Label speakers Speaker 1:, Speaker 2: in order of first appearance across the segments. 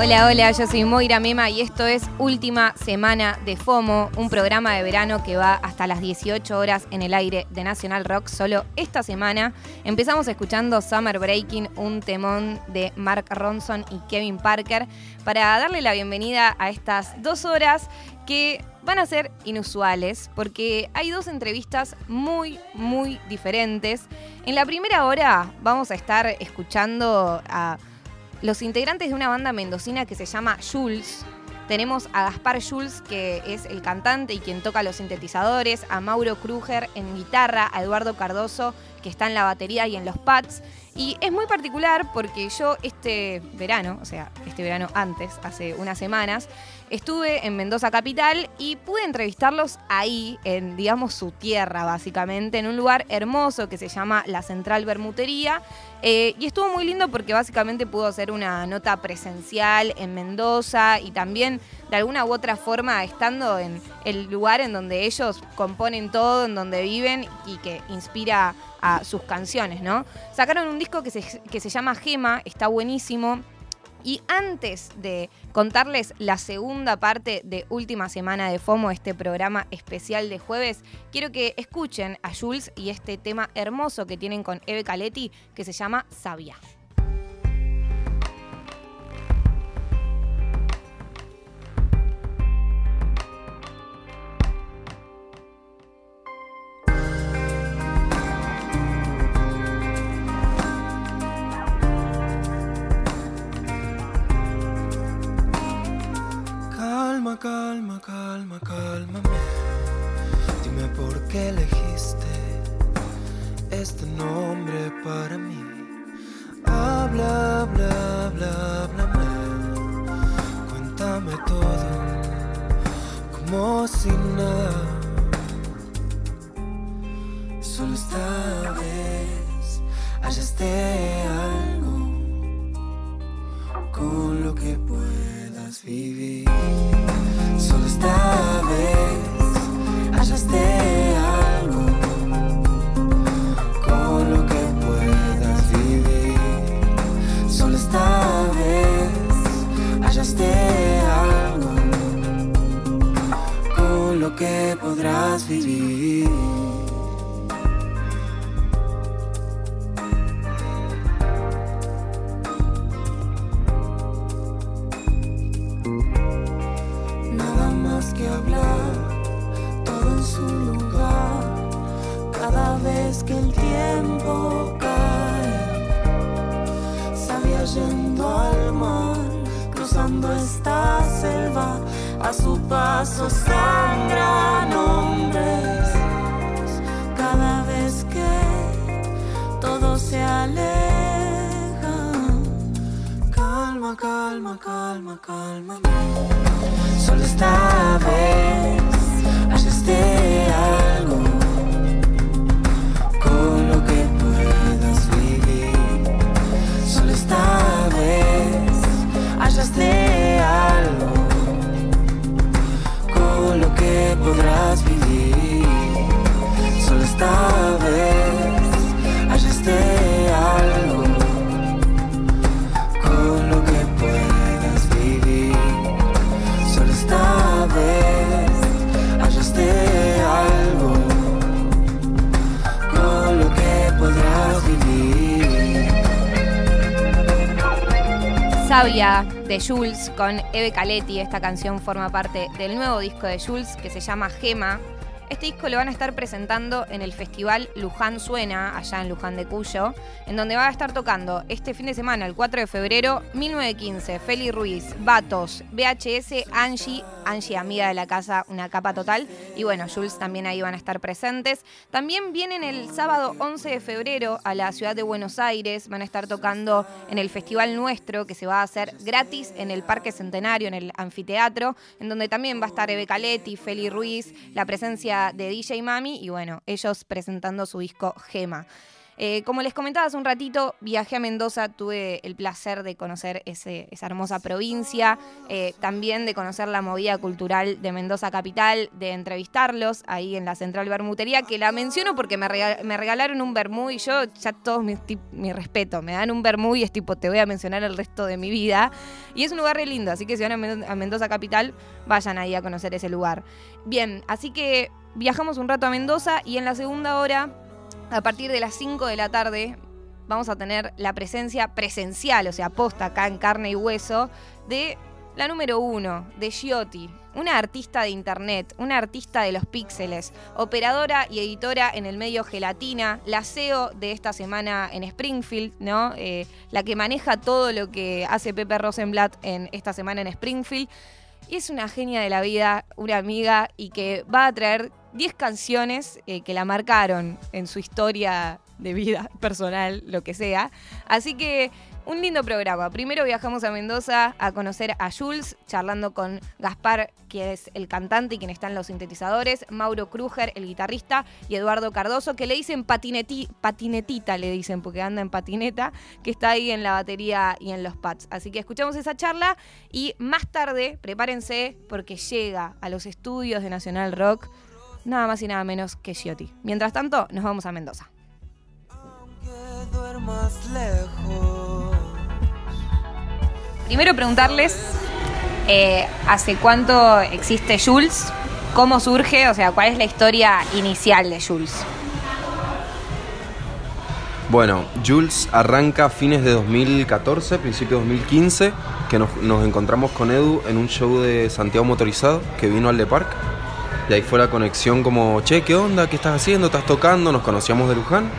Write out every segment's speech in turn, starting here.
Speaker 1: Hola, hola, yo soy Moira Mema y esto es Última Semana de FOMO, un programa de verano que va hasta las 18 horas en el aire de Nacional Rock. Solo esta semana empezamos escuchando Summer Breaking, un temón de Mark Ronson y Kevin Parker, para darle la bienvenida a estas dos horas que van a ser inusuales porque hay dos entrevistas muy, muy diferentes. En la primera hora vamos a estar escuchando a los integrantes de una banda mendocina que se llama Jules. Tenemos a Gaspar Jules, que es el cantante y quien toca los sintetizadores, a Mauro Kruger en guitarra, a Eduardo Cardoso, que está en la batería y en los pads. Y es muy particular porque yo este verano, o sea, este verano antes, hace unas semanas, estuve en Mendoza Capital y pude entrevistarlos ahí, en, digamos, su tierra, básicamente, en un lugar hermoso que se llama la Central Bermutería. Eh, y estuvo muy lindo porque básicamente pudo hacer una nota presencial en Mendoza y también de alguna u otra forma estando en el lugar en donde ellos componen todo, en donde viven y que inspira a sus canciones, ¿no? Sacaron un disco que se, que se llama Gema, está buenísimo. Y antes de contarles la segunda parte de Última Semana de FOMO, este programa especial de jueves, quiero que escuchen a Jules y este tema hermoso que tienen con Eve Caletti que se llama Sabia.
Speaker 2: Calma, calma, calma, cálmame. Dime por qué elegiste este nombre para mí. Habla, habla, habla, háblame. Cuéntame todo como si nada. Solo esta vez hallaste algo con lo que vivir. Solo esta vez hallaste algo con lo que puedas vivir. Solo esta vez hallaste algo con lo que podrás vivir. Vez que el tiempo cae, sabía yendo al mar, cruzando esta selva. A su paso sangran hombres. Cada vez que todo se aleja. Calma, calma, calma, calma. Solo esta vez hallaste
Speaker 1: De Jules con Eve Caletti. Esta canción forma parte del nuevo disco de Jules que se llama Gema. Este disco lo van a estar presentando en el festival Luján Suena, allá en Luján de Cuyo, en donde va a estar tocando este fin de semana, el 4 de febrero, 1915, Feli Ruiz, Batos, VHS, Angie, Angie amiga de la casa, una capa total, y bueno, Jules también ahí van a estar presentes. También vienen el sábado 11 de febrero a la ciudad de Buenos Aires, van a estar tocando en el Festival Nuestro, que se va a hacer gratis en el Parque Centenario, en el anfiteatro, en donde también va a estar Eve Caletti, Feli Ruiz, la presencia de DJ Mami y bueno, ellos presentando su disco Gema. Eh, como les comentaba hace un ratito, viajé a Mendoza, tuve el placer de conocer ese- esa hermosa provincia, eh, también de conocer la movida cultural de Mendoza Capital, de entrevistarlos ahí en la Central Bermutería, que la menciono porque me, rega- me regalaron un vermú y yo ya todos mis mi respeto, me dan un vermú y es tipo, te voy a mencionar el resto de mi vida. Y es un lugar re lindo, así que si van a Mendoza Capital, vayan ahí a conocer ese lugar. Bien, así que viajamos un rato a Mendoza y en la segunda hora, a partir de las 5 de la tarde, vamos a tener la presencia presencial, o sea, posta acá en carne y hueso, de la número uno, de Giotti, una artista de internet, una artista de los píxeles, operadora y editora en el medio Gelatina, la CEO de esta semana en Springfield, ¿no? Eh, la que maneja todo lo que hace Pepe Rosenblatt en esta semana en Springfield. Y es una genia de la vida, una amiga, y que va a traer 10 canciones eh, que la marcaron en su historia de vida personal, lo que sea. Así que un lindo programa. Primero viajamos a Mendoza a conocer a Jules, charlando con Gaspar, que es el cantante y quien está en los sintetizadores, Mauro Kruger, el guitarrista, y Eduardo Cardoso, que le dicen patineti- patinetita, le dicen, porque anda en patineta, que está ahí en la batería y en los pads. Así que escuchamos esa charla y más tarde, prepárense, porque llega a los estudios de Nacional Rock nada más y nada menos que Giotti. Mientras tanto, nos vamos a Mendoza.
Speaker 3: Que duermas lejos.
Speaker 1: Primero preguntarles eh, hace cuánto existe Jules, cómo surge, o sea, cuál es la historia inicial de Jules.
Speaker 4: Bueno, Jules arranca a fines de 2014, principio de 2015, que nos, nos encontramos con Edu en un show de Santiago Motorizado que vino al de Park. Y ahí fue la conexión como, che, ¿qué onda? ¿Qué estás haciendo? ¿Estás tocando? Nos conocíamos de Luján.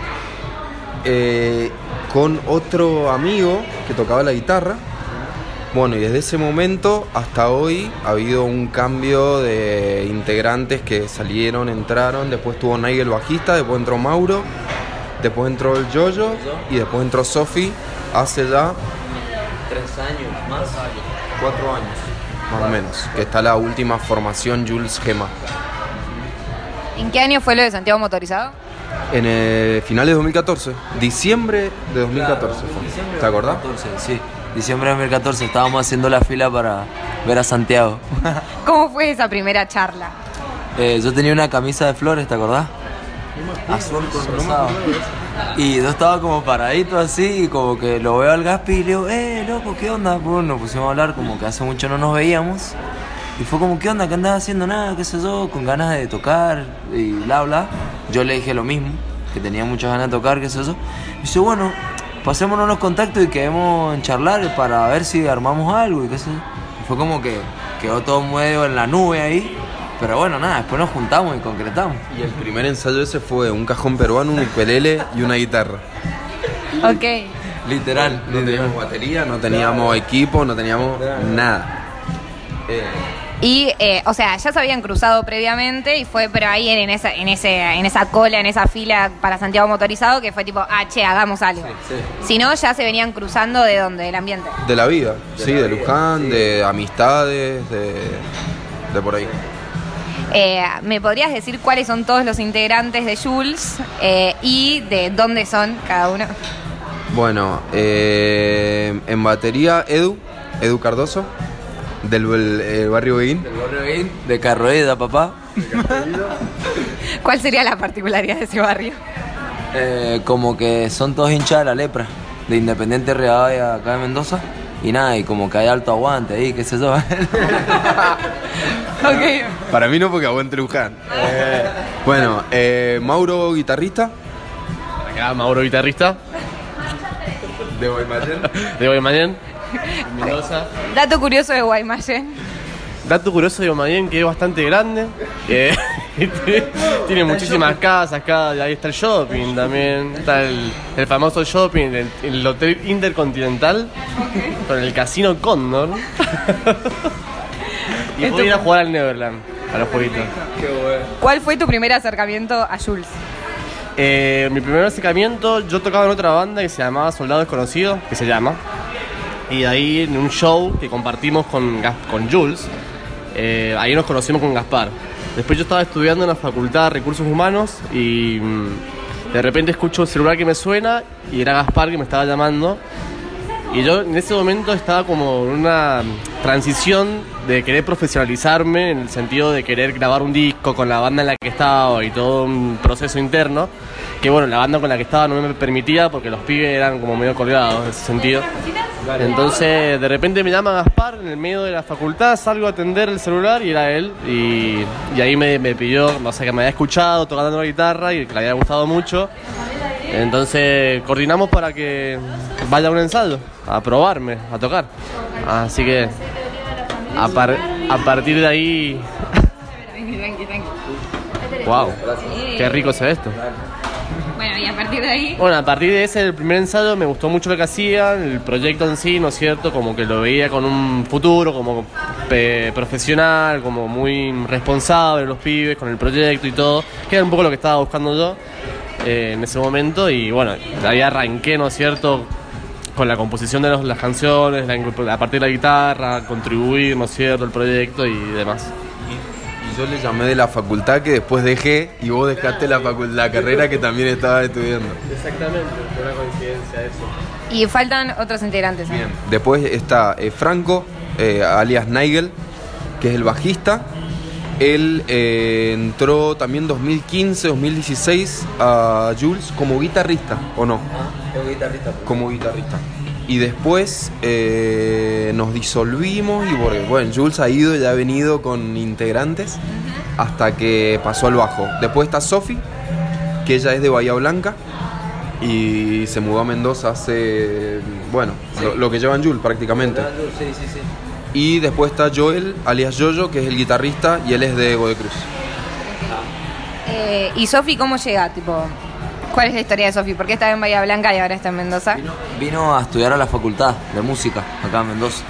Speaker 4: Eh, con otro amigo que tocaba la guitarra. Bueno, y desde ese momento hasta hoy ha habido un cambio de integrantes que salieron, entraron. Después tuvo Nigel bajista, después entró Mauro, después entró el Jojo y después entró Sofi hace ya
Speaker 5: Tres años más.
Speaker 4: cuatro años, más o menos. Que está la última formación Jules Gema.
Speaker 1: ¿En qué año fue lo de Santiago Motorizado?
Speaker 4: En el finales de 2014, diciembre de 2014 fue. ¿Te acordás?
Speaker 5: 2014, sí. Diciembre de 2014 estábamos haciendo la fila para ver a Santiago.
Speaker 1: ¿Cómo fue esa primera charla?
Speaker 5: Eh, yo tenía una camisa de flores, ¿te acordás? Azul con rosado. Y yo estaba como paradito así y como que lo veo al Gaspi y le digo, eh, loco, ¿qué onda? Pues nos pusimos a hablar como que hace mucho no nos veíamos. Y fue como, ¿qué onda? ¿Qué andás haciendo? Nada, qué sé yo, con ganas de tocar y bla, bla. Yo le dije lo mismo, que tenía muchas ganas de tocar, qué sé yo. Y dice, bueno, pasémonos los contactos y quedemos en charlar para ver si armamos algo y qué sé yo. Y fue como que quedó todo medio en la nube ahí. Pero bueno, nada, después nos juntamos y concretamos.
Speaker 4: Y el primer ensayo ese fue un cajón peruano, un ukelele y una guitarra.
Speaker 1: Ok.
Speaker 5: Literal,
Speaker 4: No teníamos batería, no teníamos equipo, no teníamos nada. Eh,
Speaker 1: Y, eh, o sea, ya se habían cruzado previamente y fue, pero ahí en esa, en ese, en esa cola, en esa fila para Santiago Motorizado, que fue tipo, ah, che, hagamos algo. Si no, ya se venían cruzando de donde, del ambiente.
Speaker 4: de la vida, sí, de Luján, de amistades, de, de por ahí.
Speaker 1: Eh, ¿Me podrías decir cuáles son todos los integrantes de Jules eh, y de dónde son cada uno?
Speaker 4: Bueno, eh, en batería, Edu, Edu Cardoso, del el- el barrio Beguín.
Speaker 5: Del barrio Beguín, de Carroeda, papá.
Speaker 1: ¿Cuál sería la particularidad de ese barrio?
Speaker 5: Eh, como que son todos hinchas de la lepra, de Independiente Rivadavia acá de Mendoza. Y nada, y como que hay alto aguante ahí, qué sé yo.
Speaker 4: Para mí no, porque aguante Luján. Eh, bueno, eh, Mauro, guitarrista.
Speaker 6: Acá Mauro guitarrista
Speaker 4: De Guaymallén.
Speaker 6: de Guaymallén, en Mendoza.
Speaker 1: Dato curioso de Guaymallén.
Speaker 6: Dato curioso de Guaymallén que es bastante grande. que tiene muchísimas casas acá, ahí está el shopping también. Está el, el famoso shopping, el, el Hotel Intercontinental con el Casino Condor. y ir a jugar al Neverland, a los jueguitos.
Speaker 1: ¿Cuál fue tu primer acercamiento a Jules?
Speaker 6: Eh, mi primer acercamiento, yo tocaba en otra banda que se llamaba Soldado Desconocido, que se llama. Y ahí en un show que compartimos con, con Jules, eh, ahí nos conocimos con Gaspar. Después yo estaba estudiando en la Facultad de Recursos Humanos y, mm, de repente escucho un celular que me suena y era Gaspar que me estaba llamando. Y yo en ese momento estaba como en una transición de querer profesionalizarme en el sentido de querer grabar un disco con la banda en la que estaba y todo un proceso interno. Que bueno, la banda con la que estaba no me permitía porque los pibes eran como medio colgados en ese sentido. Entonces de repente me llama Gaspar en el medio de la facultad, salgo a atender el celular y era él. Y, y ahí me, me pidió, no sé, que me había escuchado tocando la guitarra y que le había gustado mucho. Entonces coordinamos para que vaya a un ensayo, a probarme, a tocar. Así que a, par- a partir de ahí... Wow, qué rico se ve esto.
Speaker 1: Bueno, y a partir de ahí.
Speaker 6: Bueno, a partir de ese el primer ensayo me gustó mucho lo que hacían, el proyecto en sí, ¿no es cierto? Como que lo veía con un futuro, como profesional, como muy responsable los pibes con el proyecto y todo, que era un poco lo que estaba buscando yo eh, en ese momento y bueno, ahí arranqué, ¿no es cierto? Con la composición de los- las canciones, la, a partir de la guitarra, contribuir, ¿no es cierto?, el proyecto y demás.
Speaker 4: Yo le llamé de la facultad que después dejé y vos dejaste la, la carrera que también estabas estudiando.
Speaker 6: Exactamente, fue una coincidencia eso.
Speaker 1: Y faltan otros integrantes. ¿eh?
Speaker 4: Bien. Después está eh, Franco, eh, alias Nigel, que es el bajista. Él eh, entró también 2015, 2016 a Jules como guitarrista, ¿o no? Como guitarrista. Y después eh, nos disolvimos y porque, bueno, Jules ha ido y ha venido con integrantes hasta que pasó al bajo. Después está Sofi, que ella es de Bahía Blanca y se mudó a Mendoza hace, bueno, lo, lo que llevan Jules prácticamente.
Speaker 5: Sí, sí, sí.
Speaker 4: Y después está Joel, alias Yoyo, que es el guitarrista y él es de Cruz.
Speaker 1: Eh, ¿Y Sofi cómo llega? Tipo, ¿Cuál es la historia de Sofi? ¿Por qué estaba en Bahía Blanca y ahora está en Mendoza?
Speaker 5: Vino a estudiar a la facultad de música acá en Mendoza.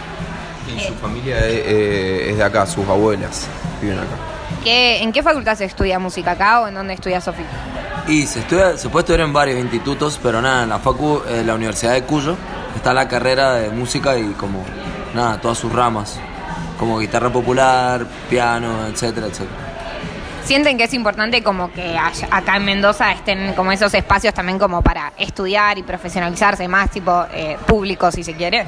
Speaker 4: Y su familia es, eh, es de acá, sus abuelas viven acá.
Speaker 1: ¿Qué- ¿En qué facultad se estudia música acá o en dónde estudia Sofi?
Speaker 5: Y se, estudia, se puede estudiar en varios institutos, pero nada, en la Facu, eh, la Universidad de Cuyo, está la carrera de música y como, nada, todas sus ramas, como guitarra popular, piano, etcétera, etcétera.
Speaker 1: ¿Sienten que es importante como que acá en Mendoza estén como esos espacios también como para estudiar y profesionalizarse más, tipo eh, público si se quiere?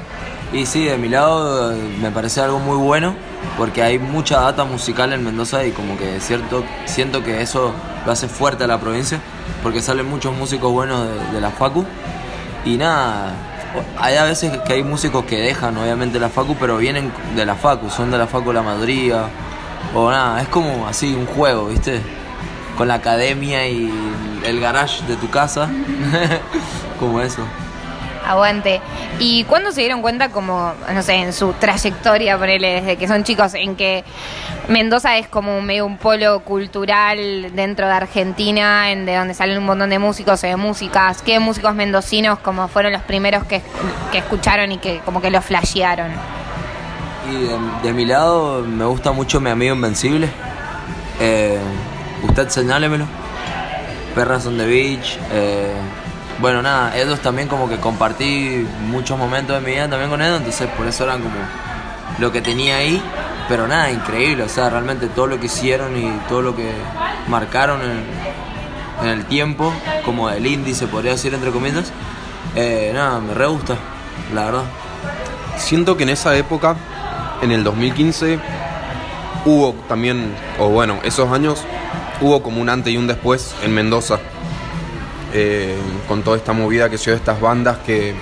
Speaker 5: Y sí, de mi lado me parece algo muy bueno, porque hay mucha data musical en Mendoza y como que cierto, siento que eso lo hace fuerte a la provincia, porque salen muchos músicos buenos de, de la Facu. Y nada, hay a veces que hay músicos que dejan obviamente la Facu, pero vienen de la Facu, son de la Facu la mayoría. O nada, es como así un juego, ¿viste? Con la academia y el garage de tu casa. como eso.
Speaker 1: Aguante. ¿Y cuándo se dieron cuenta como, no sé, en su trayectoria, ponele, desde que son chicos, en que Mendoza es como medio un polo cultural dentro de Argentina, en de donde salen un montón de músicos y de músicas? ¿Qué músicos mendocinos como fueron los primeros que, que escucharon y que como que lo flashearon?
Speaker 5: Y de, mi lado me gusta mucho mi amigo Invencible. Eh, usted señálemelo. Perras on the Beach. eh, bueno, nada, ellos también como que compartí muchos momentos de mi vida también con ellos, entonces por eso eran como lo que tenía ahí. Pero nada, increíble, o sea, realmente todo lo que hicieron y todo lo que marcaron en, en el tiempo, como el índice, podría decir entre comillas, eh, nada, me re gusta, la verdad.
Speaker 4: Siento que en esa época, en el 2015, hubo también, o bueno, esos años, hubo como un antes y un después en Mendoza. eh, con toda esta movida que se dio de estas bandas que,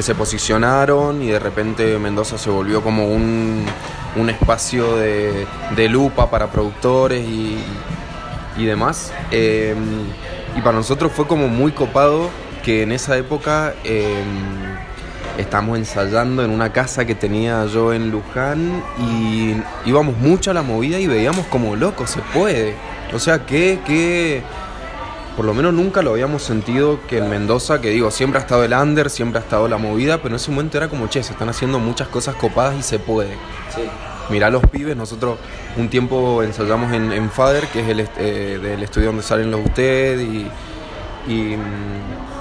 Speaker 4: se posicionaron y de repente Mendoza se volvió como un, un espacio de, de lupa para productores y, y demás. Eh, y para nosotros fue como muy copado que en esa época eh, estábamos ensayando en una casa que tenía yo en Luján y íbamos mucho a la movida y veíamos como loco, se puede. O sea, que, que por lo menos nunca lo habíamos sentido que en Mendoza, que digo, siempre ha estado el under, siempre ha estado la movida, pero en ese momento era como, che, se están haciendo muchas cosas copadas y se puede. Mirá los pibes, nosotros un tiempo ensayamos en, en Fader, que es el eh, del estudio donde salen los usted, y, y, mm,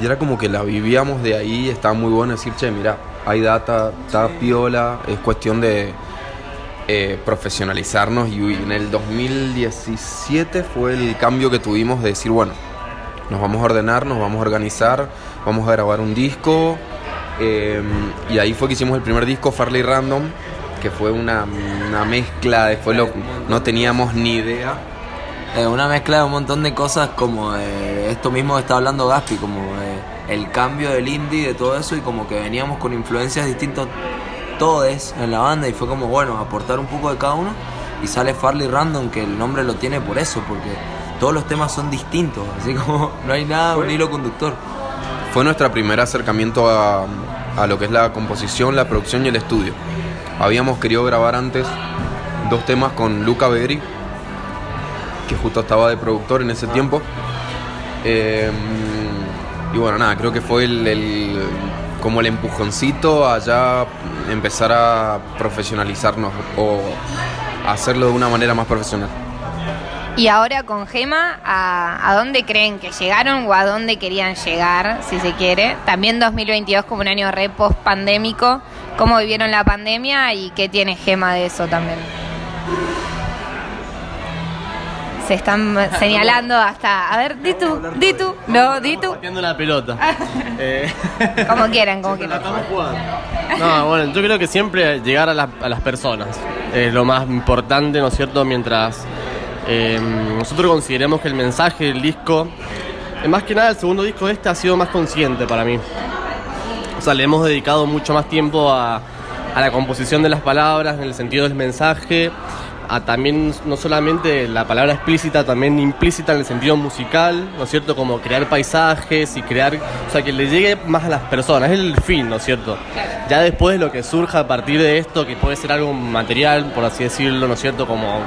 Speaker 4: y era como que la vivíamos de ahí, estaba muy bueno decir, che, mirá, hay data, está piola, es cuestión de eh, profesionalizarnos y, en el 2017 fue el cambio que tuvimos de decir, bueno, nos vamos a ordenar, nos vamos a organizar, vamos a grabar un disco. eh, y ahí fue que hicimos el primer disco, Farley Random, que fue una, una mezcla, después lo, no teníamos ni idea.
Speaker 5: Eh, una mezcla de un montón de cosas como eh, esto mismo que está hablando Gaspi, como eh, el cambio del indie, de todo eso y como que veníamos con influencias distintas todos en la banda y fue como bueno, aportar un poco de cada uno y sale Farley Random que el nombre lo tiene por eso, porque todos los temas son distintos, así como no hay nada, un hilo conductor.
Speaker 4: Fue nuestro primer acercamiento a, a lo que es la composición, la producción y el estudio. Habíamos querido grabar antes dos temas con Luca Begri, que justo estaba de productor en ese tiempo. Eh, y bueno, nada, creo que fue el, como el empujoncito a ya empezar a profesionalizarnos o hacerlo de una manera más profesional.
Speaker 1: Y ahora con Gema, ¿a, a dónde creen que llegaron o a dónde querían llegar, si se quiere? También 2022 como un año re post pandémico. ¿Cómo vivieron la pandemia y qué tiene Gema de eso también? Se están señalando hasta. A ver, di tú, di tú, no, di tú.
Speaker 6: Pateando la pelota. Eh,
Speaker 1: Como quieran, como quieran.
Speaker 6: estamos jugando. No, bueno, yo creo que siempre llegar a, la- a las personas es lo más importante, ¿no es cierto? Mientras eh, nosotros consideremos que el mensaje del disco, eh, más que nada el segundo disco este ha sido más consciente para mí. O sea, le hemos dedicado mucho más tiempo a, a la composición de las palabras, en el sentido del mensaje, a también no solamente la palabra explícita, también implícita en el sentido musical, ¿no es cierto? Como crear paisajes y crear, o sea, que le llegue más a las personas, es el fin, ¿no es cierto? Ya después lo que surja a partir de esto, que puede ser algo material, por así decirlo, ¿no es cierto? Como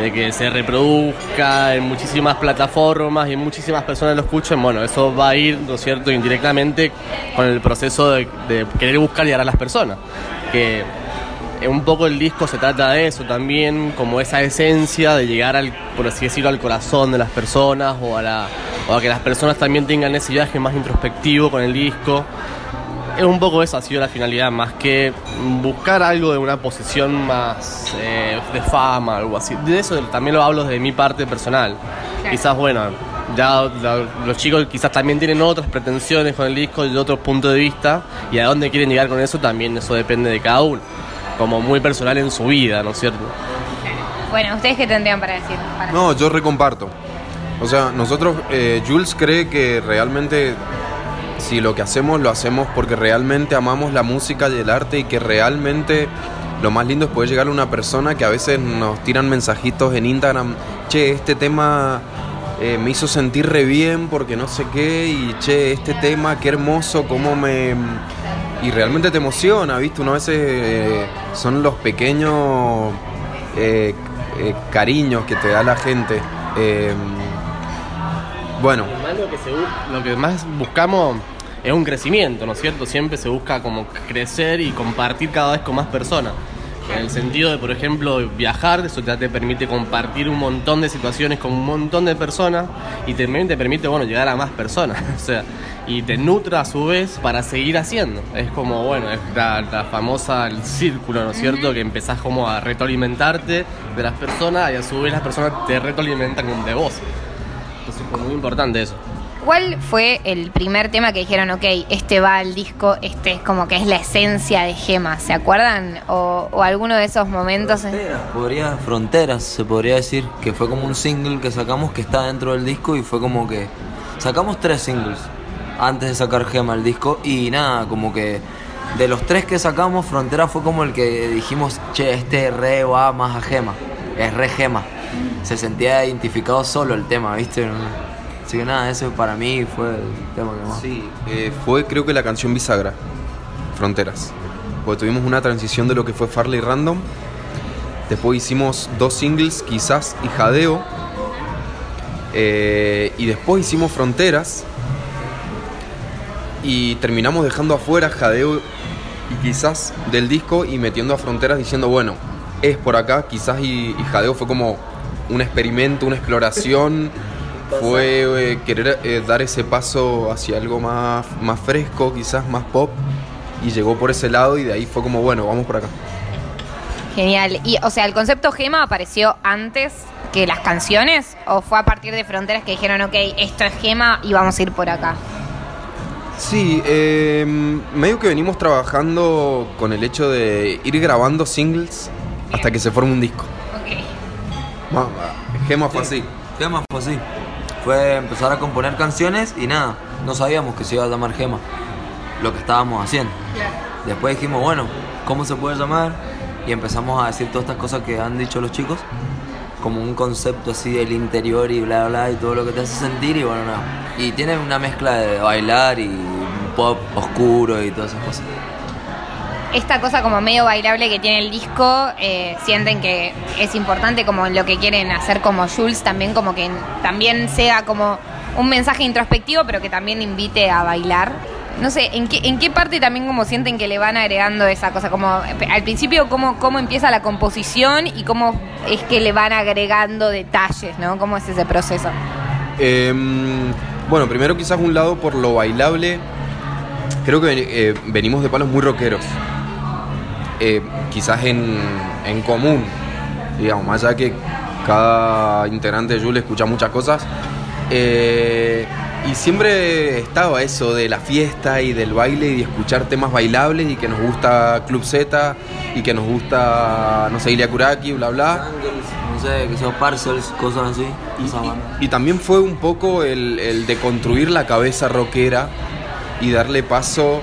Speaker 6: de que se reproduzca en muchísimas plataformas y muchísimas personas lo escuchen, bueno, eso va a ir, ¿no es cierto?, indirectamente con el proceso de, de querer buscar llegar a las personas. Que un poco el disco se trata de eso también, como esa esencia de llegar al, por así decirlo, al corazón de las personas o a, la, o a que las personas también tengan ese viaje más introspectivo con el disco. Es un poco esa ha sido la finalidad, más que buscar algo de una posición más eh, de fama, algo así. De eso también lo hablo de mi parte personal. Quizás, bueno, ya los chicos quizás también tienen otras pretensiones con el disco y otros puntos de vista, y a dónde quieren llegar con eso también, eso depende de cada uno. Como muy personal en su vida, ¿no es cierto?
Speaker 1: Bueno, ¿ustedes qué tendrían para decir? Para-
Speaker 4: No, yo recomparto. O sea, nosotros, eh, Jules cree que realmente si lo que hacemos lo hacemos porque realmente amamos la música y el arte y que realmente lo más lindo es poder llegar a una persona que a veces nos tiran mensajitos en Instagram, che, este tema eh, me hizo sentir re bien porque no sé qué y che, este tema, qué hermoso, cómo me... Y realmente te emociona, ¿viste? Una vez eh, son los pequeños eh, eh, cariños que te da la gente. Eh, bueno,
Speaker 6: lo que, se lo que más buscamos es un crecimiento, ¿no es cierto? Siempre se busca como crecer y compartir cada vez con más personas. En el sentido de, por ejemplo, viajar, eso ya te permite compartir un montón de situaciones con un montón de personas y también te permite, bueno, llegar a más personas. O sea, y te nutra a su vez para seguir haciendo. Es como, bueno, es la, la famosa el círculo, ¿no es cierto? Que empezás como a retroalimentarte de las personas y a su vez las personas te retroalimentan de vos. Entonces, es muy importante eso.
Speaker 1: ¿Cuál fue el primer tema que dijeron, ok, este va al disco, este es como que es la esencia de Gema? ¿Se acuerdan? O, alguno de esos momentos. en-
Speaker 5: Fronteras, podría, Fronteras, se podría decir, que fue como un single que sacamos que está dentro del disco y fue como que sacamos tres singles antes de sacar Gema el disco y nada, como que de los tres que sacamos, Frontera fue como el que dijimos, che, este re va más a Gema, es re Gema. Se sentía identificado solo el tema, ¿viste? Así que nada, ese para mí fue el tema que más.
Speaker 4: Sí, eh, fue creo que la canción bisagra, Fronteras. Porque tuvimos una transición de lo que fue Farley Random. Después hicimos dos singles, quizás y Jadeo. Eh, y después hicimos Fronteras. Y terminamos dejando afuera Jadeo y quizás del disco y metiendo a Fronteras diciendo, bueno, es por acá, quizás y, y Jadeo fue como un experimento, una exploración fue eh, querer eh, dar ese paso hacia algo más, más fresco, quizás más pop, y llegó por ese lado y de ahí fue como, bueno, vamos por acá.
Speaker 1: Genial. Y, o sea, ¿el concepto Gema apareció antes que las canciones? ¿O fue a partir de fronteras que dijeron, ok, esto es Gema y vamos a ir por acá?
Speaker 4: Sí, eh, medio que venimos trabajando con el hecho de ir grabando singles hasta que se forme un disco.
Speaker 1: Ok.
Speaker 4: Ma- Gema fue así.
Speaker 5: Gema fue así. Fue empezar a componer canciones y nada, no sabíamos que se iba a llamar Gema, lo que estábamos haciendo. Después dijimos, bueno, ¿cómo se puede llamar? Y empezamos a decir todas estas cosas que han dicho los chicos, como un concepto así del interior y bla bla y todo lo que te hace sentir y bueno, nada. Y tiene una mezcla de bailar y pop oscuro y todas esas cosas.
Speaker 1: Esta cosa como medio bailable que tiene el disco, eh, sienten que es importante como lo que quieren hacer como Jules, también como que también sea como un mensaje introspectivo, pero que también invite a bailar. No sé, ¿en qué, parte también como sienten que le van agregando esa cosa? Como al principio, ¿cómo, cómo empieza la composición y cómo es que le van agregando detalles, ¿no? ¿Cómo es ese proceso?
Speaker 4: Em, bueno, primero quizás un lado por lo bailable. Creo que eh, venimos de palos muy rockeros. Eh, quizás en, en común, digamos, más allá que cada integrante de Jule escucha muchas cosas. Eh, y siempre estaba eso de la fiesta y del baile y de escuchar temas bailables y que nos gusta Club Z y que nos gusta, no sé, Ilia Kuraki, bla bla.
Speaker 5: No sé, que sea Parcels, cosas así.
Speaker 4: Y, y- y también fue un poco el, el de construir la cabeza rockera y darle paso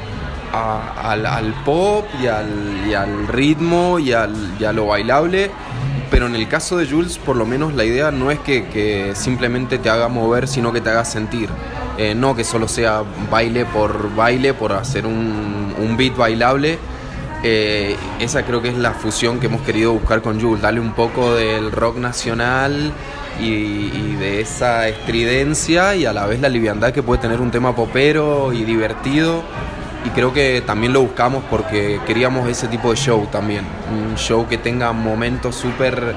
Speaker 4: al, al pop y al, y al ritmo y, al, y a lo bailable. Pero en el caso de Jules, por lo menos la idea no es que, que simplemente te haga mover, sino que te haga sentir. Eh, no que solo sea baile por baile, por hacer un, un beat bailable. Eh, esa creo que es la fusión que hemos querido buscar con Jules, darle un poco del rock nacional y de esa estridencia y a la vez la liviandad que puede tener un tema popero y divertido. Y creo que también lo buscamos porque queríamos ese tipo de show también. Un show que tenga momentos súper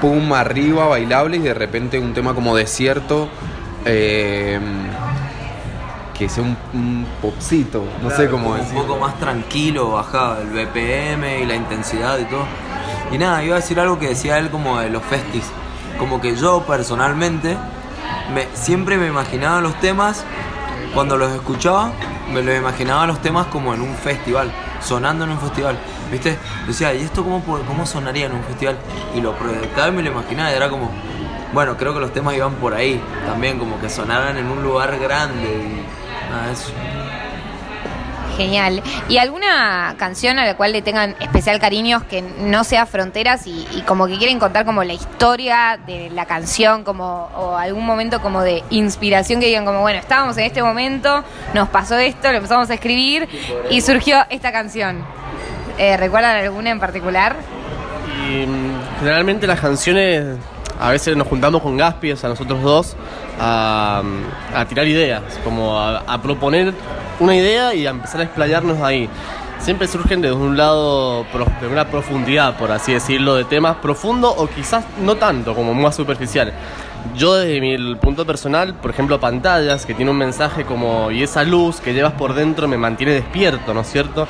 Speaker 4: pum arriba, bailables y de repente un tema como desierto. eh, que sea un, un popcito, no sé cómo decir.
Speaker 5: Un poco más tranquilo, bajaba el BPM y la intensidad y todo. Y nada, iba a decir algo que decía él como de los festis. Como que yo personalmente me, siempre me imaginaba los temas, cuando los escuchaba, me los imaginaba los temas como en un festival, sonando en un festival. ¿Viste? Decía, ¿y esto cómo, cómo sonaría en un festival? Y lo proyectaba y me lo imaginaba y era como, bueno, creo que los temas iban por ahí también, como que sonaran en un lugar grande y nada, eso.
Speaker 1: Genial. ¿Y alguna canción a la cual le tengan especial cariños que no sea fronteras y, como que quieren contar como la historia de la canción, como o algún momento como de inspiración que digan como bueno estábamos en este momento, nos pasó esto, lo empezamos a escribir y surgió esta canción. Eh, ¿Recuerdan alguna en particular?
Speaker 6: Y mm, generalmente las canciones, a veces nos juntamos con Gaspi, o sea, nosotros dos, a, tirar ideas, como a, proponer una idea y a empezar a explayarnos ahí. Siempre surgen desde un lado de una profundidad, por así decirlo, de temas profundos o quizás no tanto, como más superficial. Yo desde mi punto personal, por ejemplo, pantallas, que tiene un mensaje como, y esa luz que llevas por dentro me mantiene despierto, ¿no es cierto?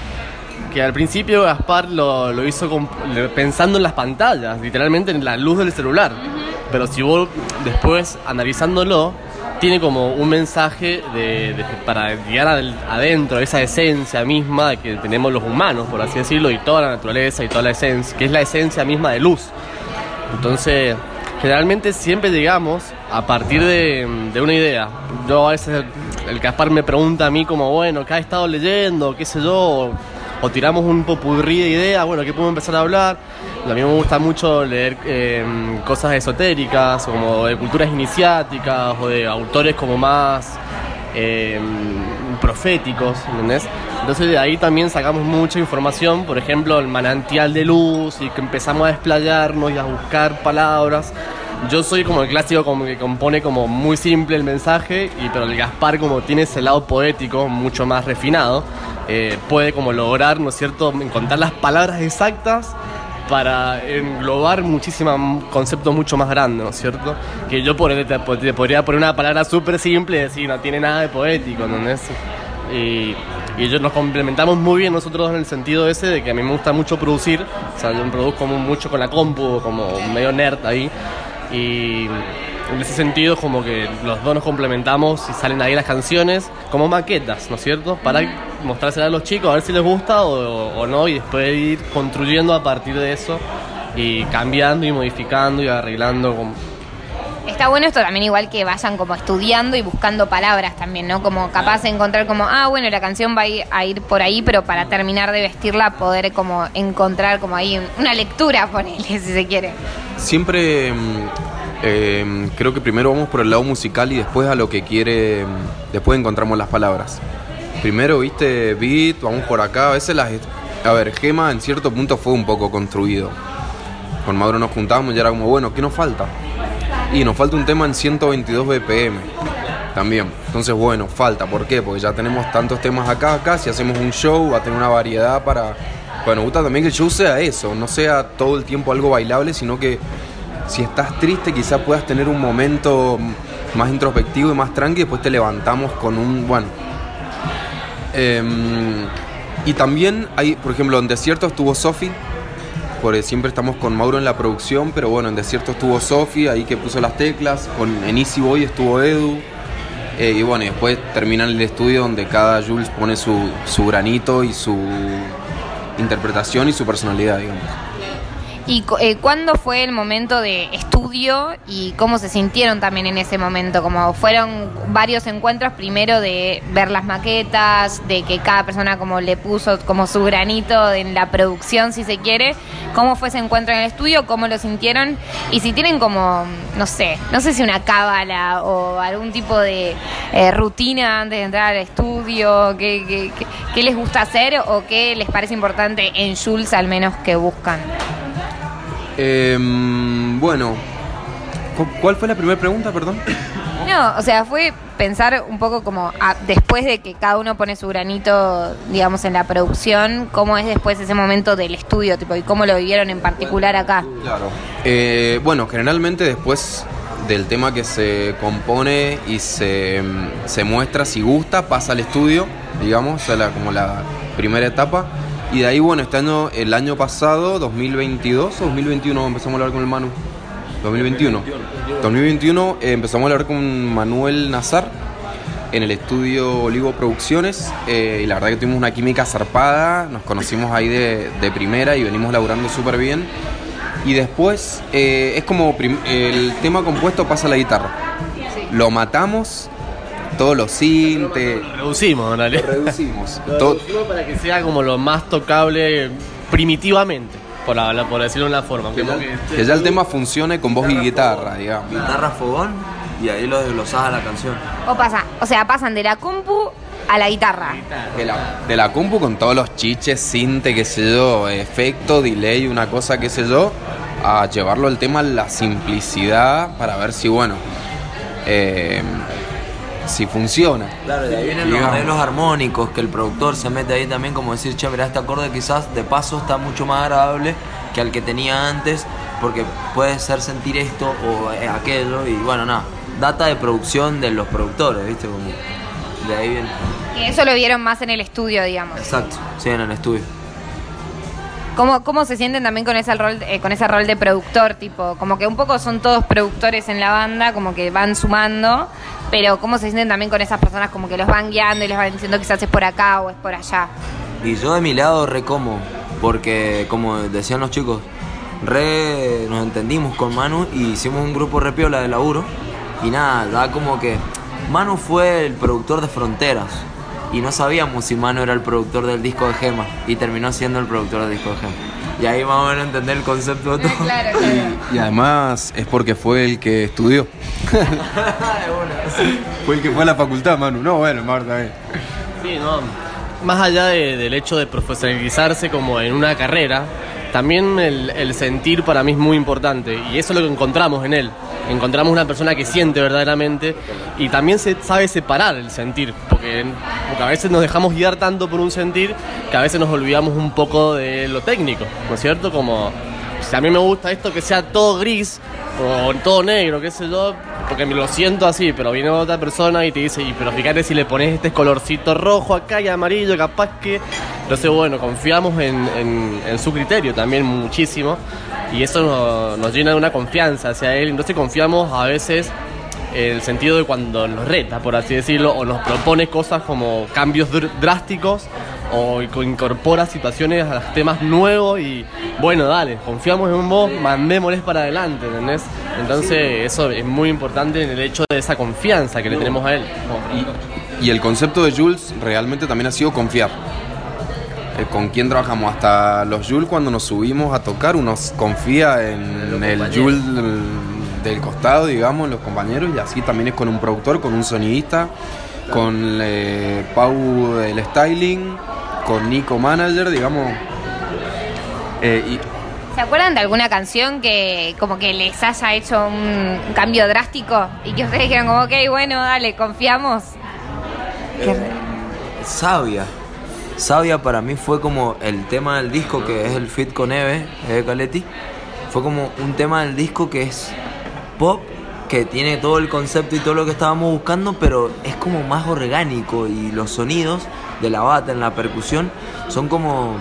Speaker 6: Que al principio Gaspar lo, lo hizo con- pensando en las pantallas, literalmente en la luz del celular. Pero si vos después analizándolo, tiene como un mensaje de, de- para llegar al- adentro, esa esencia misma que tenemos los humanos, por así decirlo, y toda la naturaleza y toda la esencia, que es la esencia misma de luz. Entonces, generalmente siempre llegamos a partir de, de una idea. Yo a veces, el Caspar me pregunta a mí como, bueno, ¿qué has estado leyendo? ¿Qué sé yo? O, tiramos un popurrí de ideas, bueno, ¿qué podemos empezar a hablar? A mí me gusta mucho leer eh, cosas esotéricas, como de culturas iniciáticas, o de autores como más eh, proféticos, ¿entendés? Entonces de ahí también sacamos mucha información, por ejemplo, el manantial de luz y que empezamos a desplayarnos y a buscar palabras. Yo soy como el clásico como que compone como muy simple el mensaje, y, pero el Gaspar como tiene ese lado poético mucho más refinado, eh, puede como lograr, ¿no es cierto?, encontrar las palabras exactas para englobar muchísimos conceptos mucho más grandes, ¿no es cierto? Que yo por, te, te podría poner una palabra súper simple y decir, no tiene nada de poético, ¿entendés? Y Y yo nos complementamos muy bien nosotros en el sentido ese de que a mí me gusta mucho producir, o sea, yo produzco mu- mucho con la compu, como medio nerd ahí. Y en ese sentido como que los dos nos complementamos y salen ahí las canciones como maquetas, ¿no es cierto? Para mostrárselas a los chicos, a ver si les gusta o, o no, y después ir construyendo a partir de eso y cambiando y modificando y arreglando.
Speaker 1: Está bueno esto también igual que vayan como estudiando y buscando palabras también, ¿no? Como capaz de encontrar como, ah, bueno, la canción va a ir, por ahí, pero para terminar de vestirla poder como encontrar como ahí una lectura, ponele, si se quiere.
Speaker 4: Siempre mm, eh, creo que primero vamos por el lado musical y después a lo que quiere, mm, después encontramos las palabras. Primero, viste, beat, vamos por acá, a veces las... A ver, Gema en cierto punto fue un poco construido. Con Mauro nos juntamos y era como, bueno, ¿qué nos falta? Y nos falta un tema en 122 BPM también. Entonces, bueno, falta. ¿Por qué? Porque ya tenemos tantos temas acá, acá. Si hacemos un show, va a tener una variedad para... Bueno, gusta también que el show sea eso, no sea todo el tiempo algo bailable, sino que si estás triste quizás puedas tener un momento más introspectivo y más tranqui, después te levantamos con un... Bueno. Em, y también hay, por ejemplo, en Desierto estuvo Sofi, porque siempre estamos con Mauro en la producción, pero bueno, en Desierto estuvo Sofi, ahí que puso las teclas, con, en Easy Boy estuvo Edu, eh, y bueno, y después termina el estudio donde cada Jules pone su, su granito y su interpretación y su personalidad, digamos.
Speaker 1: ¿Y eh, cuándo fue el momento de estudio y cómo se sintieron también en ese momento? Como fueron varios encuentros, primero de ver las maquetas, de que cada persona como le puso como su granito en la producción, si se quiere. ¿Cómo fue ese encuentro en el estudio? ¿Cómo lo sintieron? Y si tienen como, no sé, no sé si una cábala o algún tipo de eh, rutina antes de entrar al estudio, ¿qué, qué, qué- qué les gusta hacer o qué les parece importante en Jules al menos que buscan?
Speaker 4: Em, bueno, ¿cu- ¿cuál fue la primera pregunta, perdón?
Speaker 1: No, o sea, fue pensar un poco como ah, después de que cada uno pone su granito, digamos, en la producción, cómo es después ese momento del estudio, tipo, y cómo lo vivieron en particular acá.
Speaker 4: Claro. Eh, bueno, generalmente después del tema que se compone y se, se muestra si gusta, pasa al estudio, digamos, o sea, la- como la primera etapa. Y de ahí, bueno, este año, el año pasado, 2022 o 2021, empezamos a hablar con el Manu. 2021. 2021 eh, empezamos a hablar con Manuel Nazar en el estudio Olivo Producciones eh, y la verdad que tuvimos una química zarpada, nos conocimos ahí de, de primera y venimos laburando súper bien. Y después eh, es como el tema compuesto pasa a la guitarra. Lo matamos, todos los sintes,
Speaker 6: Reducimos, en realidad.
Speaker 4: lo reducimos.
Speaker 6: Lo
Speaker 4: todo-
Speaker 6: reducimos para que sea como lo más tocable primitivamente, por, hablar- por decirlo de una forma.
Speaker 4: que, ya,
Speaker 6: que-
Speaker 4: que ya el tema funcione con voz y guitarra, digamos.
Speaker 5: Guitarra fogón y ahí lo desglosás a la canción.
Speaker 1: O pasa, o sea, pasan de la compu a la guitarra.
Speaker 4: De la, de la compu con todos los chiches, cinte, qué sé yo, efecto, delay, una cosa, qué sé yo, a llevarlo el tema a la simplicidad para ver si, bueno, eh, si funciona.
Speaker 5: Claro, de ahí vienen los
Speaker 4: Digamos.
Speaker 5: arreglos armónicos, que el productor se mete ahí también como decir, che, mirá, este acorde quizás de paso está mucho más agradable que al que tenía antes, porque puede ser sentir esto o eh, aquello, y bueno, nada, data de producción de los productores, ¿viste? Como de ahí viene.
Speaker 1: Que eso lo vieron más en el estudio, digamos.
Speaker 5: Exacto, sí, en el estudio.
Speaker 1: ¿Cómo, cómo se sienten también con ese rol eh, con ese rol de productor? Tipo, como que un poco son todos productores en la banda, como que van sumando, pero ¿cómo se sienten también con esas personas como que los van guiando y les van diciendo quizás es por acá o es por allá?
Speaker 5: Y yo de mi lado re como, porque como decían los chicos, re nos entendimos con Manu y hicimos un grupo re piola de laburo. Y nada, da como que Manu fue el productor de Fronteras. Y no sabíamos si Manu era el productor del disco de Gema. Y terminó siendo el productor del disco de Gema. Y ahí más o menos entender el concepto de todo.
Speaker 1: Claro,
Speaker 4: Y además es porque fue el que estudió. fue el que fue a la facultad, Manu. No, bueno, Marta. eh.
Speaker 6: Sí, no. Más allá de- del hecho de profesionalizarse como en una carrera, también el, sentir para mí es muy importante. Y eso es lo que encontramos en él. Encontramos una persona que siente verdaderamente y también se sabe separar el sentir. Porque, porque a veces nos dejamos guiar tanto por un sentir que a veces nos olvidamos un poco de lo técnico, ¿no es cierto? Como a mí me gusta esto que sea todo gris o todo negro, qué sé yo, porque me lo siento así, pero viene otra persona y te dice, y pero fíjate si le pones este colorcito rojo acá y amarillo, capaz que... Entonces, bueno, confiamos en, en- su criterio también muchísimo y eso nos, llena de una confianza hacia él. Entonces confiamos a veces en el sentido de cuando nos reta, por así decirlo, o nos propone cosas como cambios dr- drásticos o inco- incorpora situaciones a temas nuevos y bueno, dale, confiamos en vos, mandémosles para adelante, ¿entendés? Entonces eso es muy importante en el hecho de esa confianza que le tenemos a él.
Speaker 4: Y el concepto de Jules realmente también ha sido confiar. Eh, ¿Con quién trabajamos? Hasta los Jules cuando nos subimos a tocar, uno confía en el Jules del, del costado, digamos, los compañeros, y así también es con un productor, con un sonidista, con eh, Pau del styling, con Nico Manager, digamos. Eh, y
Speaker 1: ¿Se acuerdan de alguna canción que como que les haya hecho un cambio drástico y que ustedes dijeron como, ok, bueno, dale, confiamos? Qué-
Speaker 5: Sabia. Sabia para mí fue como el tema del disco que es el fit con Eve, Eve Caletti. Fue como un tema del disco que es pop, que tiene todo el concepto y todo lo que estábamos buscando, pero es como más orgánico y los sonidos de la bata en la percusión son como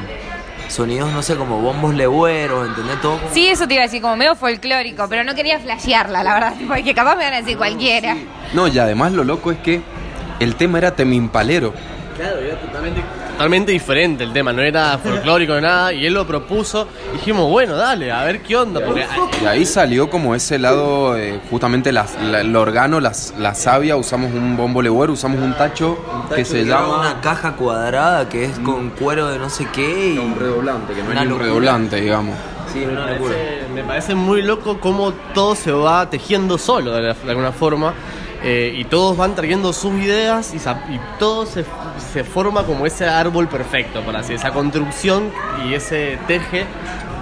Speaker 5: sonidos, no sé, como bombos legüeros, ¿entendés? Todo como-
Speaker 1: Sí, eso te iba a decir, como medio folclórico, pero no quería flashearla, la verdad, porque capaz me van a decir cualquiera.
Speaker 4: no, y además lo loco es que el tema era temimpalero.
Speaker 6: Claro, era totalmente, totalmente diferente el tema, no era folclórico ni nada, y él lo propuso, y dijimos, bueno, dale, a ver qué onda, porque
Speaker 4: Y ahí salió como ese lado, eh, justamente las- la- el organo, las, la savia, usamos un bombo legüero, usamos un tacho, que se llama...
Speaker 5: una caja cuadrada que es con cuero de no sé qué y
Speaker 4: Un redoblante, que no es un
Speaker 5: locura.
Speaker 4: redoblante, digamos.
Speaker 5: Sí,
Speaker 6: Me parece, me parece muy loco cómo todo se va tejiendo solo de, la- de alguna forma eh, y todos van trayendo sus ideas y, y todo se, se forma como ese árbol perfecto, por así esa construcción y ese teje,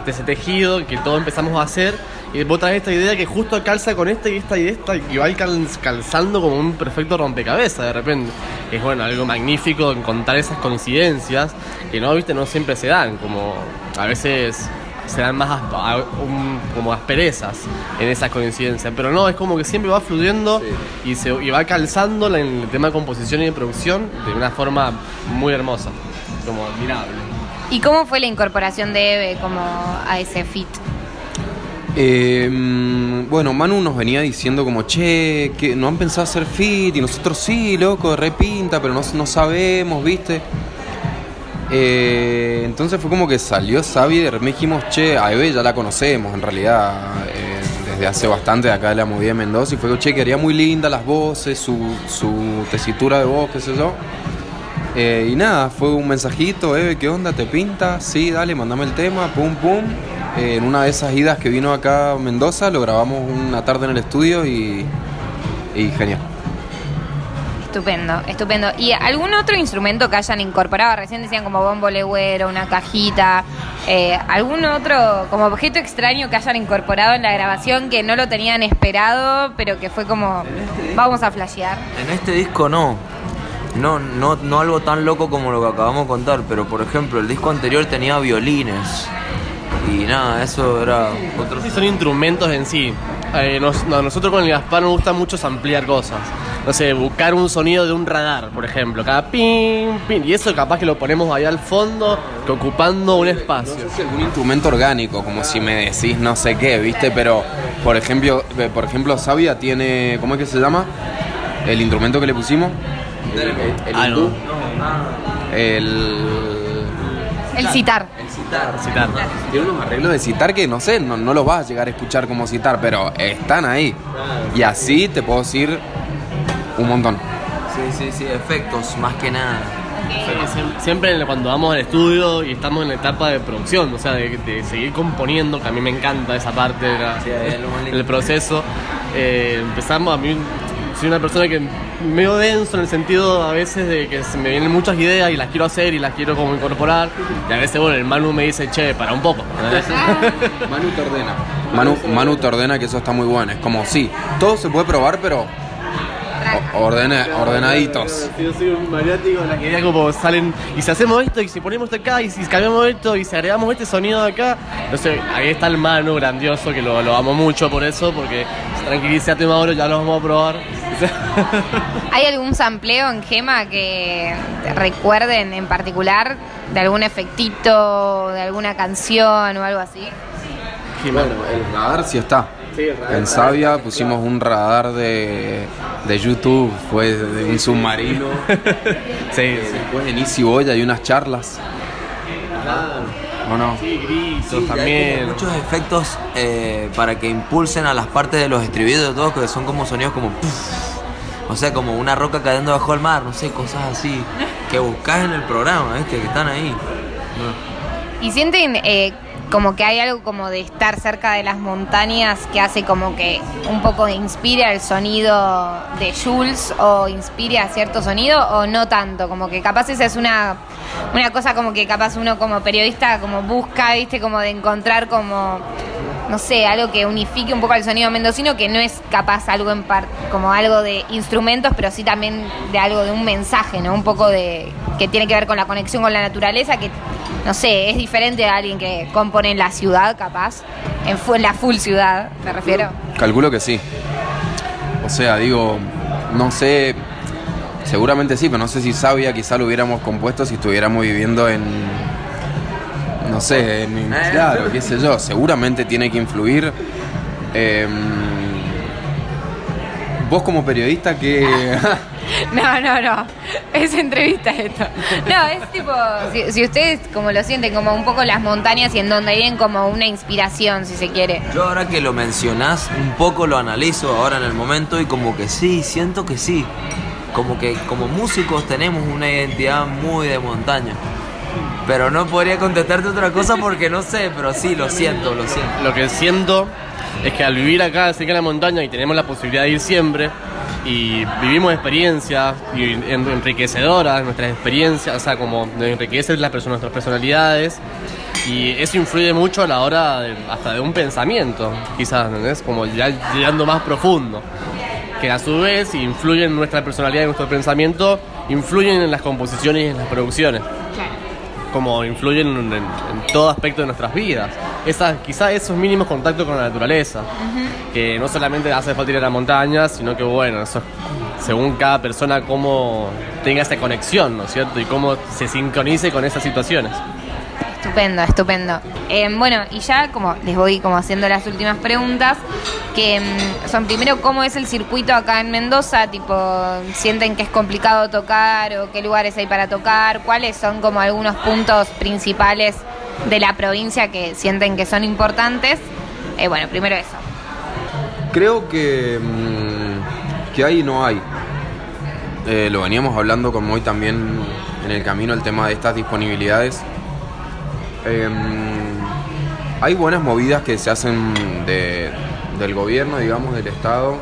Speaker 6: ese tejido que todos empezamos a hacer. Y vos traes esta idea que justo calza con esta y esta y esta y va cal- calzando como un perfecto rompecabezas de repente. Es bueno, algo magnífico encontrar esas coincidencias que no, viste, no siempre se dan, como a veces se dan más asp- a- un- como asperezas en esas coincidencias. Pero no, es como que siempre va fluyendo y, se, y va calzando en el tema de composición y de producción de una forma muy hermosa, como admirable.
Speaker 1: ¿Y cómo fue la incorporación de Eve como a ese fit?
Speaker 4: Eh, mm, bueno, Manu nos venía diciendo como, che, que no han pensado hacer fit, y nosotros sí, loco, repinta, pero no, no sabemos, ¿viste? Eh, entonces fue como que salió y de repente dijimos, che, a Eve ya la conocemos en realidad eh, desde hace bastante acá de la movida de Mendoza y fue, che, quería muy linda las voces, su, su tesitura de voz, qué sé yo. Eh, y nada, fue un mensajito, Eve, ¿qué onda? ¿Te pinta? Sí, dale, mandame el tema, pum, pum. En una de esas idas que vino acá a Mendoza, lo grabamos una tarde en el estudio y, y genial.
Speaker 1: Estupendo, estupendo. ¿Y algún otro instrumento que hayan incorporado? Recién decían como bombo legüero, una cajita. eh, ¿Algún otro como objeto extraño que hayan incorporado en la grabación que no lo tenían esperado, pero que fue como, vamos a flashear?
Speaker 5: En este disco no. No, no, no algo tan loco como lo que acabamos de contar, pero por ejemplo, el disco anterior tenía violines. Y nada, eso era otro.
Speaker 6: Sí, son instrumentos en sí. Eh, nos- no, nosotros con el Gaspar nos gusta mucho ampliar cosas. No sé, buscar un sonido de un radar, por ejemplo. Cada pim, pim. Y eso capaz que lo ponemos ahí al fondo, que ocupando un espacio.
Speaker 4: No sé si algún instrumento orgánico, como si me decís no sé qué, ¿viste? Pero, por ejemplo, eh, por ejemplo, Sabia tiene, ¿cómo es que se llama? El instrumento que le pusimos. El, el, el
Speaker 6: Ah,
Speaker 4: hindú. El...
Speaker 1: El citar.
Speaker 6: Citar.
Speaker 4: Tiene unos arreglos de citar que no sé, no, no los vas a llegar a escuchar como citar, pero están ahí. Y así te puedo decir un montón.
Speaker 5: Sí, sí, sí, efectos, más que nada.
Speaker 6: Siem- Siempre cuando vamos al estudio y estamos en la etapa de producción, o sea, de, de seguir componiendo, que a mí me encanta esa parte
Speaker 5: Sí,
Speaker 6: proceso, eh, empezamos, a mí soy una persona que medio denso en el sentido a veces de que se me vienen muchas ideas y las quiero hacer y las quiero como incorporar, y a veces, bueno, el Manu me dice, che, para un poco.
Speaker 4: Manu te ordena. Manu, Manu te ordena que eso está muy bueno. Es como, sí, todo se puede probar, pero ordena- ordenaditos.
Speaker 6: Yo soy un maniático de la que idea como salen y si hacemos esto y si ponemos esto acá y si cambiamos esto y si agregamos este sonido de acá. No sé, ahí está el mano grandioso que lo, lo amo mucho por eso, porque tranquilízate Mauro, ya lo vamos a probar.
Speaker 1: ¿Hay algún sampleo en Gema que recuerden en particular de algún efectito, de alguna canción o algo así?
Speaker 4: Bueno, el radar sí está. En Sabia pusimos un radar de, de YouTube, fue de un submarino.
Speaker 6: Sí,
Speaker 4: Después en Easy Boy hay unas charlas. ¿O no?
Speaker 6: Sí, gritos
Speaker 5: Sí, hay
Speaker 6: también.
Speaker 5: como muchos efectos eh, para que impulsen a las partes de los estribillos de todos que son como sonidos como puff. o sea como una roca cayendo bajo el mar no sé cosas así que buscas en el programa ¿viste? que están ahí
Speaker 1: ¿Y sienten eh, como que hay algo como de estar cerca de las montañas que hace como que un poco inspire al sonido de Jules o inspire a cierto sonido o no tanto? Como que capaz esa es una, una cosa como que capaz uno como periodista como busca, viste, como de encontrar como, no sé, algo que unifique un poco al sonido mendocino que no es capaz algo en par, como algo de instrumentos, pero sí también de algo de un mensaje, ¿no? Un poco de que tiene que ver con la conexión con la naturaleza, que no sé, es diferente a alguien que compone en la ciudad, capaz, en, en la full ciudad, me refiero.
Speaker 4: Calculo que sí. O sea, digo, no sé, seguramente sí, pero no sé si Sabia quizá lo hubiéramos compuesto si estuviéramos viviendo en, no sé, en, en-
Speaker 5: Eh.
Speaker 4: claro, qué sé yo, seguramente tiene que influir. Em, vos como periodista que...
Speaker 1: No, no, no, es entrevista esto. No, es tipo, si, si ustedes como lo sienten, como un poco las montañas y en donde vienen como una inspiración, si se quiere.
Speaker 5: yo ahora que lo mencionás un poco lo analizo ahora en el momento y como que sí siento que sí como que como músicos tenemos una identidad muy de montaña pero no podría contestarte otra cosa porque no sé pero sí lo siento lo siento
Speaker 6: Lo que siento es que al vivir acá cerca de la montaña y tenemos la posibilidad de ir siempre y vivimos experiencias y en- enriquecedoras, nuestras experiencias, o sea, como enriquecen nuestras personalidades y eso influye mucho a la hora de- hasta de un pensamiento, quizás, ¿entendés? Como ya llegando más profundo. Que a su vez influyen en nuestra personalidad y nuestro pensamiento, influyen en las composiciones y en las producciones como influyen en, en- en todo aspecto de nuestras vidas. Esa, quizá esos mínimos contactos con la naturaleza, que no solamente hace falta ir a la montaña, sino que bueno, eso es según cada persona cómo tenga esa conexión, ¿no es cierto? Y cómo se sincronice con esas situaciones.
Speaker 1: Estupendo, estupendo. Eh, bueno, y ya como les voy como haciendo las últimas preguntas, que mm, son primero cómo es el circuito acá en Mendoza, tipo, sienten que es complicado tocar o qué lugares hay para tocar, cuáles son como algunos puntos principales de la provincia que sienten que son importantes. Eh, bueno, primero eso.
Speaker 4: Creo que, mm, que ahí no hay. Eh, lo veníamos hablando con Moy también en el camino, el tema de estas disponibilidades. Em, hay buenas movidas que se hacen de- del gobierno, digamos, del Estado.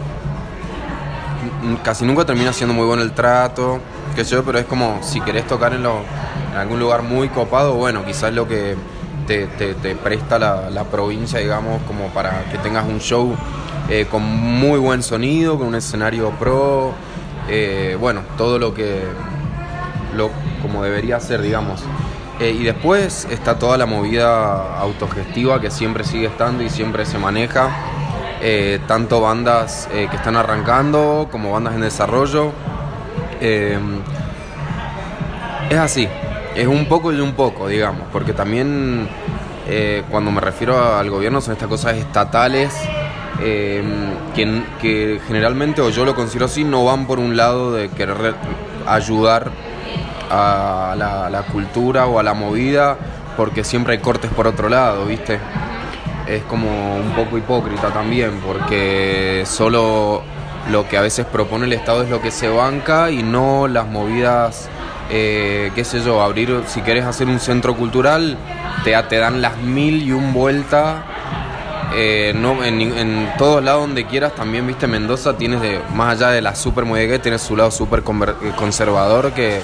Speaker 4: Casi nunca termina siendo muy bueno el trato, sé yo, pero es como si querés tocar en, lo- en algún lugar muy copado, bueno, quizás lo que te, presta la, la provincia, digamos, como para que tengas un show eh, con muy buen sonido, con un escenario pro, eh, bueno, todo lo que, lo, como debería ser, digamos. Eh, y después está toda la movida autogestiva que siempre sigue estando y siempre se maneja. Eh, tanto bandas eh, que están arrancando como bandas en desarrollo. Es así, es un poco y un poco, digamos, porque también cuando me refiero al gobierno son estas cosas estatales que, que generalmente, o yo lo considero así, no van por un lado de querer re- ayudar a la, cultura o a la movida, porque siempre hay cortes por otro lado, ¿viste? Es como un poco hipócrita también, porque solo lo que a veces propone el Estado es lo que se banca y no las movidas, eh, qué sé yo, abrir, si querés hacer un centro cultural, te, te dan las mil y un vuelta eh, no, en, todos lados donde quieras, también viste Mendoza, tienes de, más allá de la super que tienes su lado súper eh, conservador que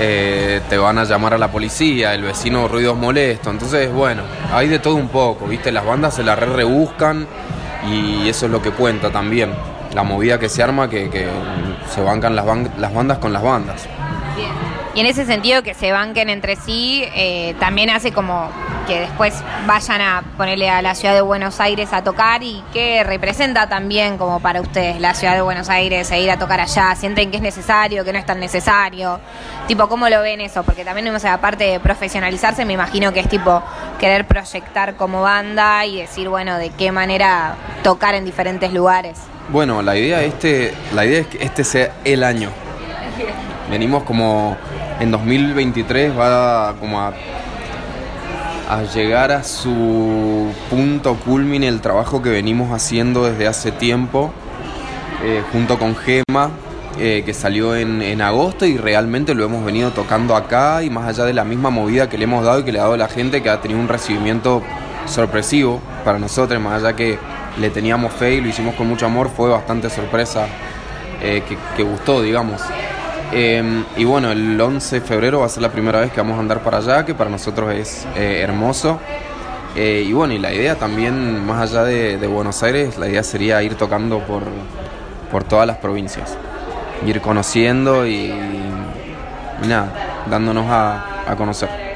Speaker 4: eh, te van a llamar a la policía, el vecino ruidos molestos. Entonces, bueno, hay de todo un poco, viste, las bandas se la re rebuscan y eso es lo que cuenta también. la movida que se arma, que, se bancan las, ban- las bandas con las bandas.
Speaker 1: Y en ese sentido que se banquen entre sí, también hace como que después vayan a ponerle a la ciudad de Buenos Aires a tocar y que representa también como para ustedes la ciudad de Buenos Aires e ir a tocar allá. ¿Sienten que es necesario, que no es tan necesario? Tipo, ¿cómo lo ven eso? Porque también, o sea, aparte de profesionalizarse, me imagino que es tipo querer proyectar como banda y decir, bueno, de qué manera tocar en diferentes lugares.
Speaker 4: Bueno, la idea, este, la idea es que este sea el año. Venimos como en 2023 va como a, a llegar a su punto culmine el trabajo que venimos haciendo desde hace tiempo eh, junto con Gema, eh, que salió en, en agosto y realmente lo hemos venido tocando acá y más allá de la misma movida que le hemos dado y que le ha dado a la gente, que ha tenido un recibimiento sorpresivo para nosotros, más allá que le teníamos fe y lo hicimos con mucho amor, fue bastante sorpresa eh, que, que gustó, digamos. Eh, y bueno, el 11 de febrero va a ser la primera vez que vamos a andar para allá, que para nosotros es eh, hermoso. Eh, y bueno, y la idea también, más allá de, Buenos Aires, la idea sería ir tocando por, por todas las provincias. Ir conociendo y, nada, dándonos a conocer.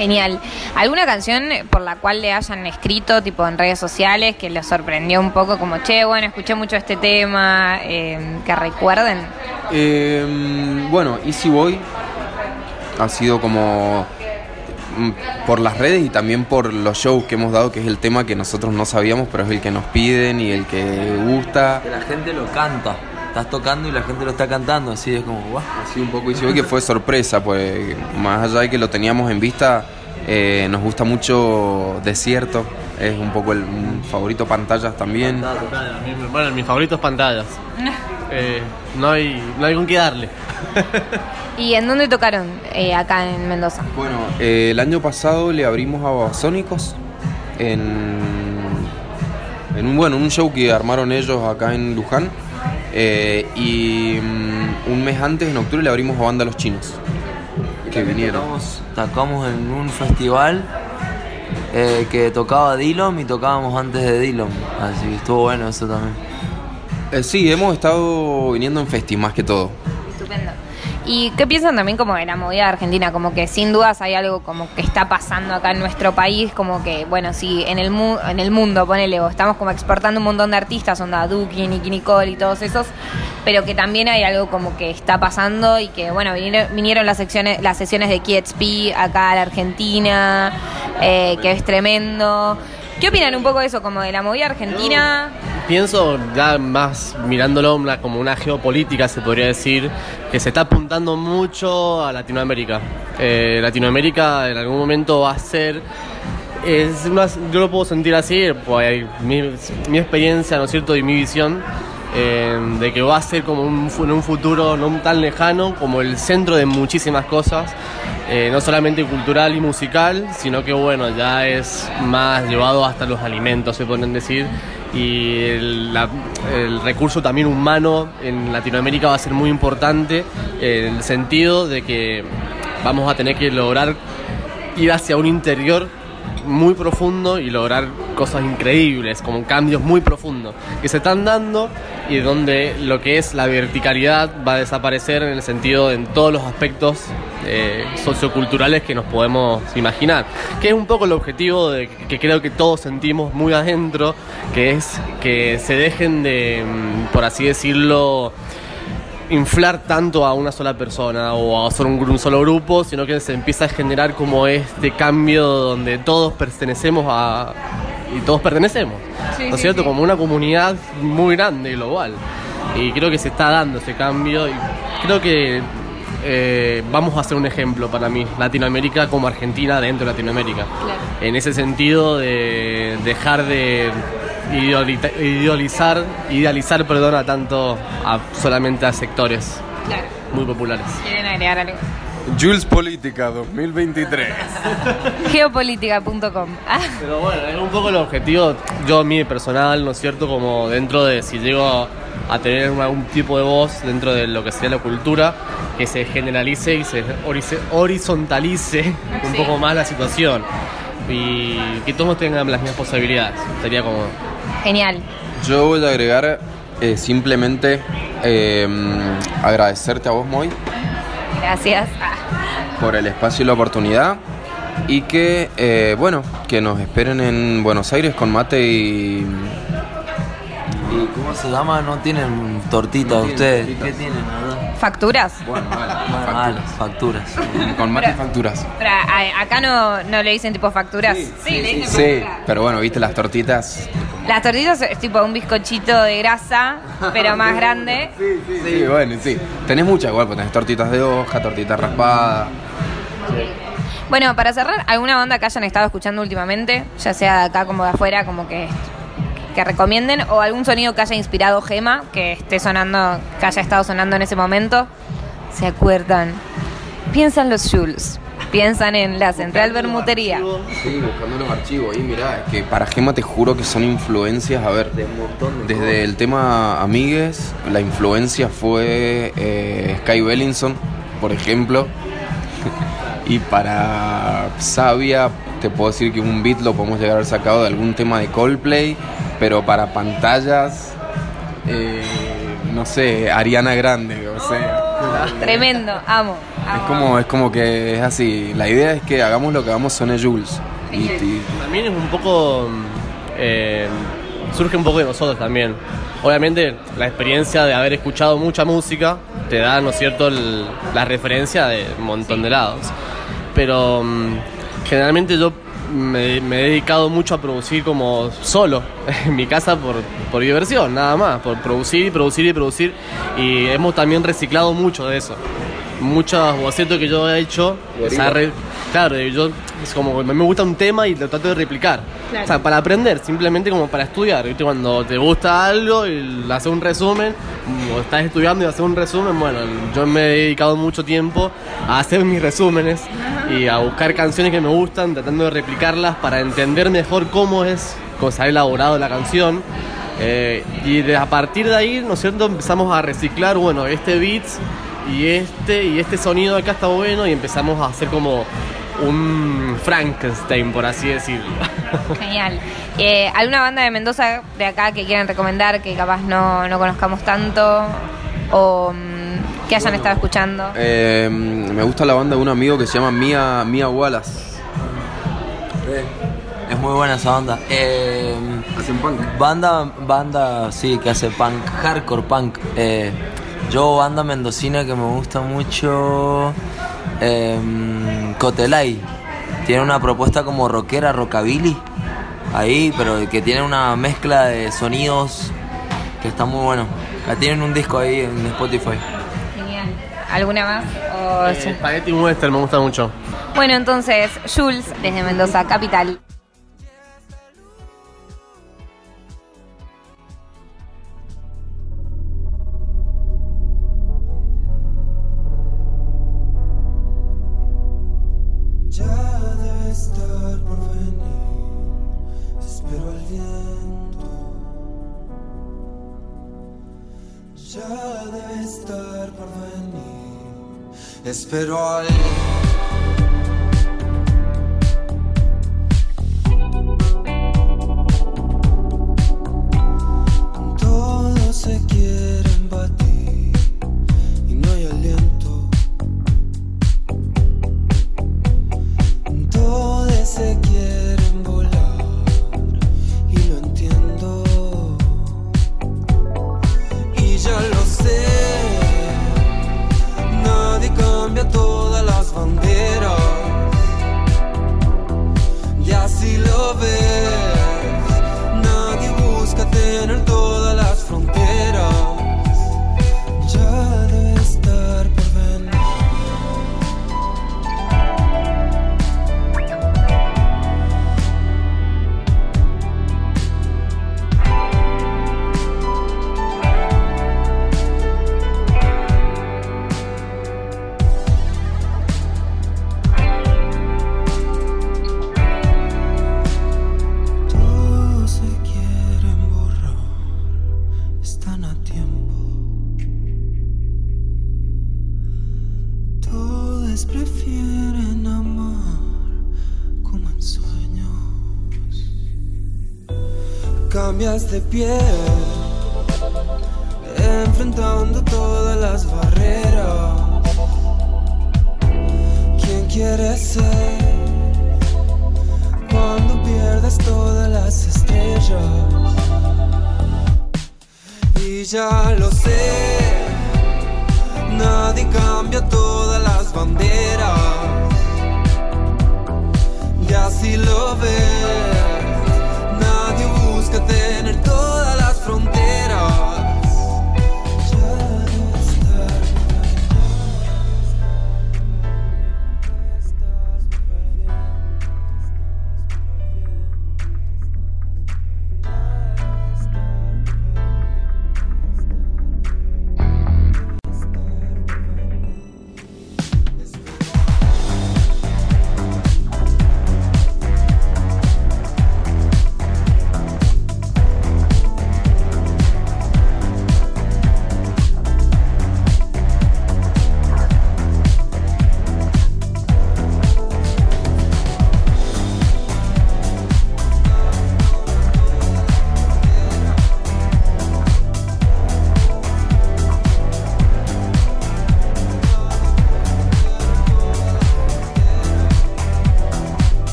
Speaker 1: Genial. ¿Alguna canción por la cual le hayan escrito, tipo en redes sociales, que los sorprendió un poco, como, che, bueno, escuché mucho este tema, eh, que recuerden?
Speaker 4: Eh, bueno, Easy Boy ha sido como mm, por las redes y también por los shows que hemos dado, que es el tema que nosotros no sabíamos, pero es el que nos piden y el que gusta.
Speaker 5: Que la gente lo canta. Estás tocando y la gente lo está cantando, así es como, guau.
Speaker 4: Así un poco Boy que fue sorpresa, pues más allá de que lo teníamos en vista, eh, nos gusta mucho Desierto, es un poco el un favorito pantallas también.
Speaker 6: Bueno, mis favoritos pantallas. Eh, no, hay, no hay con qué darle.
Speaker 1: ¿Y en dónde tocaron eh, acá en Mendoza?
Speaker 4: Bueno, eh, el año pasado le abrimos a Babasónicos en, en un, bueno, un show que armaron ellos acá en Luján. Eh, y mm, un mes antes, en octubre, le abrimos a Banda Los Chinos. Que vinieron.
Speaker 5: Tocamos, tocamos en un festival eh, que tocaba Dillom y tocábamos antes de Dillom. Así que estuvo bueno eso también.
Speaker 4: Eh, sí, hemos estado viniendo en festi más que todo.
Speaker 1: Estupendo. ¿Y qué piensan también como de la movida de Argentina? Como que sin dudas hay algo como que está pasando acá en nuestro país, como que, bueno, sí, en el, mu en el mundo, ponele, estamos como exportando un montón de artistas, onda Duki, Nicky Nicole y todos esos, pero que también hay algo como que está pasando y que, bueno, vinieron, vinieron las, secciones, las sesiones de KXP acá a la Argentina, eh, que es tremendo. ¿Qué opinan un poco de eso, como de la movida argentina?
Speaker 6: Pienso ya más mirándolo como una geopolítica, se podría decir, que se está apuntando mucho a Latinoamérica. Eh, Latinoamérica en algún momento va a ser... Es una- yo lo puedo sentir así, pues mi, experiencia, ¿no cierto?, y mi visión, eh, de que va a ser como un, en un futuro no tan lejano, como el centro de muchísimas cosas, eh, no solamente cultural y musical, sino que bueno, ya es más llevado hasta los alimentos, se pueden decir, y el, el recurso también humano en Latinoamérica va a ser muy importante, eh, en el sentido de que vamos a tener que lograr ir hacia un interior muy profundo y lograr cosas increíbles, como cambios muy profundos que se están dando y donde lo que es la verticalidad va a desaparecer en el sentido en todos los aspectos eh, socioculturales que nos podemos imaginar, que es un poco el objetivo de, que creo que todos sentimos muy adentro, que es que se dejen de, mm, por así decirlo, inflar tanto a una sola persona o a solo un, solo grupo, sino que se empieza a generar como este cambio donde todos pertenecemos a... y todos pertenecemos, ¿no es cierto? Como una comunidad muy grande, global. Y creo que se está dando ese cambio y creo que eh, vamos a hacer un ejemplo para mí, Latinoamérica como Argentina dentro de Latinoamérica. En ese sentido de dejar de ideolita- idealizar, idealizar perdón, a tanto a solamente a sectores
Speaker 1: Claro.
Speaker 6: muy populares.
Speaker 1: ¿Quieren agregar algo?
Speaker 4: Jules Política 2023.
Speaker 1: Geopolítica.com.
Speaker 6: Pero bueno, es un poco el objetivo, yo mi personal, ¿no es cierto? Como dentro de si llego a tener un- algún tipo de voz dentro de lo que sería la cultura, que se generalice y se horizontalice un
Speaker 1: Sí.
Speaker 6: poco más la situación. Y que todos tengan las mismas posibilidades. Sería como...
Speaker 1: genial.
Speaker 4: Yo voy a agregar eh, simplemente eh, agradecerte a vos, Moy,
Speaker 1: Gracias.
Speaker 4: Por el espacio y la oportunidad. Y que, eh, bueno, que nos esperen en Buenos Aires con mate y.
Speaker 5: ¿Y cómo se llama? ¿No tienen
Speaker 4: No tienen
Speaker 5: ustedes?
Speaker 4: tortitas.
Speaker 5: ¿Qué tienen, verdad?
Speaker 1: ¿Facturas?
Speaker 4: Bueno, vale,
Speaker 5: Bueno, vale, facturas.
Speaker 4: Con mate y facturas.
Speaker 1: Pero a- acá no, no le dicen tipo facturas. Sí, le dicen
Speaker 4: Sí,
Speaker 1: facturas.
Speaker 4: pero bueno, viste las tortitas.
Speaker 1: Las tortitas es tipo un bizcochito de grasa, pero más grande.
Speaker 4: Sí, bueno, sí. Tenés muchas igual, pues tenés tortitas de hoja, tortitas raspadas.
Speaker 1: Bueno, para cerrar, ¿alguna banda que hayan estado escuchando últimamente? Ya sea de acá como de afuera, como que, que recomienden, o algún sonido que haya inspirado Gema, que esté sonando, que haya estado sonando en ese momento. ¿Se acuerdan? Piensan los Jules, piensan en la Central Bermutería.
Speaker 4: Sí, buscando los archivos. Y mirá, es que para Gema te juro que son influencias. A ver,
Speaker 5: De un montón de
Speaker 4: desde el tema Amigues, la influencia fue eh, Sky Bellinson, por ejemplo. y para Sabia, te puedo decir que un beat lo podemos llegar a haber sacado de algún tema de Coldplay, pero para pantallas, eh, no sé, Ariana Grande, o sea.
Speaker 1: Tremendo, amo.
Speaker 4: Es como, es como que es así. La idea es que hagamos lo que hagamos son Jules. Y, y-
Speaker 6: También es un poco. eh, surge un poco de nosotros también. Obviamente, la experiencia de haber escuchado mucha música te da, ¿no es cierto?, el- la referencia de un montón de lados. Pero mm, generalmente yo me, he dedicado mucho a producir como solo en mi casa por, por diversión, nada más, por producir y producir y producir. Y hemos también reciclado mucho de eso. Muchos bocetos que yo he hecho, se ha re- claro, yo es como a mí me gusta un tema y lo trato de replicar. O sea, para aprender, simplemente como para estudiar. ¿viste? Cuando te gusta algo y haces un resumen, o estás estudiando y haces un resumen, bueno, yo me he dedicado mucho tiempo a hacer mis resúmenes y a buscar canciones que me gustan, tratando de replicarlas para entender mejor cómo es, cómo se ha elaborado la canción. Eh, y de- a partir de ahí, ¿no es cierto?, empezamos a reciclar, bueno, este beat y este y este sonido acá está bueno y empezamos a hacer como un Frankenstein, por así decirlo.
Speaker 1: Genial. Eh, ¿Alguna banda de Mendoza de acá que quieran recomendar que capaz no, no conozcamos tanto o mm, que hayan estado escuchando?
Speaker 4: eh, me gusta la banda de un amigo que se llama Mia, Mia Wallace.
Speaker 5: Es muy buena esa banda. Eh,
Speaker 4: Hacen punk.
Speaker 5: banda, banda, sí, que hace punk, hardcore punk. Eh, yo, banda mendocina que me gusta mucho, eh, Cotelay. Tiene una propuesta como rockera, rockabilly. Ahí, pero que tiene una mezcla de sonidos que está muy bueno. La tienen un disco ahí en Spotify.
Speaker 1: Genial. ¿Alguna más? O
Speaker 6: Eh, Spaghetti Western me gusta mucho.
Speaker 1: Bueno, entonces, Jules, desde Mendoza, capital.
Speaker 7: Venir,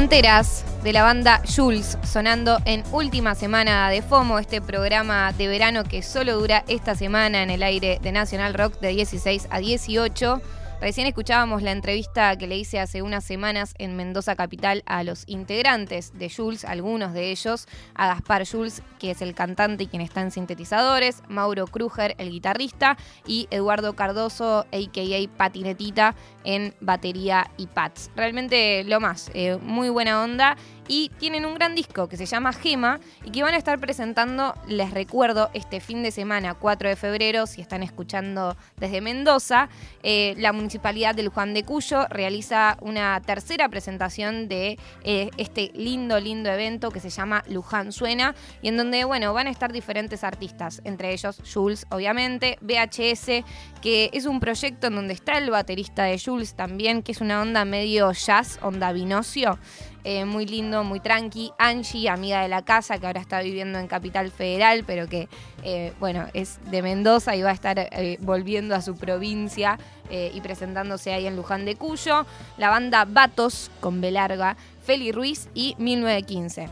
Speaker 7: Fronteras de
Speaker 1: la banda Jules sonando en última semana de FOMO, este programa de verano que solo dura esta semana en el aire de National Rock de 16 a 18. Recién escuchábamos la entrevista que le hice hace unas semanas en Mendoza Capital a los integrantes de Jules, algunos de ellos, a Gaspar Jules, que es el cantante y quien está en sintetizadores, Mauro Kruger, el guitarrista, y Eduardo Cardoso, a.k.a. Patinetita, en batería y pads. Realmente lo más, eh, muy buena onda. Y tienen un gran disco que se llama Gema y que van a estar presentando, les recuerdo, este fin de semana, 4 de febrero, si están escuchando desde Mendoza, eh, la Municipalidad del Juan de Cuyo realiza una tercera presentación de eh, este lindo, lindo evento que se llama Luján Suena y en donde, bueno, van a estar diferentes artistas, entre ellos Jules, obviamente, VHS, que es un proyecto en donde está el baterista de Jules también, que es una onda medio jazz, onda vinocio. Eh, muy lindo, muy tranqui. Angie, amiga de la casa, que ahora está viviendo en Capital Federal, pero que, eh, bueno, es de Mendoza y va a estar eh, volviendo a su provincia y presentándose ahí en Luján de Cuyo. La banda Vatos, con B larga, Feli Ruiz y 1915.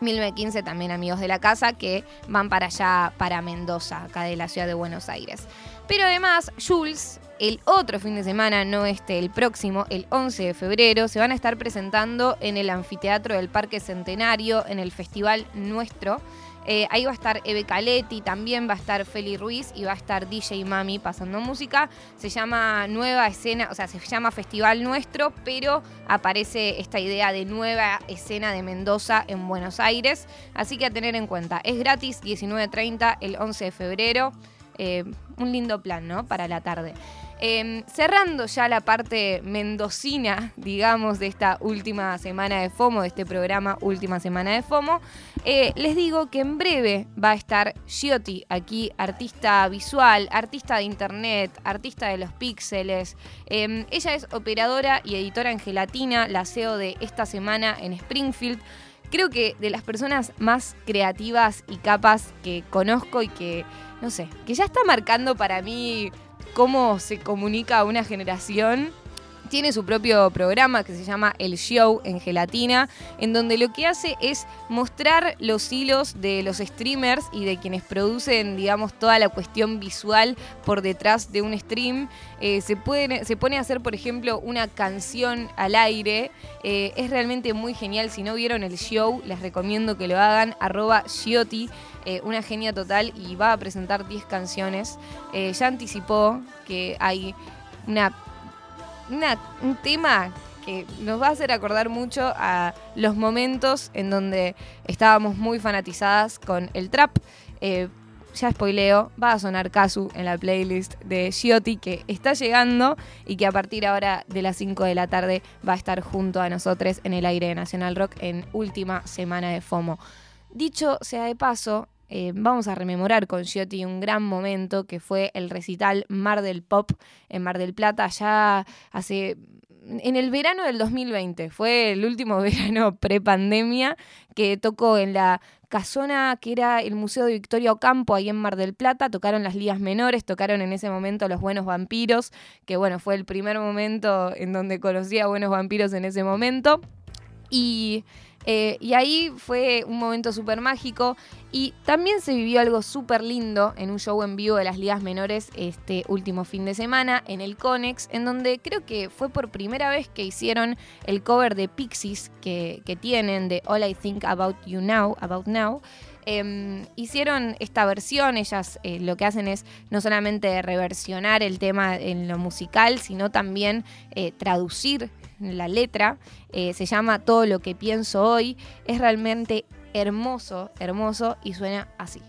Speaker 1: 1915 también amigos de la casa que van para allá, para Mendoza, acá de la ciudad de Buenos Aires. Pero además, Jules, el otro fin de semana, no este, el próximo, el 11 de febrero, se van a estar presentando en el anfiteatro del Parque Centenario, en el Festival Nuestro. Eh, ahí va a estar Eve Caletti, también va a estar Feli Ruiz y va a estar DJ Mami pasando música. Se llama Nueva Escena, o sea, se llama Festival Nuestro, pero aparece esta idea de nueva escena de Mendoza en Buenos Aires. Así que a tener en cuenta, es gratis 19.30 el 11 de febrero. Eh, un lindo plan, ¿no? Para la tarde. Eh, cerrando ya la parte mendocina, digamos, de esta última semana de FOMO, de este programa Última Semana de FOMO, eh, les digo que en breve va a estar Giotti aquí, artista visual, artista de internet, artista de los píxeles. Eh, ella es operadora y editora en Gelatina, la CEO de esta semana en Springfield creo que de las personas más creativas y capas que conozco y que, no sé, que ya está marcando para mí cómo se comunica una generación. Tiene su propio programa que se llama El Show en Gelatina, en donde lo que hace es mostrar los hilos de los streamers y de quienes producen, digamos, toda la cuestión visual por detrás de un stream. Eh, se, puede, se pone a hacer, por ejemplo, una canción al aire. Eh, es realmente muy genial. Si no vieron el show, les recomiendo que lo hagan. Arroba Giotti, eh, una genia total y va a presentar 10 canciones. Ya anticipó que hay una, una- un tema que nos va a hacer acordar mucho a los momentos en donde estábamos muy fanatizadas con el trap. Eh, ya spoileo, va a sonar Kazu en la playlist de Giotti que está llegando y que a partir ahora de las 5 de la tarde va a estar junto a nosotros en el aire de Nacional Rock en última semana de FOMO. Dicho sea de paso, eh, vamos a rememorar con Giotti un gran momento que fue el recital Mar del Pop en Mar del Plata, ya hace en el verano del 2020. Fue el último verano prepandemia que tocó en la casona que era el Museo de Victoria Ocampo, ahí en Mar del Plata. Tocaron las ligas menores, tocaron en ese momento Los Buenos Vampiros, que bueno, fue el primer momento en donde conocí a Buenos Vampiros en ese momento. Y, eh, y ahí fue un momento súper mágico. Y también se vivió algo súper lindo en un show en vivo de las ligas menores este último fin de semana en el Conex, en donde creo que fue por primera vez que hicieron el cover de Pixies que, que tienen de All I Think About You Now, About Now. Em, hicieron esta versión, ellas eh, lo que hacen es no solamente reversionar el tema en lo musical, sino también eh, traducir la letra. Eh, se llama Todo lo que pienso hoy. Es realmente hermoso, hermoso y suena así.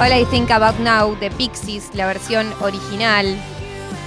Speaker 1: All I Think About Now de Pixies, la versión original.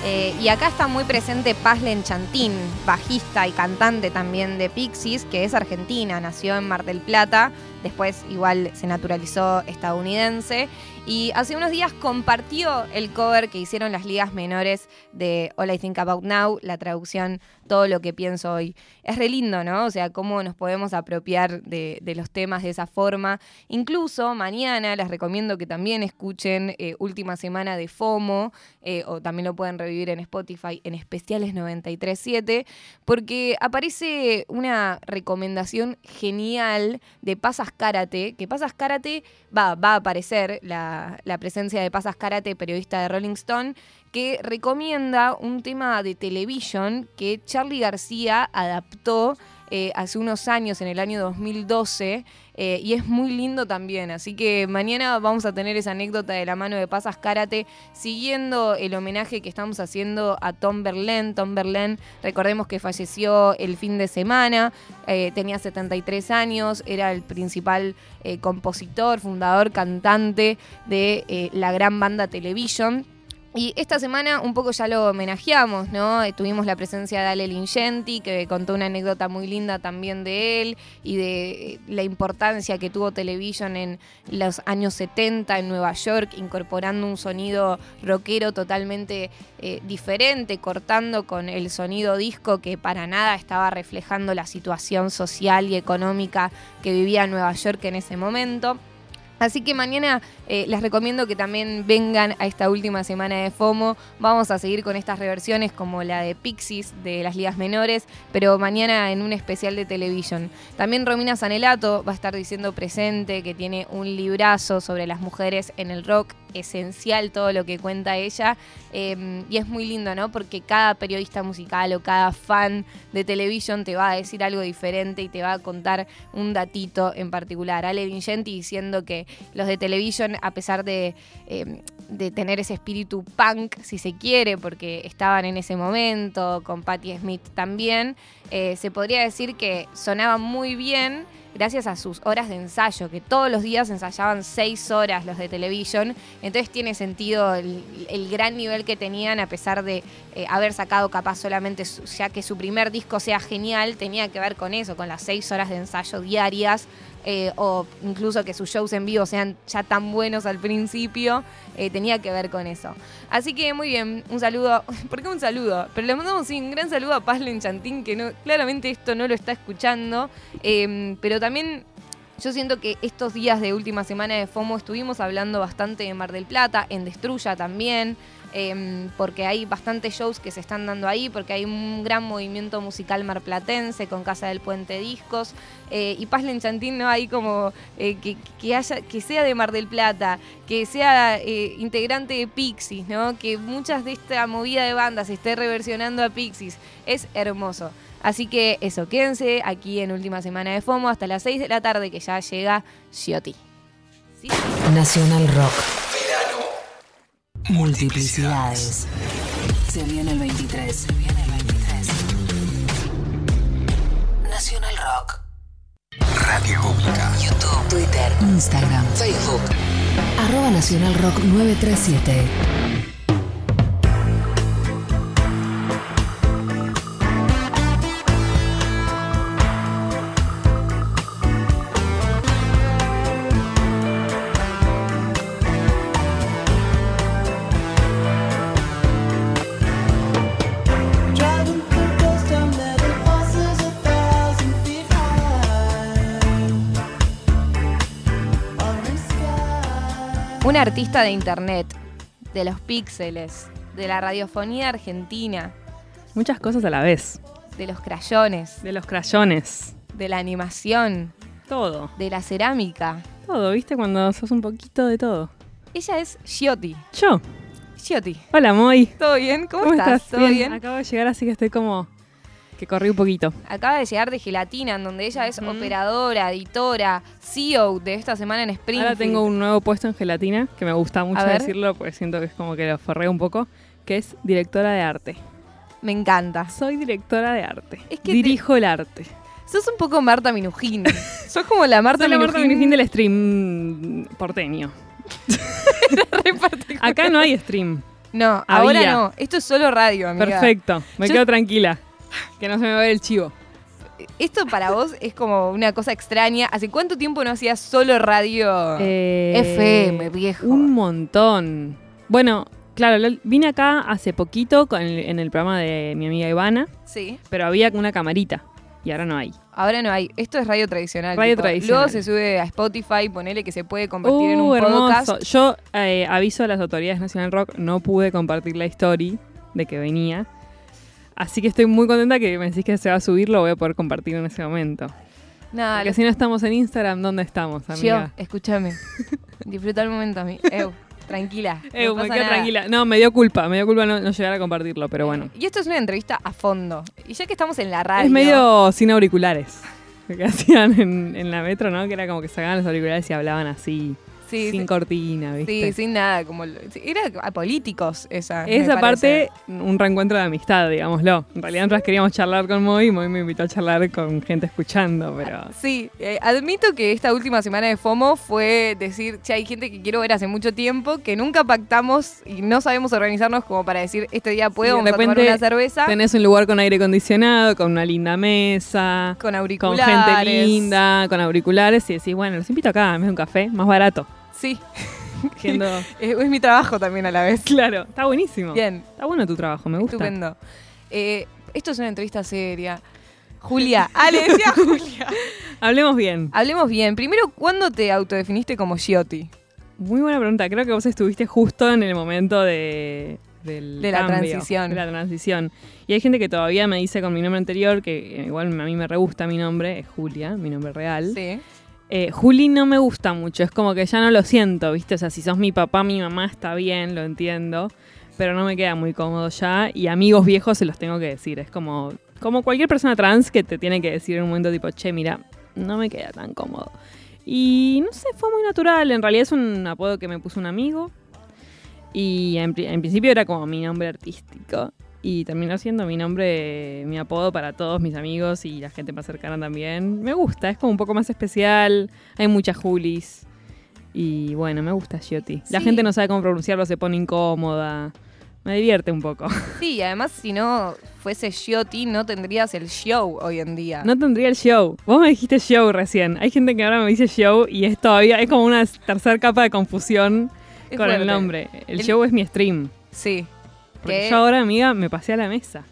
Speaker 1: Eh, y acá está muy presente Paz Lenchantín, bajista y cantante también de Pixies, que es argentina, nació en Mar del Plata, después igual se naturalizó estadounidense. Y hace unos días compartió el cover que hicieron las ligas menores de All I Think About Now, la traducción Todo lo que pienso hoy. Es re lindo, ¿no? O sea, cómo nos podemos apropiar de, los temas de esa forma. Incluso mañana les recomiendo que también escuchen eh, Última Semana de FOMO, eh, o también lo pueden revivir en Spotify, en especiales 93.7, porque aparece una recomendación genial de Pasas Karate, que Pasas Karate va, va a aparecer la, la presencia de Pasas Karate, periodista de Rolling Stone, que recomienda un tema de televisión que Charlie García adaptó eh, hace unos años, en el año 2012, eh, y es muy lindo también. Así que mañana vamos a tener esa anécdota de la mano de Pasas Karate, siguiendo el homenaje que estamos haciendo a Tom Berlin. Tom Berlin, recordemos que falleció el fin de semana, eh, tenía 73 años, era el principal compositor, fundador, cantante de la gran banda Television. Y esta semana un poco ya lo homenajeamos, ¿no? Eh, Tuvimos la presencia de Ale Lingenti, que contó una anécdota muy linda también de él y de eh, la importancia que tuvo Television en los años 70 en Nueva York, incorporando un sonido rockero totalmente eh, diferente, cortando con el sonido disco que para nada estaba reflejando la situación social y económica que vivía Nueva York en ese momento. Así que mañana eh, les recomiendo que también vengan a esta última semana de FOMO. Vamos a seguir con estas reversiones como la de Pixies de las ligas menores, pero mañana en un especial de televisión. También Romina Sanelato va a estar diciendo presente que tiene un librazo sobre las mujeres en el rock esencial todo lo que cuenta ella eh, y es muy lindo, ¿no? Porque cada periodista musical o cada fan de televisión te va a decir algo diferente y te va a contar un datito en particular. Ale Vincenti diciendo que los de televisión, a pesar de, eh, de tener ese espíritu punk, si se quiere, porque estaban en ese momento, con Patti Smith también, eh, se podría decir que sonaban muy bien gracias a sus horas de ensayo, que todos los días ensayaban seis horas los de televisión, entonces tiene sentido el, el gran nivel que tenían a pesar de eh, haber sacado capaz solamente, ya que su primer disco sea genial, tenía que ver con eso, con las seis horas de ensayo diarias. Eh, o incluso que sus shows en vivo sean ya tan buenos al principio, eh, tenía que ver con eso. Así que muy bien, un saludo, ¿por qué un saludo? Pero le mandamos un gran saludo a Paz Lenchantín, que claramente esto no lo está escuchando, eh, pero también yo siento que estos días de última semana de FOMO estuvimos hablando bastante de Mar del Plata, en Destruya también, em, porque hay bastantes shows que se están dando ahí, porque hay un gran movimiento musical marplatense con Casa del Puente Discos, eh, y Paz Lenchantín, ¿no? Ahí como eh, que, que, haya, que sea de Mar del Plata, que sea eh, integrante de Pixies, ¿no? Que muchas de esta movida de bandas esté reversionando a Pixies, es hermoso. Así que eso, quédense aquí en Última Semana de FOMO hasta las 6 de la tarde que ya llega Giotti. ¿Sí?
Speaker 8: Nacional Rock. Multiplicidades. Se viene el 23. Se viene el 23. Nacional Rock.
Speaker 9: Radio Pública.
Speaker 8: YouTube, Twitter, Instagram, Facebook. Arroba Nacional Rock 937.
Speaker 1: Un artista de internet, de los píxeles, de la radiofonía argentina,
Speaker 10: Muchas cosas a la vez.
Speaker 1: de los crayones,
Speaker 10: De los crayones.
Speaker 1: de la animación,
Speaker 10: Todo.
Speaker 1: de la cerámica.
Speaker 10: Todo, ¿viste? Cuando sos un poquito de todo.
Speaker 1: Ella es Giotti.
Speaker 10: Yo.
Speaker 1: Giotti.
Speaker 10: Hola, Moy.
Speaker 1: ¿Todo bien? ¿Cómo, estás? ¿Todo bien?
Speaker 10: Acabo de llegar, así que estoy como que corrí un poquito.
Speaker 1: Acaba de llegar de Gelatina, en donde ella es operadora, editora, CEO de esta semana en Springfield.
Speaker 10: Ahora tengo un nuevo puesto en gelatina, que me gusta mucho decirlo, porque siento que es como que lo forré un poco, que es directora de arte.
Speaker 1: Me encanta.
Speaker 10: Soy directora de arte.
Speaker 1: Es que te-
Speaker 10: Dirijo el arte.
Speaker 1: Sos un poco Marta Minujín. Sos como la Marta
Speaker 10: Soy la Marta
Speaker 1: Minujín.
Speaker 10: Minujín del stream porteño. Acá no hay stream.
Speaker 1: No,
Speaker 10: Había.
Speaker 1: ahora no. Esto es solo radio, amiga.
Speaker 10: Perfecto. Me
Speaker 1: Yo-
Speaker 10: quedo tranquila. Que no se me va a ver el chivo.
Speaker 1: Esto para vos es como una cosa extraña. ¿Hace cuánto tiempo no hacías solo radio?
Speaker 10: Eh,
Speaker 1: FM, viejo.
Speaker 10: Un montón. Bueno, claro, vine acá hace poquito con el- en el programa de mi amiga Ivana,
Speaker 1: Sí.
Speaker 10: pero había una camarita y ahora no hay.
Speaker 1: Ahora no hay. Esto es radio tradicional.
Speaker 10: Radio
Speaker 1: tipo.
Speaker 10: tradicional.
Speaker 1: Luego se sube a Spotify, ponele que se puede convertir en
Speaker 10: Uh,
Speaker 1: un
Speaker 10: hermoso.
Speaker 1: podcast.
Speaker 10: Yo eh, aviso a las autoridades Nacional Rock, no pude compartir la story de que venía. Así que estoy muy contenta que me decís que se va a subir, lo voy a poder compartir en ese momento.
Speaker 1: Nada,
Speaker 10: Porque si no estamos en Instagram, ¿dónde estamos,
Speaker 1: Yo,
Speaker 10: amiga?
Speaker 1: escúchame. Disfruta el momento, a mí. Eu, tranquila.
Speaker 10: Eh,
Speaker 1: no
Speaker 10: me quedo
Speaker 1: nada.
Speaker 10: tranquila. No, me dio culpa, me dio culpa no, no llegar a compartirlo, pero bueno.
Speaker 1: Y esto es una entrevista a fondo. Y ya que estamos en la radio.
Speaker 10: Es medio sin auriculares. Lo que hacían en, en la metro, ¿no? Que era como que sacaban los auriculares y hablaban así,
Speaker 1: Sí,
Speaker 10: sin
Speaker 1: sí.
Speaker 10: cortina, ¿viste?
Speaker 1: Sí, sin nada. Como, sí, era a políticos esa. me
Speaker 10: Esa parte, un reencuentro de amistad, digámoslo. En realidad nosotros queríamos charlar con Moy y Moy me invitó a charlar con gente escuchando, pero...
Speaker 1: Sí, eh, admito que esta última semana de FOMO fue decir, che, hay gente que quiero ver hace mucho tiempo, que nunca pactamos y no sabemos organizarnos como para decir, este día puedo,
Speaker 10: de
Speaker 1: vamos a tomar
Speaker 10: repente
Speaker 1: una cerveza
Speaker 10: Tenés un lugar con aire acondicionado, con una linda mesa,
Speaker 1: con
Speaker 10: con
Speaker 1: auriculares.
Speaker 10: gente linda, con auriculares y decís, bueno, los invito acá, de un café, más barato.
Speaker 1: Sí,
Speaker 10: Siendo-
Speaker 1: es, es mi trabajo también a la vez.
Speaker 10: claro, está buenísimo.
Speaker 1: Bien,
Speaker 10: Está bueno tu trabajo, me gusta.
Speaker 1: estupendo. Eh, esto es una entrevista seria. Julia, ah, le decía Julia.
Speaker 10: Hablemos bien.
Speaker 1: Hablemos bien. Primero, ¿cuándo te autodefiniste como Giotti?
Speaker 10: Muy buena pregunta. Creo que vos estuviste justo en el momento de, del
Speaker 1: De la
Speaker 10: cambio,
Speaker 1: transición.
Speaker 10: De la transición. Y hay gente que todavía me dice con mi nombre anterior, que eh, igual a mí me re gusta mi nombre, es Julia, mi nombre real.
Speaker 1: Sí.
Speaker 10: Eh, Juli no me gusta mucho, es como que ya no lo siento, ¿viste? O sea, si sos mi papá, mi mamá, está bien, lo entiendo, pero no me queda muy cómodo ya. Y amigos viejos se los tengo que decir, es como, como cualquier persona trans que te tiene que decir en un momento tipo, che, mira, no me queda tan cómodo. Y no sé, fue muy natural, en realidad es un apodo que me puso un amigo. Y en, pri- en principio era como mi nombre artístico. Y terminó siendo mi nombre, mi apodo para todos mis amigos y la gente más cercana también. Me gusta, es como un poco más especial. Hay muchas Julis. Y bueno, me gusta Giotti. La
Speaker 1: Sí.
Speaker 10: gente no sabe cómo pronunciarlo, se pone incómoda. Me divierte un poco.
Speaker 1: Sí, además si no fuese Giotti, no tendrías el show hoy en día.
Speaker 10: No tendría el show. Vos me dijiste show recién. Hay gente que ahora me dice show y es todavía, es como una tercera capa de confusión
Speaker 1: Es
Speaker 10: con
Speaker 1: fuerte.
Speaker 10: el nombre. El,
Speaker 1: El-
Speaker 10: show es mi stream.
Speaker 1: Sí.
Speaker 10: Porque
Speaker 1: ¿Qué?
Speaker 10: yo ahora, amiga, me pasé a la mesa.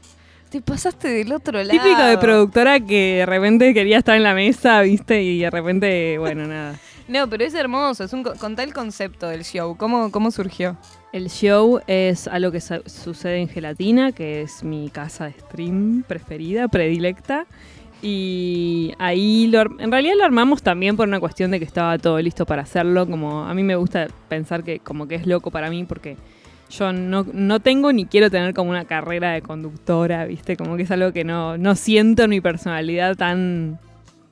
Speaker 1: Te pasaste del otro lado.
Speaker 10: Típico de productora que de repente quería estar en la mesa, viste, y de repente, bueno, nada.
Speaker 1: No, pero es hermoso. Es un, co- contá el concepto del show. ¿Cómo, cómo surgió?
Speaker 10: El show es algo que sucede en Gelatina, que es mi casa de stream preferida, predilecta. Y ahí, lo en realidad lo armamos también por una cuestión de que estaba todo listo para hacerlo. Como a mí me gusta pensar que como que es loco para mí porque yo no, no tengo ni quiero tener como una carrera de conductora, ¿viste? Como que es algo que no, no siento en mi personalidad tan,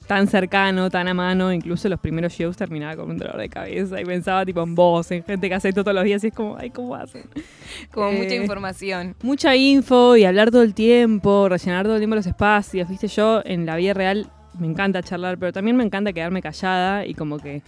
Speaker 10: tan cercano, tan a mano. Incluso los primeros shows terminaba con un dolor de cabeza y pensaba tipo en vos, en gente que hace esto todos los días y es como, ay, ¿cómo hacen?
Speaker 1: Como
Speaker 10: Eh,
Speaker 1: mucha información.
Speaker 10: Mucha info y hablar todo el tiempo, rellenar todo el tiempo los espacios, ¿viste? Yo en la vida real me encanta charlar, pero también me encanta quedarme callada y como que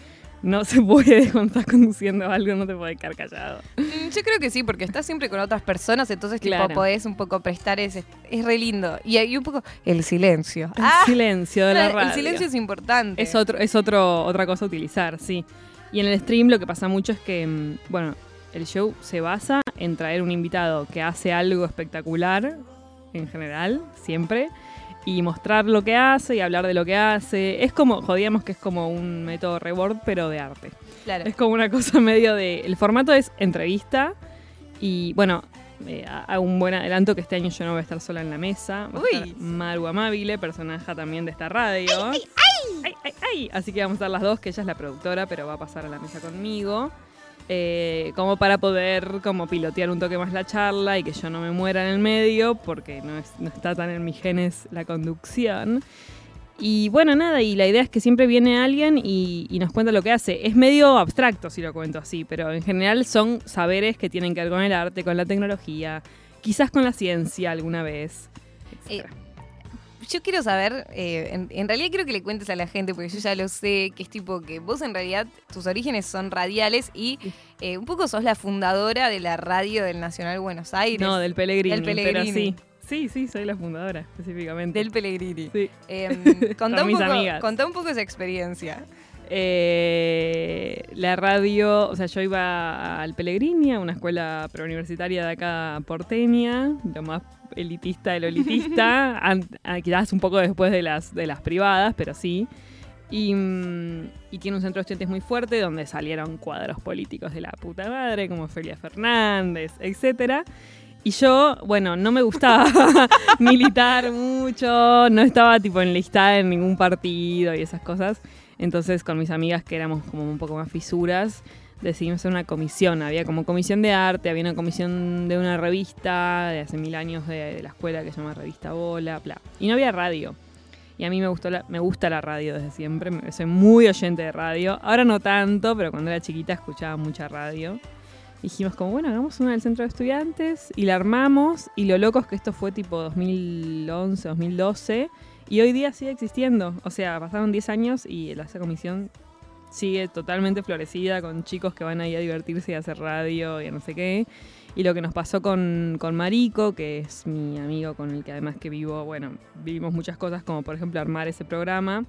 Speaker 10: no se puede cuando estás conduciendo algo, no te puedes quedar callado.
Speaker 1: Mm, Yo creo que sí, porque estás siempre con otras personas, entonces tipo,
Speaker 10: Claro.
Speaker 1: podés un poco prestar ese... Es re lindo. Y hay un poco... El silencio.
Speaker 10: El
Speaker 1: Ah,
Speaker 10: silencio de la
Speaker 1: el
Speaker 10: radio.
Speaker 1: silencio es importante.
Speaker 10: Es otro, es otro, otra cosa a utilizar, sí. Y en el stream lo que pasa mucho es que, mm, bueno, el show se basa en traer un invitado que hace algo espectacular, en general, siempre, y mostrar lo que hace y hablar de lo que hace. Es como, jodíamos que es como un método reward, pero de arte.
Speaker 1: Claro.
Speaker 10: Es como una cosa medio de. El formato es entrevista. Y bueno, eh, hago un buen adelanto que este año yo no voy a estar sola en la mesa. Va a estar Maru Amabile, personaje también de esta radio. ¡Ay, ay, ay! ay! Así que vamos a estar las dos, que ella es la productora, pero va a pasar a la mesa conmigo. Eh, como para poder como pilotear un toque más la charla y que yo no me muera en el medio, porque no, es- no está tan en mis genes la conducción. Y bueno, nada, y la idea es que siempre viene alguien y, y nos cuenta lo que hace. Es medio abstracto si lo cuento así, pero en general son saberes que tienen que ver con el arte, con la tecnología, quizás con la ciencia alguna vez.
Speaker 1: Eh. Yo quiero saber, eh, en, en realidad quiero que le cuentes a la gente, porque yo ya lo sé, que es tipo que vos en realidad tus orígenes son radiales y eh, un poco sos la fundadora de la radio del Nacional Buenos Aires.
Speaker 10: No, del Pellegrini.
Speaker 1: Del Pellegrini.
Speaker 10: Pero sí. Sí, sí, soy la fundadora específicamente.
Speaker 1: Del Pellegrini.
Speaker 10: Sí.
Speaker 1: Em, contá,
Speaker 10: Con
Speaker 1: un poco, contá un poco esa experiencia.
Speaker 10: Eh, la radio, o sea, yo iba al Pellegrini, a una escuela preuniversitaria de acá porteña, lo más elitista de lo elitista, an- ah, quizás un poco después de las, de las privadas, pero sí. Y, y tiene un centro de estudiantes muy fuerte donde salieron cuadros políticos de la puta madre, como Felia Fernández, etcétera. Y yo, bueno, no me gustaba militar mucho, no estaba tipo enlistada en ningún partido y esas cosas. Entonces con mis amigas que éramos como un poco más fisuras, decidimos hacer una comisión. Había como comisión de arte, había una comisión de una revista de hace mil años de, la escuela que se llama Revista Bola, bla. Y no había radio. Y a mí me, gustó la, me gusta la radio desde siempre, soy muy oyente de radio. Ahora no tanto, pero cuando era chiquita escuchaba mucha radio. Dijimos como, bueno, hagamos una del centro de estudiantes y la armamos. Y lo loco es que esto fue tipo 2011, 2012. Y hoy día sigue existiendo. O sea, pasaron 10 años y la comisión sigue totalmente florecida con chicos que van ahí a divertirse y a hacer radio y a no sé qué. Y lo que nos pasó con, con Marico, que es mi amigo con el que además que vivo, bueno, vivimos muchas cosas como por ejemplo armar ese programa.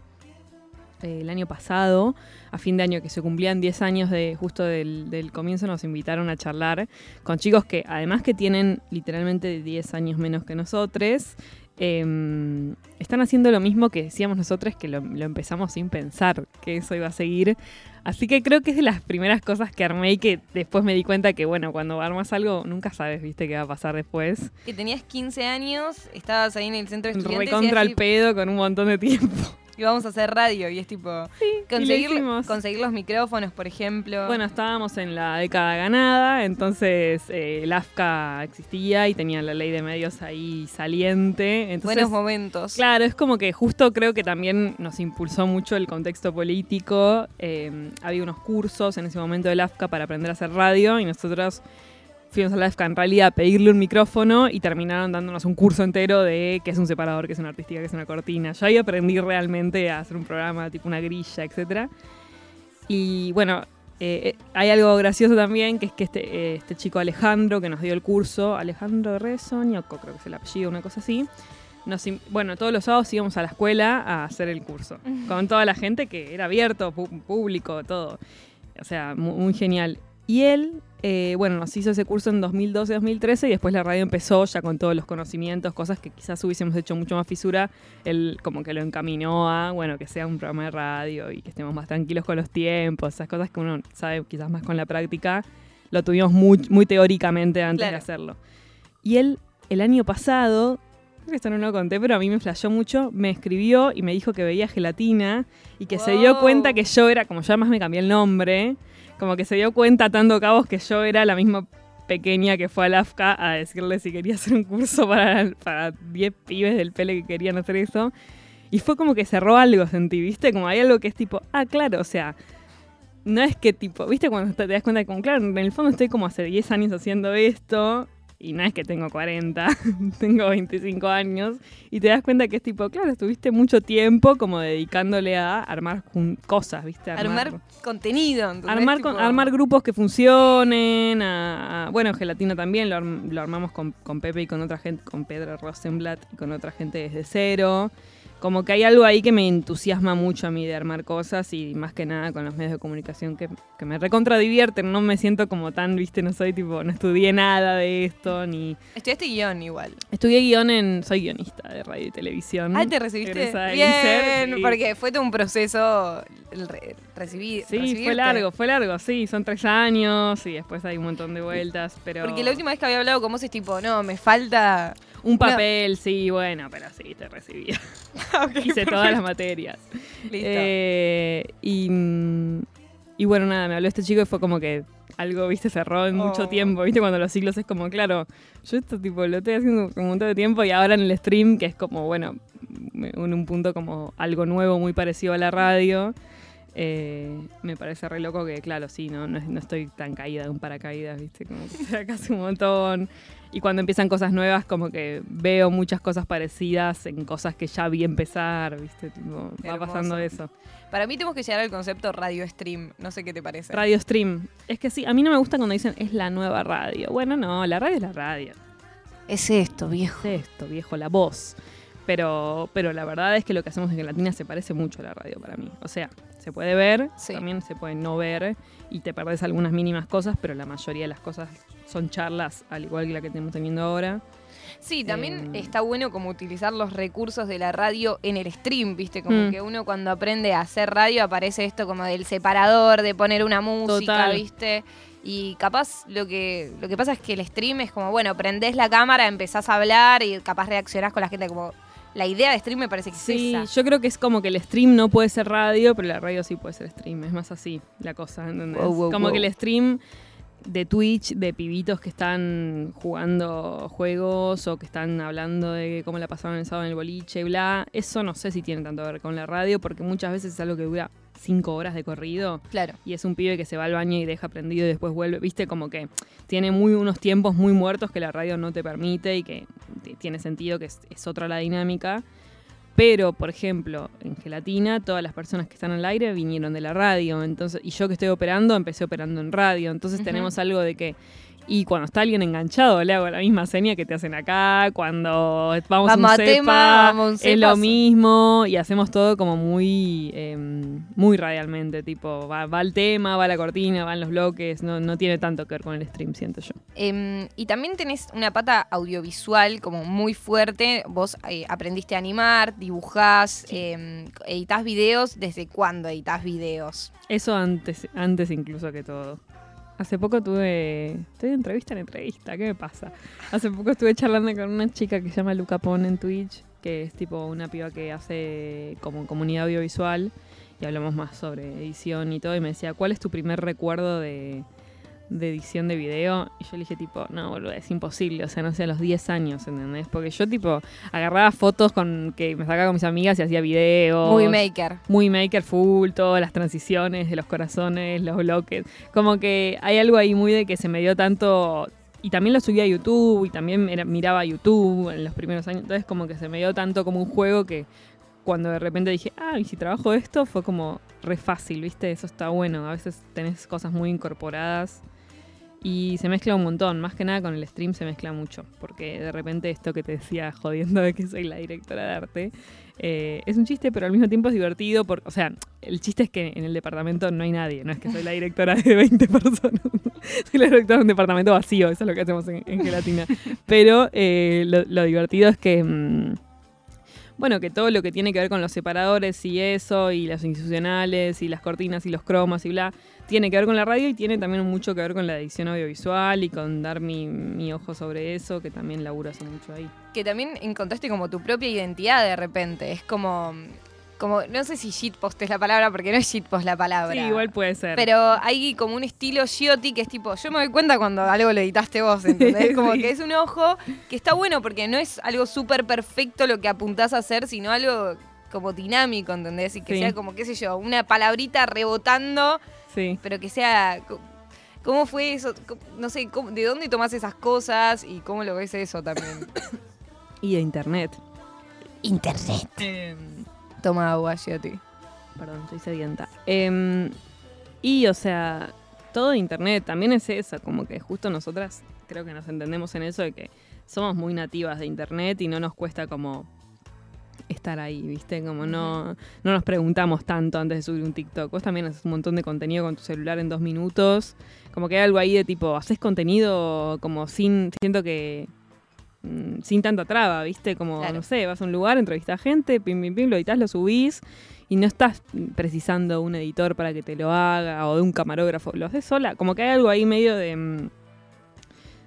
Speaker 10: Eh, el año pasado, a fin de año que se cumplían 10 años de justo del, del comienzo, nos invitaron a charlar con chicos que además que tienen literalmente 10 años menos que nosotros, eh, están haciendo lo mismo que decíamos nosotros, que lo, lo empezamos sin pensar que eso iba a seguir. Así que creo que es de las primeras cosas que armé y que después me di cuenta que, bueno, cuando armas algo, nunca sabes, viste, qué va a pasar después.
Speaker 1: Que tenías 15 años, estabas ahí en el centro de estudiantes
Speaker 10: Recontra
Speaker 1: y,
Speaker 10: el pedo con un montón de tiempo.
Speaker 1: Y vamos a hacer radio y es tipo
Speaker 10: lo
Speaker 1: conseguir, conseguir los micrófonos, por ejemplo.
Speaker 10: Bueno, estábamos en la década ganada, entonces eh, el AFCA existía y tenía la ley de medios ahí saliente. Entonces,
Speaker 1: buenos momentos.
Speaker 10: Claro, es como que justo creo que también nos impulsó mucho el contexto político. Eh, había unos cursos en ese momento del AFCA para aprender a hacer radio y nosotros fuimos a la AFCA en realidad a pedirle un micrófono y terminaron dándonos un curso entero de qué es un separador, qué es una artística, qué es una cortina. Yo ahí aprendí realmente a hacer un programa tipo una grilla, etcétera. Y bueno, eh, eh, hay algo gracioso también, que es que este, eh, este chico Alejandro, que nos dio el curso, Alejandro Resoñoco, creo que es el apellido, una cosa así, nos, bueno, todos los sábados íbamos a la escuela a hacer el curso, con toda la gente que era abierto, público, todo. O sea, mu- muy, genial. Y él, eh, bueno, nos hizo ese curso en 2012-2013 y después la radio empezó ya con todos los conocimientos, cosas que quizás hubiésemos hecho mucho más fisura. Él como que lo encaminó a, bueno, que sea un programa de radio y que estemos más tranquilos con los tiempos, esas cosas que uno sabe quizás más con la práctica. Lo tuvimos muy, muy teóricamente antes
Speaker 1: Claro.
Speaker 10: de hacerlo. Y él, el año pasado, creo que esto no lo conté, pero a mí me flashó mucho, me escribió y me dijo que veía gelatina y que se dio cuenta que yo era, como yo además me cambié el nombre, como que se dio cuenta atando cabos que yo era la misma pequeña que fue al AFCA a decirle si quería hacer un curso para, para 10 pibes del pele que querían hacer eso. Y fue como que cerró algo, sentí, ¿viste? Como hay algo que es tipo, ah, claro, o sea, no es que tipo, ¿viste? Cuando te das cuenta como, claro, en el fondo estoy como hace 10 años haciendo esto y no es que tengo 40, tengo 25 años y te das cuenta que es tipo, claro, estuviste mucho tiempo como dedicándole a armar cosas, ¿viste?
Speaker 1: armar contenido. ¿entendés?
Speaker 10: Armar,
Speaker 1: Tipo,
Speaker 10: con- armar grupos que funcionen, a- a- bueno, Gelatina también lo, arm- lo armamos con, con Pepe y con otra gente, con Pedro Rosenblatt y con otra gente desde cero. Como que hay algo ahí que me entusiasma mucho a mí de armar cosas y más que nada con los medios de comunicación que, que me recontra divierten. No me siento como tan, viste, no soy tipo, no estudié nada de esto, ni...
Speaker 1: Estudiaste guion igual.
Speaker 10: Estudié guion en... Soy guionista de radio y televisión.
Speaker 1: Ah, ¿te recibiste? Bien, porque fue todo un proceso re- recibir,
Speaker 10: Sí,
Speaker 1: recibirte.
Speaker 10: fue largo, fue largo, sí, son tres años y después hay un montón de vueltas, pero...
Speaker 1: Porque la última vez que había hablado con vos es tipo, no, me falta...
Speaker 10: Un papel, sí, bueno, pero sí, te recibí.
Speaker 1: Ok,
Speaker 10: Hice todas las materias.
Speaker 1: Listo.
Speaker 10: Eh, y, mm, y bueno, nada, me habló este chico y fue como que algo, viste, cerró en mucho
Speaker 1: Oh.
Speaker 10: tiempo, viste, cuando los ciclos es como, claro, yo esto tipo lo estoy haciendo un montón de tiempo y ahora en el stream, que es como, bueno, en un punto como algo nuevo, muy parecido a la radio. Eh, me parece re loco que, claro, sí, no, no, es- no estoy tan caída de un paracaídas, ¿viste? Como que acá hace un montón. Y cuando empiezan cosas nuevas, como que veo muchas cosas parecidas en cosas que ya vi empezar, ¿viste? Tipo, va pasando eso.
Speaker 1: Para mí tenemos que llegar al concepto radio stream. No sé qué te parece.
Speaker 10: Radio stream. Es que sí, a mí no me gusta cuando dicen es la nueva radio. Bueno, no, la radio es la radio.
Speaker 1: Es esto, viejo.
Speaker 10: Es esto, viejo, la voz. Pero, pero la verdad es que lo que hacemos en Gelatina se parece mucho a la radio para mí. O sea, se puede ver,
Speaker 1: Sí.
Speaker 10: también se puede no ver y te perdés algunas mínimas cosas, pero la mayoría de las cosas son charlas, al igual que la que estamos teniendo ahora.
Speaker 1: Sí, también
Speaker 10: Eh,
Speaker 1: está bueno como utilizar los recursos de la radio en el stream, ¿viste? Como
Speaker 10: Mm.
Speaker 1: que uno cuando aprende a hacer radio aparece esto como del separador, de poner una música,
Speaker 10: Total.
Speaker 1: ¿viste? Y capaz lo que, lo que pasa es que el stream es como, bueno, prendés la cámara, empezás a hablar y capaz reaccionás con la gente como... La idea de stream me parece que
Speaker 10: Sí,
Speaker 1: es esa.
Speaker 10: yo creo que es como que el stream no puede ser radio, pero la radio sí puede ser stream. Es más así la cosa, ¿entendés?
Speaker 1: Wow, wow,
Speaker 10: como
Speaker 1: wow.
Speaker 10: que el stream de Twitch, de pibitos que están jugando juegos o que están hablando de cómo la pasaron el sábado en el boliche, bla. Eso no sé si tiene tanto que ver con la radio, porque muchas veces es algo que dura cinco horas de corrido
Speaker 1: Claro.
Speaker 10: y es un pibe que se va al baño y deja prendido y después vuelve. Viste, como que tiene muy unos tiempos muy muertos que la radio no te permite y que tiene sentido que es, es otra la dinámica. Pero, por ejemplo, en Gelatina, todas las personas que están al aire vinieron de la radio. Entonces, y yo que estoy operando, empecé operando en radio. Entonces tenemos algo de que. Y cuando está alguien enganchado, le hago la misma seña que te hacen acá. Cuando vamos,
Speaker 1: Vamos
Speaker 10: a un cepa,
Speaker 1: tema, vamos a un
Speaker 10: es lo mismo. Y hacemos todo como muy, eh, muy radialmente. Tipo, va, va el tema, va la cortina, van los bloques. No, no tiene tanto que ver con el stream, siento yo.
Speaker 1: Em, y también tenés una pata audiovisual como muy fuerte. Vos eh, aprendiste a animar, dibujás, em, editás videos. ¿Desde cuándo editás videos?
Speaker 10: Eso antes, antes incluso que todo. Hace poco tuve. Estoy de entrevista en entrevista, ¿qué me pasa? Hace poco estuve charlando con una chica que se llama Luca Pon en Twitch, que es tipo una piba que hace como comunidad audiovisual y hablamos más sobre edición y todo. Y me decía, ¿cuál es tu primer recuerdo de, de edición de video? Y yo le dije, tipo, no, boludo, es imposible. O sea, no sé, a los 10 años, ¿entendés? Porque yo, tipo, agarraba fotos con que me sacaba con mis amigas y hacía videos.
Speaker 1: Movie Maker.
Speaker 10: Muy maker full, todas las transiciones de los corazones, los bloques. Como que hay algo ahí muy de que se me dio tanto. Y también lo subí a YouTube y también miraba YouTube en los primeros años. Entonces, como que se me dio tanto como un juego que cuando de repente dije, ah, y si trabajo esto, fue como re fácil, ¿viste? Eso está bueno. A veces tenés cosas muy incorporadas y se mezcla un montón. Más que nada con el stream se mezcla mucho. Porque de repente esto que te decía jodiendo de que soy la directora de arte eh, es un chiste, pero al mismo tiempo es divertido. Porque, o sea, el chiste es que en el departamento no hay nadie. No es que soy la directora de 20 personas. soy la directora de un departamento vacío. Eso es lo que hacemos en, Gelatina. Pero eh, lo, lo divertido es que. mm, bueno, que todo lo que tiene que ver con los separadores y eso, y las institucionales, y las cortinas y los cromas y bla, tiene que ver con la radio y tiene también mucho que ver con la edición audiovisual y con dar mi, mi ojo sobre eso, que también laburo hace mucho ahí.
Speaker 1: Que también encontraste como tu propia identidad de repente. Es como. Como no sé si shitpost es la palabra, porque no es shitpost la palabra.
Speaker 10: Sí, igual puede ser.
Speaker 1: Pero hay como un estilo Giotti que es tipo, yo me doy cuenta cuando algo lo editaste vos, ¿entendés? Como
Speaker 10: Sí.
Speaker 1: que es un ojo que está bueno porque no es algo súper perfecto lo que apuntás a hacer, sino algo como dinámico, ¿entendés? Y que
Speaker 10: Sí.
Speaker 1: sea como, qué sé yo, una palabrita rebotando,
Speaker 10: Sí.
Speaker 1: pero que sea... ¿Cómo fue eso? No sé, cómo- ¿de dónde tomás esas cosas y cómo lo ves eso también?
Speaker 10: Y de internet.
Speaker 1: Internet.
Speaker 10: Em,
Speaker 1: Toma agua, Giotti.
Speaker 10: Perdón, estoy sedienta. Em, y, o sea, todo de internet también es eso, como que justo nosotras creo que nos entendemos en eso de que somos muy nativas de internet y no nos cuesta como estar ahí, ¿viste? Como no, no nos preguntamos tanto antes de subir un TikTok. Vos también haces un montón de contenido con tu celular en dos minutos. Como que hay algo ahí de tipo, haces contenido como sin, siento que mm, sin tanta traba, ¿viste? Como,
Speaker 1: Claro.
Speaker 10: no sé, vas a un lugar, entrevistas gente, pim, pim, pim, lo editas, lo subís y no estás precisando un editor para que te lo haga o de un camarógrafo, lo haces sola. Como que hay algo ahí medio de, mm,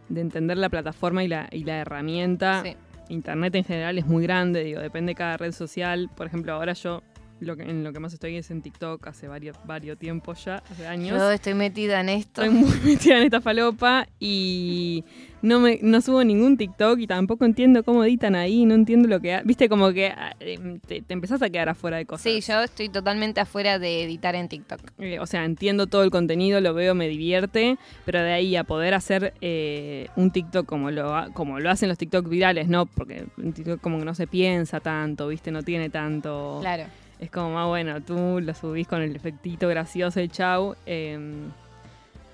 Speaker 10: de entender la plataforma y la, y la herramienta.
Speaker 1: Sí.
Speaker 10: Internet en general es muy grande, digo, depende de cada red social. Por ejemplo, ahora yo lo que, en lo que más estoy es en TikTok hace varios, varios tiempos ya, hace años.
Speaker 1: Yo estoy metida en esto.
Speaker 10: Estoy muy metida en esta falopa y no me no subo ningún TikTok y tampoco entiendo cómo editan ahí, no entiendo lo que... Viste, como que ah, eh, te, te empezás a quedar afuera de cosas.
Speaker 1: Sí, yo estoy totalmente afuera de editar en TikTok.
Speaker 10: Eh, o sea, entiendo todo el contenido, lo veo, me divierte, pero de ahí a poder hacer eh, un TikTok como lo, como lo hacen los TikTok virales, ¿no? Porque un TikTok como que no se piensa tanto, ¿viste? No tiene tanto...
Speaker 1: Claro.
Speaker 10: Es como más bueno, tú lo subís con el efectito gracioso y chau. eh,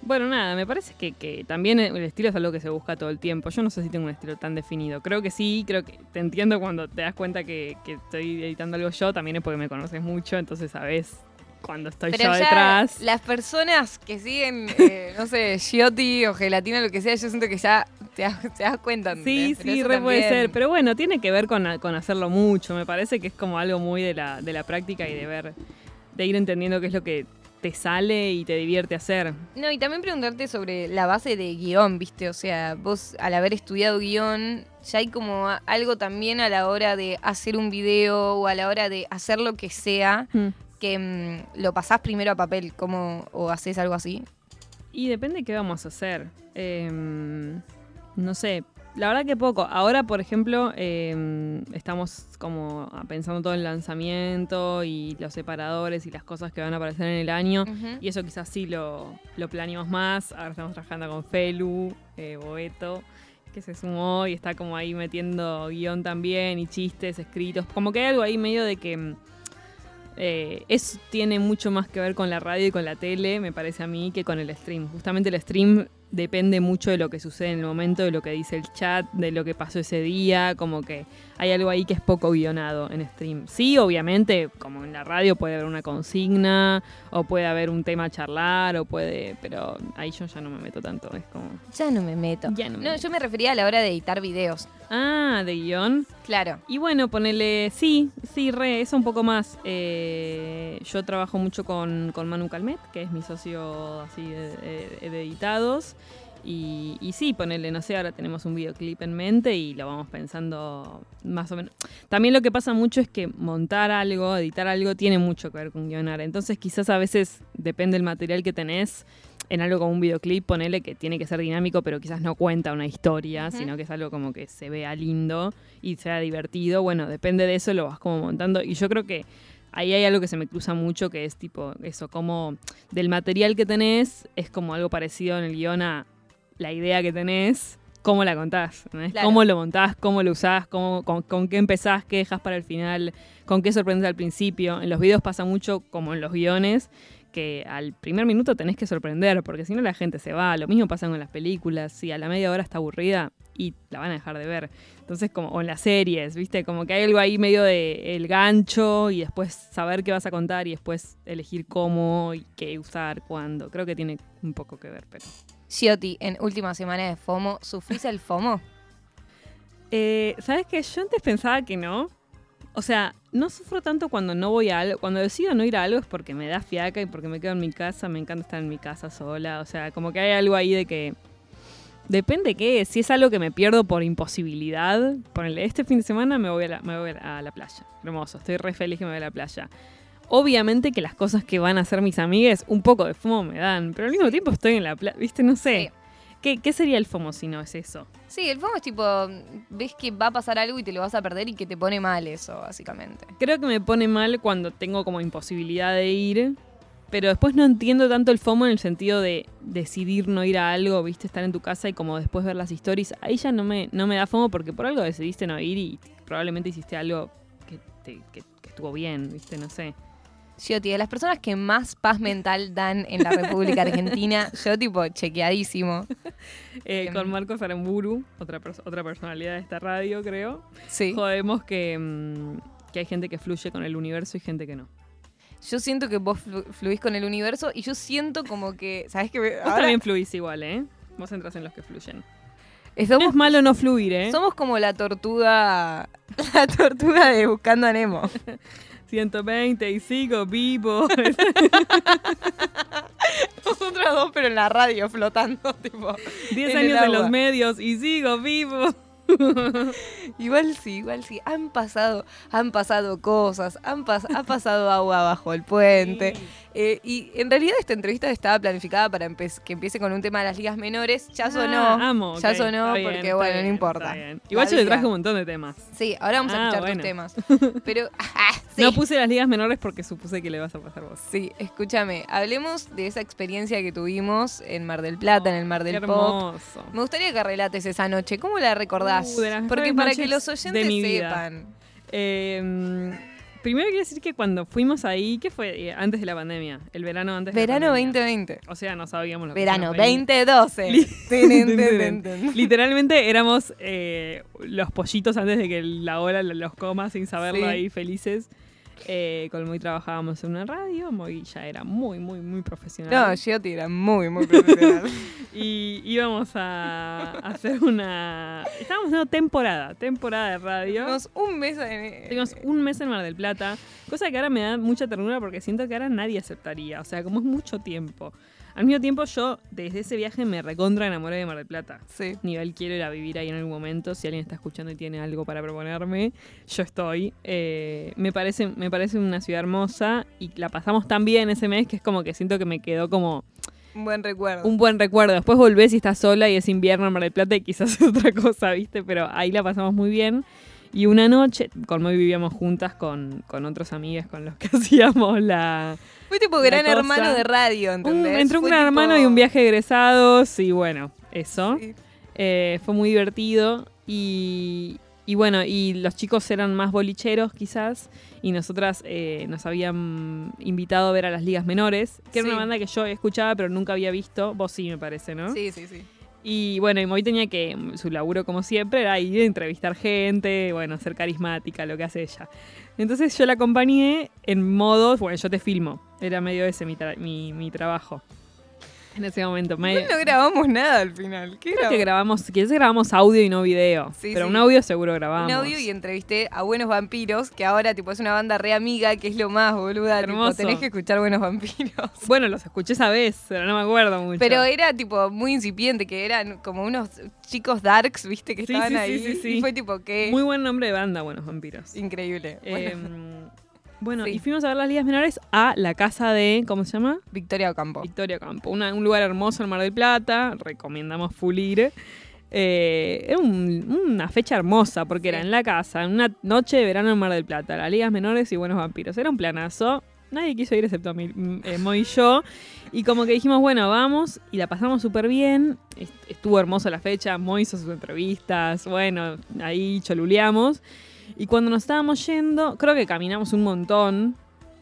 Speaker 10: bueno, nada, me parece que, que también el estilo es algo que se busca todo el tiempo. Yo no sé si tengo un estilo tan definido. Creo que sí, creo que te entiendo cuando te das cuenta que, que estoy editando algo yo, también es porque me conoces mucho, entonces sabes cuando estoy
Speaker 1: Pero
Speaker 10: yo
Speaker 1: ya
Speaker 10: detrás.
Speaker 1: las personas que siguen, eh, no sé, Giotti o Gelatina, lo que sea, yo siento que ya te das, te das cuenta.
Speaker 10: Sí, sí, puede ser. Pero bueno, tiene que ver con, con hacerlo mucho. Me parece que es como algo muy de la, de la práctica y de ver, de ir entendiendo qué es lo que te sale y te divierte hacer.
Speaker 1: No, y también preguntarte sobre la base de guion, ¿viste? O sea, vos al haber estudiado guion, ya hay como algo también a la hora de hacer un video o a la hora de hacer lo que sea,
Speaker 10: Mm.
Speaker 1: Que mm, lo pasás primero a papel, como, o haces algo así.
Speaker 10: Y depende qué vamos a hacer. Em, no sé, la verdad que poco. Ahora, por ejemplo, em, estamos como pensando todo en lanzamiento y los separadores y las cosas que van a aparecer en el año. Y eso quizás sí lo, lo planeamos más. Ahora estamos trabajando con Felu, eh, Boeto, que se sumó y está como ahí metiendo guion también y chistes escritos. Como que hay algo ahí medio de que mm, eh, eso tiene mucho más que ver con la radio y con la tele, me parece a mí, que con el stream. Justamente el stream depende mucho de lo que sucede en el momento, de lo que dice el chat, de lo que pasó ese día, como que hay algo ahí que es poco guionado en stream. Sí, obviamente, como en la radio puede haber una consigna, o puede haber un tema a charlar, o puede, pero ahí yo ya no me meto tanto, es como...
Speaker 1: Ya no me meto.
Speaker 10: Ya no me
Speaker 1: No,
Speaker 10: meto.
Speaker 1: yo me refería a la hora de editar videos.
Speaker 10: Ah, de guion.
Speaker 1: Claro.
Speaker 10: Y bueno, ponele, sí, sí, re, eso un poco más. Eh, yo trabajo mucho con, con Manu Calmet, que es mi socio así de, de- de editados. Y, y sí, ponele, no sé, ahora tenemos un videoclip en mente y lo vamos pensando más o menos. También lo que pasa mucho es que montar algo, editar algo, tiene mucho que ver con guionar. Entonces quizás a veces depende del material que tenés. En algo como un videoclip, ponele que tiene que ser dinámico, pero quizás no cuenta una historia, sino que es algo como que se vea lindo y sea divertido. Bueno, depende de eso, lo vas como montando. Y yo creo que ahí hay algo que se me cruza mucho, que es tipo eso, como del material que tenés, es como algo parecido en el guion a la idea que tenés, cómo la contás, ¿entendés?
Speaker 1: Claro.
Speaker 10: cómo lo montás, cómo lo usás, cómo, con, con qué empezás, qué dejas para el final, con qué sorprendes al principio. En los videos pasa mucho como en los guiones, que al primer minuto tenés que sorprender, porque si no la gente se va. Lo mismo pasa con las películas, si a la media hora está aburrida y la van a dejar de ver. Entonces, como o en las series, ¿viste? Como que hay algo ahí medio de el gancho y después saber qué vas a contar y después elegir cómo y qué usar, cuándo. Creo que tiene un poco que ver, pero...
Speaker 1: Giotti, en última semana de FOMO, ¿sufrís el FOMO?
Speaker 10: Eh, ¿Sabes qué? Yo antes pensaba que no. O sea, no sufro tanto cuando no voy a algo. Cuando decido no ir a algo es porque me da fiaca y porque me quedo en mi casa. Me encanta estar en mi casa sola. O sea, como que hay algo ahí de que. Depende qué. Si es algo que me pierdo por imposibilidad. Ponele, este fin de semana me voy a la, me voy a la playa. Hermoso. Estoy re feliz que me voy a la playa. Obviamente que las cosas que van a hacer mis amigas un poco de FOMO me dan. Pero al mismo tiempo estoy en la playa. ¿Viste? No sé. ¿Qué, ¿Qué sería el FOMO si no es eso?
Speaker 1: Sí, el FOMO es tipo, ves que va a pasar algo y te lo vas a perder y que te pone mal eso, básicamente.
Speaker 10: Creo que me pone mal cuando tengo como imposibilidad de ir, pero después no entiendo tanto el FOMO en el sentido de decidir no ir a algo, viste, estar en tu casa y como después ver las stories. Ahí ya no me, no me da FOMO porque por algo decidiste no ir y probablemente hiciste algo que, te- que- que estuvo bien, viste, no sé.
Speaker 1: Giotti, de las personas que más paz mental dan en la República Argentina, yo tipo chequeadísimo.
Speaker 10: Eh,
Speaker 1: Em.
Speaker 10: con Marcos Aramburu, otra, pers- otra personalidad de esta radio, creo.
Speaker 1: Sí.
Speaker 10: Jodemos que, mm, que hay gente que fluye con el universo y gente que no.
Speaker 1: Yo siento que vos flu- fluís con el universo y yo siento como que, ¿sabes qué?
Speaker 10: Vos también fluís igual, ¿eh? Vos entras en los que fluyen.
Speaker 1: Estamos-
Speaker 10: es malo no fluir, ¿eh?
Speaker 1: somos como la tortuga, la tortuga de Buscando a Nemo.
Speaker 10: 120 y sigo vivo.
Speaker 1: Nosotros dos, pero en la radio flotando, tipo.
Speaker 10: 10
Speaker 1: en el
Speaker 10: años en los medios y sigo vivo.
Speaker 1: igual sí, igual sí. Han pasado, han pasado cosas, han pas- ha pasado agua bajo el puente. Eh, y en realidad esta entrevista estaba planificada para que empiece con un tema de las ligas menores. Ya sonó.
Speaker 10: Ah, amo,
Speaker 1: ya sonó
Speaker 10: bien,
Speaker 1: porque, bueno,
Speaker 10: bien,
Speaker 1: no importa.
Speaker 10: Igual yo le
Speaker 1: liga.
Speaker 10: traje un montón de temas.
Speaker 1: Sí, ahora vamos a
Speaker 10: Ah,
Speaker 1: escuchar
Speaker 10: bueno.
Speaker 1: tus temas. Pero, ah, sí.
Speaker 10: No puse las ligas menores porque supuse que le vas a pasar vos.
Speaker 1: Sí, escúchame, hablemos de esa experiencia que tuvimos en Mar del Plata, en el Mar
Speaker 10: Qué
Speaker 1: del Pop.
Speaker 10: hermoso.
Speaker 1: Me gustaría que relates esa noche. ¿Cómo la recordás?
Speaker 10: Uh,
Speaker 1: Porque para que los oyentes
Speaker 10: de mi vida.
Speaker 1: sepan.
Speaker 10: Eh, primero quiero decir que cuando fuimos ahí, ¿qué fue? Eh, Antes de la pandemia. El verano antes de la
Speaker 1: Verano
Speaker 10: pandemia.
Speaker 1: 2020.
Speaker 10: O sea, no sabíamos lo que
Speaker 1: Verano
Speaker 10: nos venía.
Speaker 1: 2012.
Speaker 10: Li-. Literalmente éramos eh, los pollitos antes de que la hora los coma sin saberlo
Speaker 1: Sí.
Speaker 10: ahí felices. Eh, con Moy trabajábamos en una radio, Moy ya era muy, muy, muy profesional.
Speaker 1: No, Giotti era muy, muy profesional.
Speaker 10: y íbamos a hacer una... Estábamos haciendo temporada, temporada de radio.
Speaker 1: Tuvimos un mes en...
Speaker 10: Tuvimos un mes en Mar del Plata, cosa que ahora me da mucha ternura porque siento que ahora nadie aceptaría. O sea, como es mucho tiempo. Al mismo tiempo, yo desde ese viaje me recontra enamoré de Mar del Plata.
Speaker 1: Sí.
Speaker 10: Nivel quiero ir a vivir ahí en algún momento. Si alguien está escuchando y tiene algo para proponerme, yo estoy. Eh, me, parece, me parece una ciudad hermosa y la pasamos tan bien ese mes que es como que siento que me quedó como
Speaker 1: Un buen recuerdo.
Speaker 10: un buen recuerdo. Después volvés y estás sola y es invierno en Mar del Plata y quizás es otra cosa, ¿viste? Pero ahí la pasamos muy bien. Y una noche, con Moy vivíamos juntas con, con otros amigos con los que hacíamos la...
Speaker 1: Fue tipo
Speaker 10: la
Speaker 1: gran
Speaker 10: cosa.
Speaker 1: hermano de radio,
Speaker 10: Un,
Speaker 1: ¿entendés?
Speaker 10: entre un
Speaker 1: Fue
Speaker 10: gran
Speaker 1: tipo-
Speaker 10: hermano y un viaje de egresados y bueno, eso.
Speaker 1: Sí.
Speaker 10: Eh, fue muy divertido y, y bueno, y los chicos eran más bolicheros quizás y nosotras eh, nos habían invitado a ver a las ligas menores, que era una banda que yo escuchaba pero nunca había visto. Vos sí, me parece, ¿no?
Speaker 1: Sí, sí, sí.
Speaker 10: Y bueno, y Moy tenía que, su laburo como siempre era ir a entrevistar gente, bueno, ser carismática, lo que hace ella. Entonces yo la acompañé en modo, bueno, yo te filmo, era medio ese mi, mi, mi trabajo. En ese momento. Me,
Speaker 1: no grabamos nada al final. ¿Qué
Speaker 10: creo que
Speaker 1: grabamos?
Speaker 10: grabamos, quizás grabamos audio y no video,
Speaker 1: Sí,
Speaker 10: pero
Speaker 1: sí.
Speaker 10: un audio seguro grabamos.
Speaker 1: Un audio y entrevisté a Buenos Vampiros, que ahora tipo es una banda re amiga, que es lo más, boluda. Tipo,
Speaker 10: Hermoso.
Speaker 1: tenés que escuchar Buenos Vampiros.
Speaker 10: Bueno, los escuché esa vez, pero no me acuerdo mucho.
Speaker 1: Pero era tipo muy incipiente, que eran como unos chicos darks, viste, que
Speaker 10: Sí,
Speaker 1: estaban ahí.
Speaker 10: sí, sí.
Speaker 1: Y fue tipo que
Speaker 10: Muy buen nombre de banda, Buenos Vampiros.
Speaker 1: increíble.
Speaker 10: Eh,
Speaker 1: Bueno,
Speaker 10: bueno,
Speaker 1: Sí.
Speaker 10: y fuimos a ver las ligas menores a la casa de, ¿cómo se llama?
Speaker 1: Victoria Ocampo.
Speaker 10: Victoria Campo, una- un lugar hermoso en Mar del Plata, recomendamos full ir. Eh, era un- una fecha hermosa porque era en la casa, en una noche de verano en Mar del Plata, las ligas menores y buenos vampiros. Era un planazo. Nadie quiso ir excepto a mí, mm, eh, Mo y yo. Y como que dijimos, bueno, vamos. Y la pasamos súper bien. Est- Estuvo hermosa la fecha. Mo hizo sus entrevistas. Bueno, ahí choluleamos. Y cuando nos estábamos yendo, creo que caminamos un montón.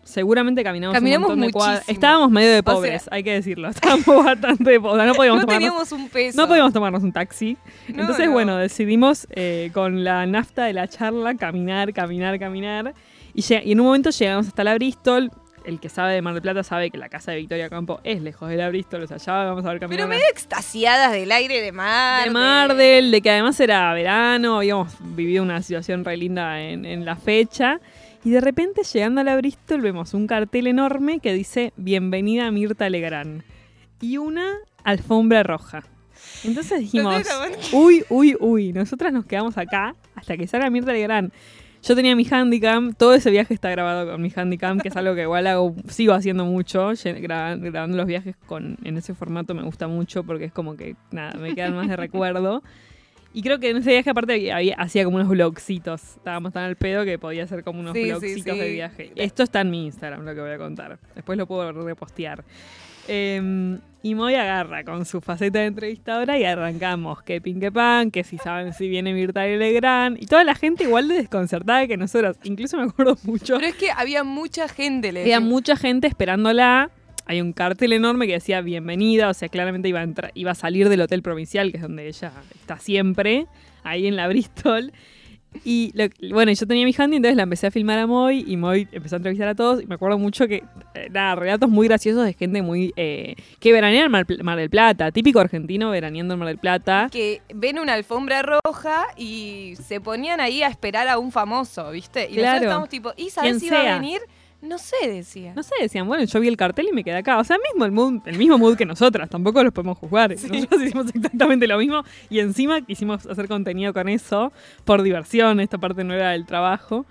Speaker 10: Seguramente caminamos,
Speaker 1: Caminamos
Speaker 10: un montón de cuadras. Estábamos medio de
Speaker 1: O sea-
Speaker 10: pobres, hay que decirlo. Estábamos bastante de pobres. No podíamos
Speaker 1: No
Speaker 10: tomarnos
Speaker 1: teníamos un peso.
Speaker 10: no podíamos tomarnos un taxi.
Speaker 1: No,
Speaker 10: Entonces,
Speaker 1: no.
Speaker 10: bueno, decidimos eh, con la nafta de la charla caminar, caminar, caminar. Y, y en un momento llegamos hasta la Bristol. El que sabe de Mar del Plata sabe que la casa de Victoria Campo es lejos de la Bristol. O sea, ya vamos a ver caminar.
Speaker 1: Pero medio extasiadas del aire de mar.
Speaker 10: de Mardel, de que además era verano, habíamos vivido una situación re linda en, en la fecha. Y de repente, llegando a la Bristol, vemos un cartel enorme que dice Bienvenida Mirta Legrand. Y una alfombra roja. Entonces dijimos, uy, uy, uy, nosotras nos quedamos acá hasta que salga Mirta Legrand. Yo tenía mi handicam, todo ese viaje está grabado con mi handicam, que es algo que igual hago, sigo haciendo mucho, grabando los viajes con, en ese formato me gusta mucho porque es como que, nada, me quedan más de recuerdo. Y creo que en ese viaje aparte había- había- hacía como unos vlogcitos, estábamos tan al pedo que podía hacer como unos
Speaker 1: Sí, sí,
Speaker 10: vlogcitos
Speaker 1: sí.
Speaker 10: de viaje. Esto está en mi Instagram, lo que voy a contar, después lo puedo repostear. Eh, y Moy agarra con su faceta de entrevistadora y arrancamos que pin que pan, que si saben si viene Mirta Legrand y toda la gente igual de desconcertada que nosotros. Incluso me acuerdo mucho.
Speaker 1: Pero es que había mucha gente, le
Speaker 10: Había mucha gente esperándola. Hay un cartel enorme que decía bienvenida, o sea, claramente iba a, entrar- iba a salir del hotel provincial, que es donde ella está siempre, ahí en la Bristol. Y lo- bueno, yo tenía mi handy, entonces la empecé a filmar a Moy y Moy empezó a entrevistar a todos. Y me acuerdo mucho que, eh, nada, relatos muy graciosos de gente muy. eh, que veranea en Mar, Mar del Plata, típico argentino veraneando en Mar del Plata.
Speaker 1: que ven una alfombra roja y se ponían ahí a esperar a un famoso, ¿viste? Y
Speaker 10: Claro.
Speaker 1: nosotros estábamos tipo, ¿y sabes si va a venir? No sé, decía.
Speaker 10: No sé, decían, bueno, yo vi el cartel y me quedé acá. O sea, mismo el, mood, el mismo mood que nosotras, tampoco los podemos juzgar. Nosotros hicimos exactamente lo mismo y encima quisimos hacer contenido con eso, por diversión, esta parte no era del trabajo.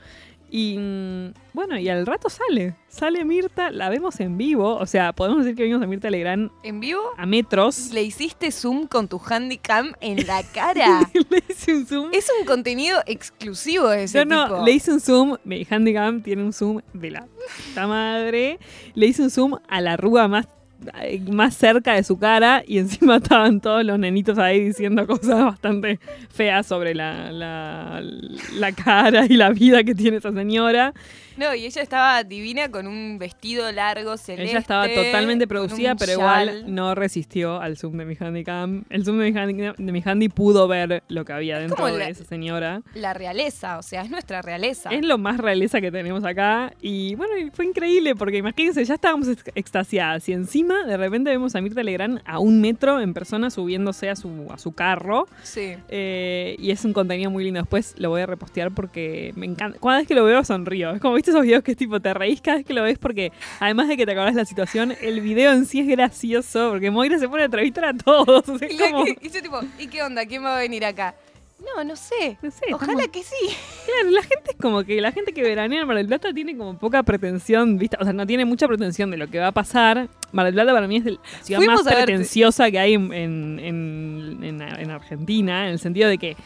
Speaker 10: Y mm, bueno, y al rato sale, sale Mirta, la vemos en vivo, o sea, podemos decir que vimos a Mirta Legrand
Speaker 1: ¿En vivo?
Speaker 10: a metros.
Speaker 1: Le hiciste zoom con tu handicam en la cara.
Speaker 10: Le hice un zoom.
Speaker 1: es un contenido exclusivo de ese
Speaker 10: Yo no,
Speaker 1: tipo.
Speaker 10: le hice un zoom, mi handicam tiene un zoom de la puta madre. Le hice un zoom a la arruga más, más cerca de su cara y encima estaban todos los nenitos ahí diciendo cosas bastante feas sobre la, la, cara y la vida que tiene esa señora.
Speaker 1: No, y ella estaba divina con un vestido largo celeste.
Speaker 10: Ella estaba totalmente producida, pero igual no resistió al zoom de mi handicam. El zoom de mi, handi- de mi handy pudo ver lo que había dentro de
Speaker 1: la-
Speaker 10: esa señora.
Speaker 1: La realeza, o sea, es nuestra realeza.
Speaker 10: Es lo más realeza que tenemos acá. Y bueno, fue increíble porque imagínense, ya estábamos ex- extasiadas. Y encima, de repente vemos a Mirta Legrand a un metro en persona subiéndose a su, a su carro.
Speaker 1: Sí.
Speaker 10: Eh, y es un contenido muy lindo. Después lo voy a repostear porque me encanta. Cada vez que lo veo sonrío. Es como viste esos videos que es tipo te reís cada vez que lo ves porque además de que te acordás la situación, el video en sí es gracioso porque Moira se pone a entrevistar a todos. O sea, es
Speaker 1: Y,
Speaker 10: como-
Speaker 1: y yo tipo, ¿y qué onda? ¿Quién va a venir acá? No, no sé.
Speaker 10: No sé,
Speaker 1: Ojalá
Speaker 10: estamos-
Speaker 1: que sí.
Speaker 10: Claro, la gente es como que la gente que veranea en Mar del Plata tiene como poca pretensión, ¿viste? O sea, no tiene mucha pretensión de lo que va a pasar. Mar del Plata para mí es la ciudad
Speaker 1: Fuimos
Speaker 10: más pretenciosa que hay en- en- en Argentina, en el sentido de que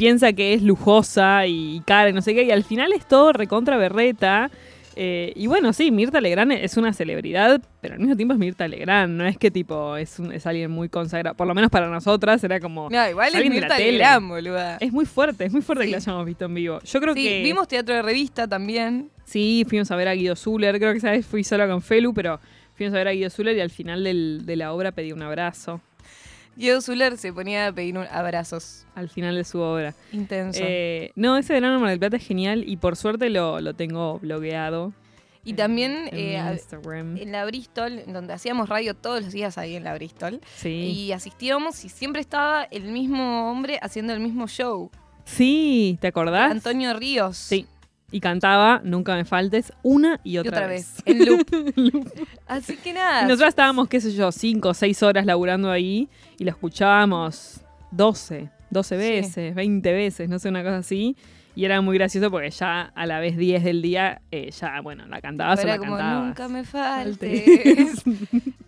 Speaker 10: piensa que es lujosa y cara y no sé qué, y al final es todo recontra berreta. Eh, y bueno, sí, Mirta Legrand es una celebridad, pero al mismo tiempo es Mirta Legrand, no es que tipo es, un- es alguien muy consagrado, por lo menos para nosotras era como...
Speaker 1: No, igual es Mirta. Legrand, boluda.
Speaker 10: Es muy fuerte, es muy fuerte
Speaker 1: Sí.
Speaker 10: que la hayamos visto en vivo. Yo creo
Speaker 1: Sí,
Speaker 10: que...
Speaker 1: vimos teatro de revista también.
Speaker 10: Sí, fuimos a ver a Guido Zuller. Creo que esa vez fui sola con Felu, pero fuimos a ver a Guido Zuller y al final del- de la obra pedí un abrazo.
Speaker 1: Diego Zuller se ponía a pedir abrazos.
Speaker 10: Al final de su obra.
Speaker 1: Intenso.
Speaker 10: Eh, no, ese verano en Mar del Plata es genial y por suerte lo, lo tengo blogueado.
Speaker 1: y
Speaker 10: en-
Speaker 1: también
Speaker 10: en
Speaker 1: eh, en la Bristol, donde hacíamos radio todos los días ahí en la Bristol.
Speaker 10: Sí.
Speaker 1: Y asistíamos y siempre estaba el mismo hombre haciendo el mismo show.
Speaker 10: Sí, ¿te acordás?
Speaker 1: Antonio Ríos.
Speaker 10: Sí. Y cantaba Nunca me faltes una y
Speaker 1: Y
Speaker 10: otra,
Speaker 1: otra
Speaker 10: vez.
Speaker 1: vez, en loop. Así que nada.
Speaker 10: Y nosotros estábamos, qué sé yo, cinco o seis horas laburando ahí y lo escuchábamos 12, 12
Speaker 1: Sí.
Speaker 10: veces, 20 veces, no sé, una cosa así. Y era muy gracioso porque ya a la vez 10 del día, eh, ya, bueno, la cantabas o
Speaker 1: Era
Speaker 10: la
Speaker 1: como,
Speaker 10: cantabas.
Speaker 1: nunca me faltes.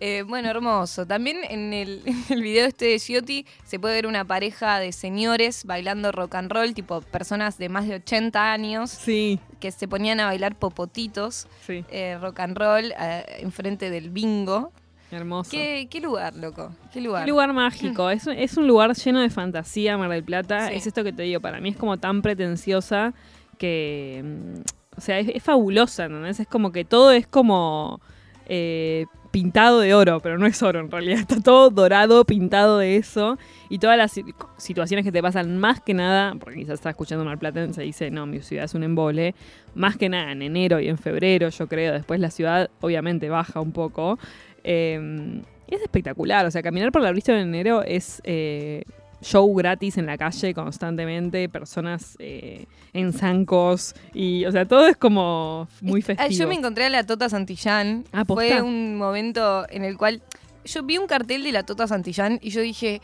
Speaker 1: Eh, bueno, hermoso. También en el, en el video este de Giotti se puede ver una pareja de señores bailando rock and roll, tipo personas de más de 80 años
Speaker 10: sí,
Speaker 1: que se ponían a bailar popotitos,
Speaker 10: sí,
Speaker 1: eh, rock and roll, enfrente del bingo.
Speaker 10: Hermoso.
Speaker 1: ¿Qué, qué lugar, loco? ¿Qué lugar?
Speaker 10: Qué lugar mágico. Es, es un lugar lleno de fantasía, Mar del Plata.
Speaker 1: Sí.
Speaker 10: Es esto que te digo, para mí es como tan pretenciosa que. mm, O sea, es, es fabulosa, ¿entendés? Es como que todo es como. eh, pintado de oro, pero no es oro en realidad. Está todo dorado, pintado de eso. Y todas las si- situaciones que te pasan, más que nada, porque quizás estás escuchando Marplatense y dice, no, mi ciudad es un embole. Más que nada en enero y en febrero, yo creo. Después la ciudad, obviamente, baja un poco. Eh, es espectacular, o sea, caminar por la Bristol en enero es eh, show gratis en la calle constantemente, personas eh, en zancos y, o sea, todo es como muy festivo.
Speaker 1: Yo me encontré a la Tota Santillán.
Speaker 10: Ah.
Speaker 1: Fue un momento en el cual yo vi un cartel de la Tota Santillán y yo dije,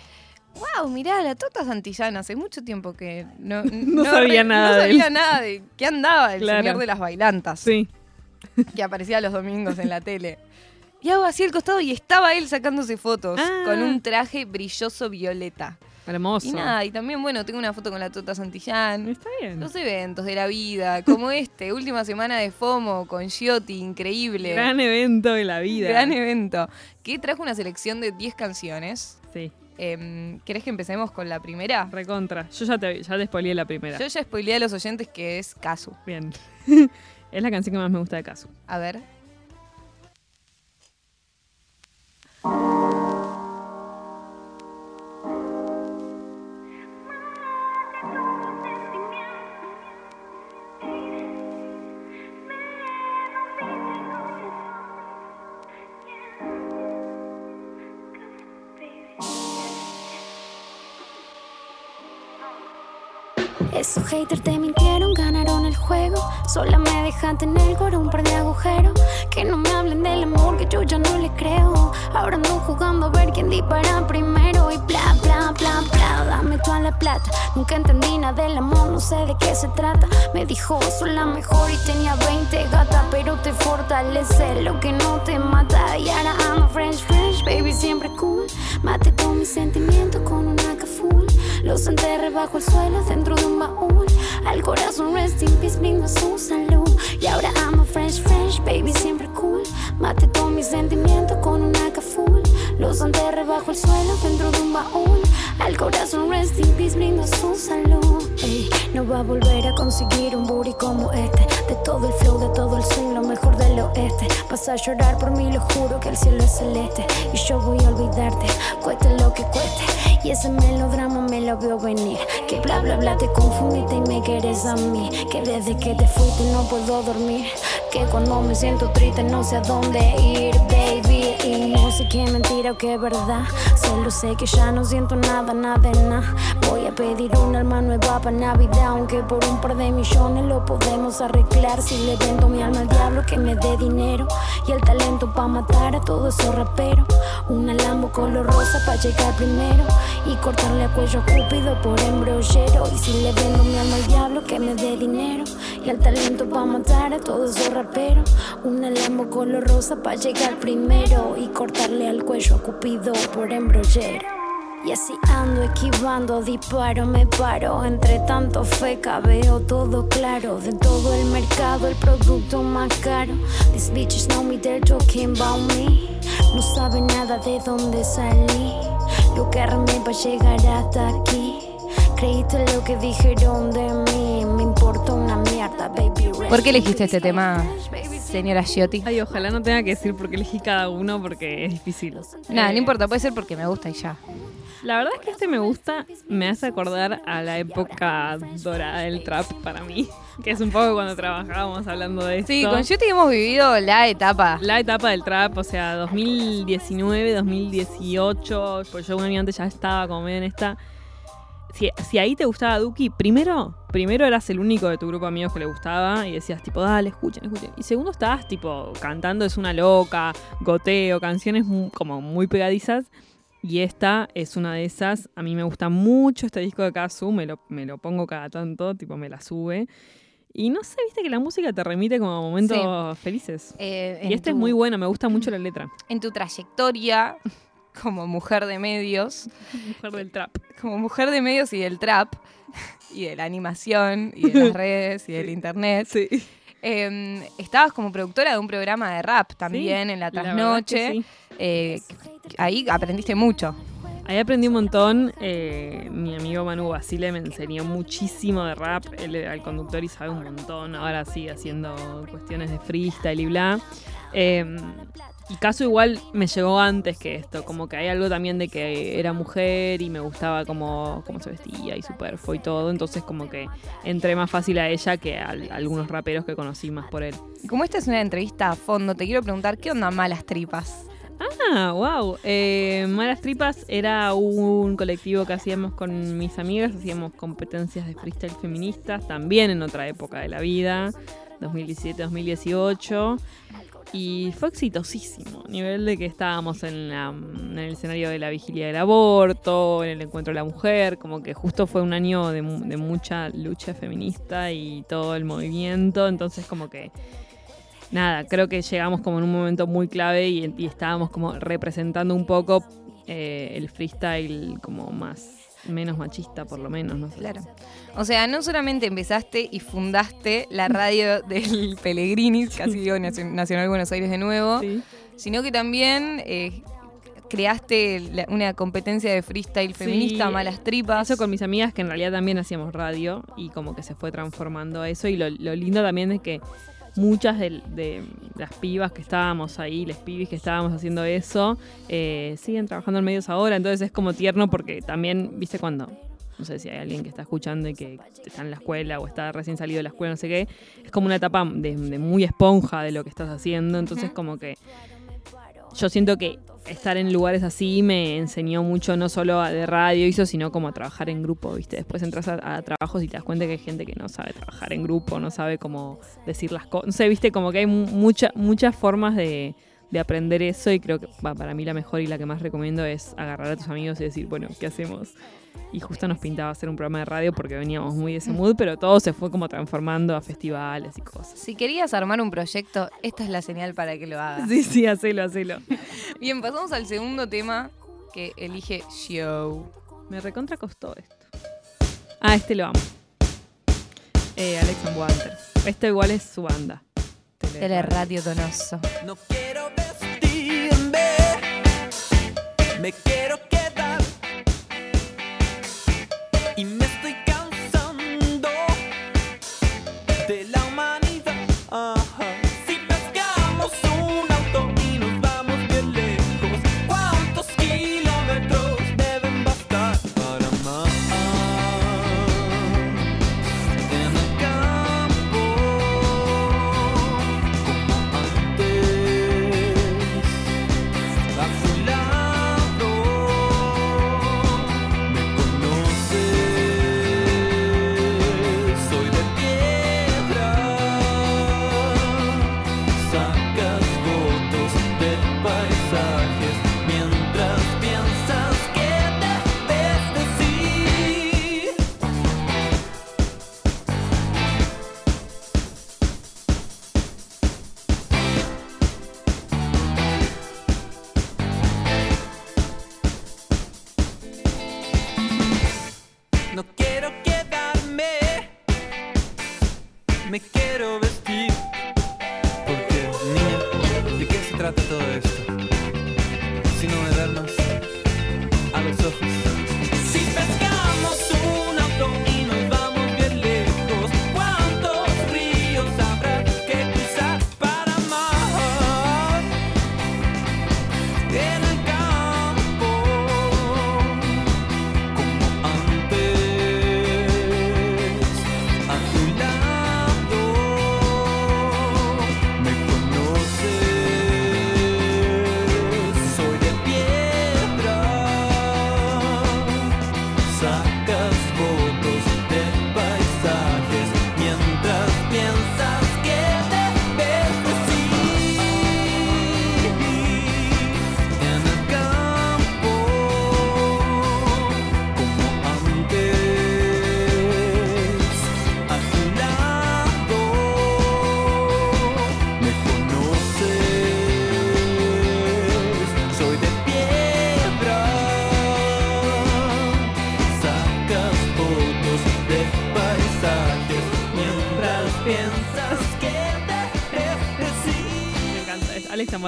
Speaker 1: wow, mirá, la Tota Santillán. Hace mucho tiempo que no,
Speaker 10: No sabía nada
Speaker 1: No
Speaker 10: de
Speaker 1: sabía
Speaker 10: él.
Speaker 1: nada de qué andaba el
Speaker 10: Claro.
Speaker 1: señor de las bailantas
Speaker 10: Sí,
Speaker 1: que aparecía los domingos en la tele. Y hago así al costado y estaba él sacándose fotos
Speaker 10: Ah.
Speaker 1: con un traje brilloso violeta.
Speaker 10: hermoso.
Speaker 1: Y nada, y también, bueno, tengo una foto con la Tota Santillán.
Speaker 10: Está bien.
Speaker 1: Los eventos de la vida, como este, última semana de FOMO con Giotti, increíble.
Speaker 10: Gran evento de la vida.
Speaker 1: Gran evento. Que trajo una selección de 10 canciones.
Speaker 10: Sí,
Speaker 1: Em, ¿Querés que empecemos con la primera?
Speaker 10: recontra. Yo ya te, ya te spoileé la primera.
Speaker 1: Yo ya spoileé a los oyentes que es Casu.
Speaker 10: Bien. es la canción que más me gusta de Casu.
Speaker 1: A ver. Thank you.
Speaker 11: Esos haters te mintieron, ganaron el juego. Sola me dejan tener con un par de agujeros. Que no me hablen del amor, que yo ya no le creo. Ahora ando jugando a ver quién dispara primero. Y bla, bla, bla, bla, dame toda la plata. Nunca entendí nada del amor, no sé de qué se trata. Me dijo, soy la mejor y tenía 20 gata. Pero te fortalece lo que no te mata. Y ahora amo French, French, baby, siempre cool. Mate todos mis sentimientos con una. Los enterré bajo el suelo dentro de un baúl. Al corazón rest in peace, brindo su salud. Y ahora amo French, French, baby, siempre cool. Mate todos mis sentimientos con una full. Los enterré bajo el suelo dentro de un baúl. Al corazón rest in peace, brindo su salud. No va a volver a conseguir un booty como este. De todo el flow, de todo el swing, lo mejor del oeste. Vas a llorar por mí, lo juro que el cielo es celeste. Y yo voy a olvidarte, cueste lo que cueste. Y ese melodrama me lo veo venir. Que bla bla bla te confundiste y me quieres a mí. Que desde que te fuiste no puedo dormir. Que cuando me siento triste no sé a dónde ir, baby. Y no sé qué mentira o qué verdad. Solo sé que ya no siento nada, nada nada. Pedir un alma nueva para Navidad. Aunque por un par de millones lo podemos arreglar. Si le vendo mi alma al diablo que me dé dinero. Y el talento para matar a todos esos raperos. Una Lambo color rosa para llegar primero. Y cortarle a cuello a Cúpido por embrollero. Y si le vendo mi alma al diablo que me dé dinero. Y el talento para matar a todos esos raperos. Una Lambo color rosa para llegar primero. Y cortarle al cuello a Cupido por embrollero. Y así ando esquivando, disparo, me paro. Entre tanto feca veo todo claro. De todo el mercado, el producto más caro. These bitches know me, they're talking about me. No saben nada de dónde salí. Lo que armé para llegar hasta aquí. Creíste lo que dijeron de mí. Me importa una mierda, baby.
Speaker 1: ¿Por qué elegiste este tema, señora Giotti?
Speaker 10: Ay, ojalá no tenga que decir por qué elegí cada uno porque es difícil.
Speaker 1: Nada,
Speaker 10: Eh,
Speaker 1: no importa, puede ser porque me gusta y ya.
Speaker 10: La verdad es que este me gusta, me hace acordar a la época dorada del trap para mí, que es un poco cuando trabajábamos hablando de esto.
Speaker 1: Sí, con Giotti hemos vivido la etapa.
Speaker 10: La etapa del trap, o sea, 2019, 2018, pues yo un año antes ya estaba como medio en esta. Si, si ahí te gustaba Duki, primero, primero eras el único de tu grupo de amigos que le gustaba y decías tipo, dale, escuchen, escuchen. Y segundo estabas tipo cantando Es una loca, goteo, canciones como muy pegadizas. Y esta es una de esas. A mí me gusta mucho este disco de Kazu, me lo, me lo pongo cada tanto, tipo me la sube. Y no sé, viste que la música te remite como a momentos felices.
Speaker 1: Eh,
Speaker 10: Y este es
Speaker 1: tu-
Speaker 10: muy bueno, me gusta mucho la letra.
Speaker 1: En tu trayectoria como mujer de medios,
Speaker 10: Mujer del trap.
Speaker 1: como mujer de medios y del trap, y de la animación, y de las redes, y del internet,
Speaker 10: Sí.
Speaker 1: Eh, estabas como productora de un programa de rap también en la
Speaker 10: la
Speaker 1: trasnoche.
Speaker 10: sí.
Speaker 1: Eh, ahí aprendiste mucho.
Speaker 10: Ahí aprendí un montón. eh, mi amigo Manu Basile me enseñó muchísimo de rap. Él era el conductor y sabe un montón. Ahora sigue haciendo cuestiones de freestyle y bla. Eh, y caso igual me llegó antes que esto. Como que hay algo también de que era mujer y me gustaba cómo, cómo se vestía y su perfo y todo. Entonces como que entré más fácil a ella que a, a algunos raperos que conocí más por él.
Speaker 1: Como esta es una entrevista a fondo, te quiero preguntar, ¿qué onda Malas Tripas?
Speaker 10: Ah, wow. Eh, Malas Tripas era un colectivo que hacíamos con mis amigas, hacíamos competencias de freestyle feministas, también en otra época de la vida, 2017-2018. Y fue exitosísimo, a nivel de que estábamos en, la- el escenario de la vigilia del aborto, en el encuentro de la mujer, como que justo fue un año de, de mucha lucha feminista y todo el movimiento, entonces como que nada, creo que llegamos como en un momento muy clave y, y estábamos como representando un poco eh, el freestyle como más, menos machista por lo menos, no.
Speaker 1: Claro. O sea, no solamente empezaste y fundaste la radio del Pellegrinis, casi digo Nacio- Nacional Buenos Aires de nuevo,
Speaker 10: Sí.
Speaker 1: sino que también eh, creaste la- una competencia de freestyle feminista,
Speaker 10: Sí,
Speaker 1: Malas Tripas.
Speaker 10: Eso con mis amigas que en realidad también hacíamos radio y como que se fue transformando eso y lo, lo lindo también es que muchas de, de las pibas que estábamos ahí, les pibis que estábamos haciendo eso, eh, siguen trabajando en medios ahora, entonces es como tierno porque también, viste cuando, no sé si hay alguien que está escuchando y que está en la escuela o está recién salido de la escuela, no sé qué, es como una etapa de, de muy esponja de lo que estás haciendo, entonces como que yo siento que estar en lugares así me enseñó mucho, no solo de radio, hizo, sino como a trabajar en grupo, ¿viste? Después entras a, trabajos y te das cuenta que hay gente que no sabe trabajar en grupo, no sabe cómo decir las cosas. No sé, ¿viste? Como que hay mu- mucha, muchas formas de, de aprender eso y creo que para mí la mejor y la que más recomiendo es agarrar a tus amigos y decir, bueno, ¿qué hacemos? Y justo nos pintaba hacer un programa de radio porque veníamos muy de ese mood, pero todo se fue como transformando a festivales y cosas.
Speaker 1: Si querías armar un proyecto, esta es la señal para que lo hagas.
Speaker 10: Sí, sí, hacelo, hacelo.
Speaker 1: Bien, pasamos al segundo tema que elige Show.
Speaker 10: Me recontra costó esto. Ah, este lo amo. Eh, Alex and Walter. Este igual es su banda.
Speaker 1: Teleradio Donoso.
Speaker 3: No quiero vestirme, me quiero quedar.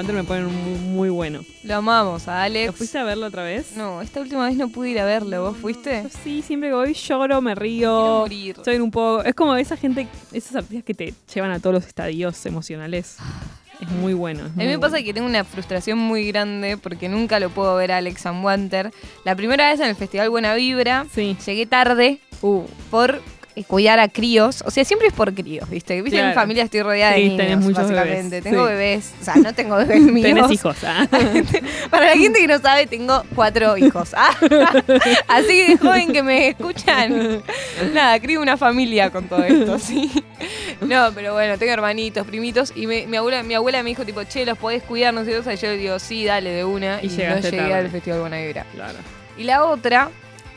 Speaker 3: Me
Speaker 10: ponen muy, muy bueno.
Speaker 1: Lo amamos a Alex.
Speaker 10: ¿Lo fuiste a verlo otra vez?
Speaker 1: No, esta última vez no pude ir a verlo. ¿Vos fuiste?
Speaker 10: Sí, siempre que voy lloro, me río. Estoy en un poco. Es como esa gente, esos artistas que te llevan a todos los estadios emocionales. Es muy bueno. es
Speaker 1: A mí me pasa
Speaker 10: bueno.
Speaker 1: que tengo una frustración muy grande porque nunca lo puedo ver a Alex and Wanter. La primera vez en el Festival Buena Vibra,
Speaker 10: Sí.
Speaker 1: llegué tarde
Speaker 10: Uh,
Speaker 1: por cuidar a críos. O sea, siempre es por críos, ¿viste? Viste, en mi
Speaker 10: Claro.
Speaker 1: familia estoy rodeada
Speaker 10: Sí,
Speaker 1: de niños, básicamente.
Speaker 10: bebés,
Speaker 1: Tengo
Speaker 10: sí.
Speaker 1: bebés. O sea, no tengo bebés míos.
Speaker 10: tenés hijos. ah.
Speaker 1: Para la gente que no sabe, tengo cuatro hijos. Ah, Así de joven que me escuchan. Nada, crío una familia con todo esto, sí. No, pero bueno, tengo hermanitos, primitos. Y me- mi, abuela, mi abuela me dijo, tipo, che, los podés cuidar, no sé cosa. Y yo le digo, sí, dale, de una.
Speaker 10: Y
Speaker 1: Y, no llegué
Speaker 10: tarde.
Speaker 1: al Festival Buena Vibra.
Speaker 10: Claro.
Speaker 1: Y la otra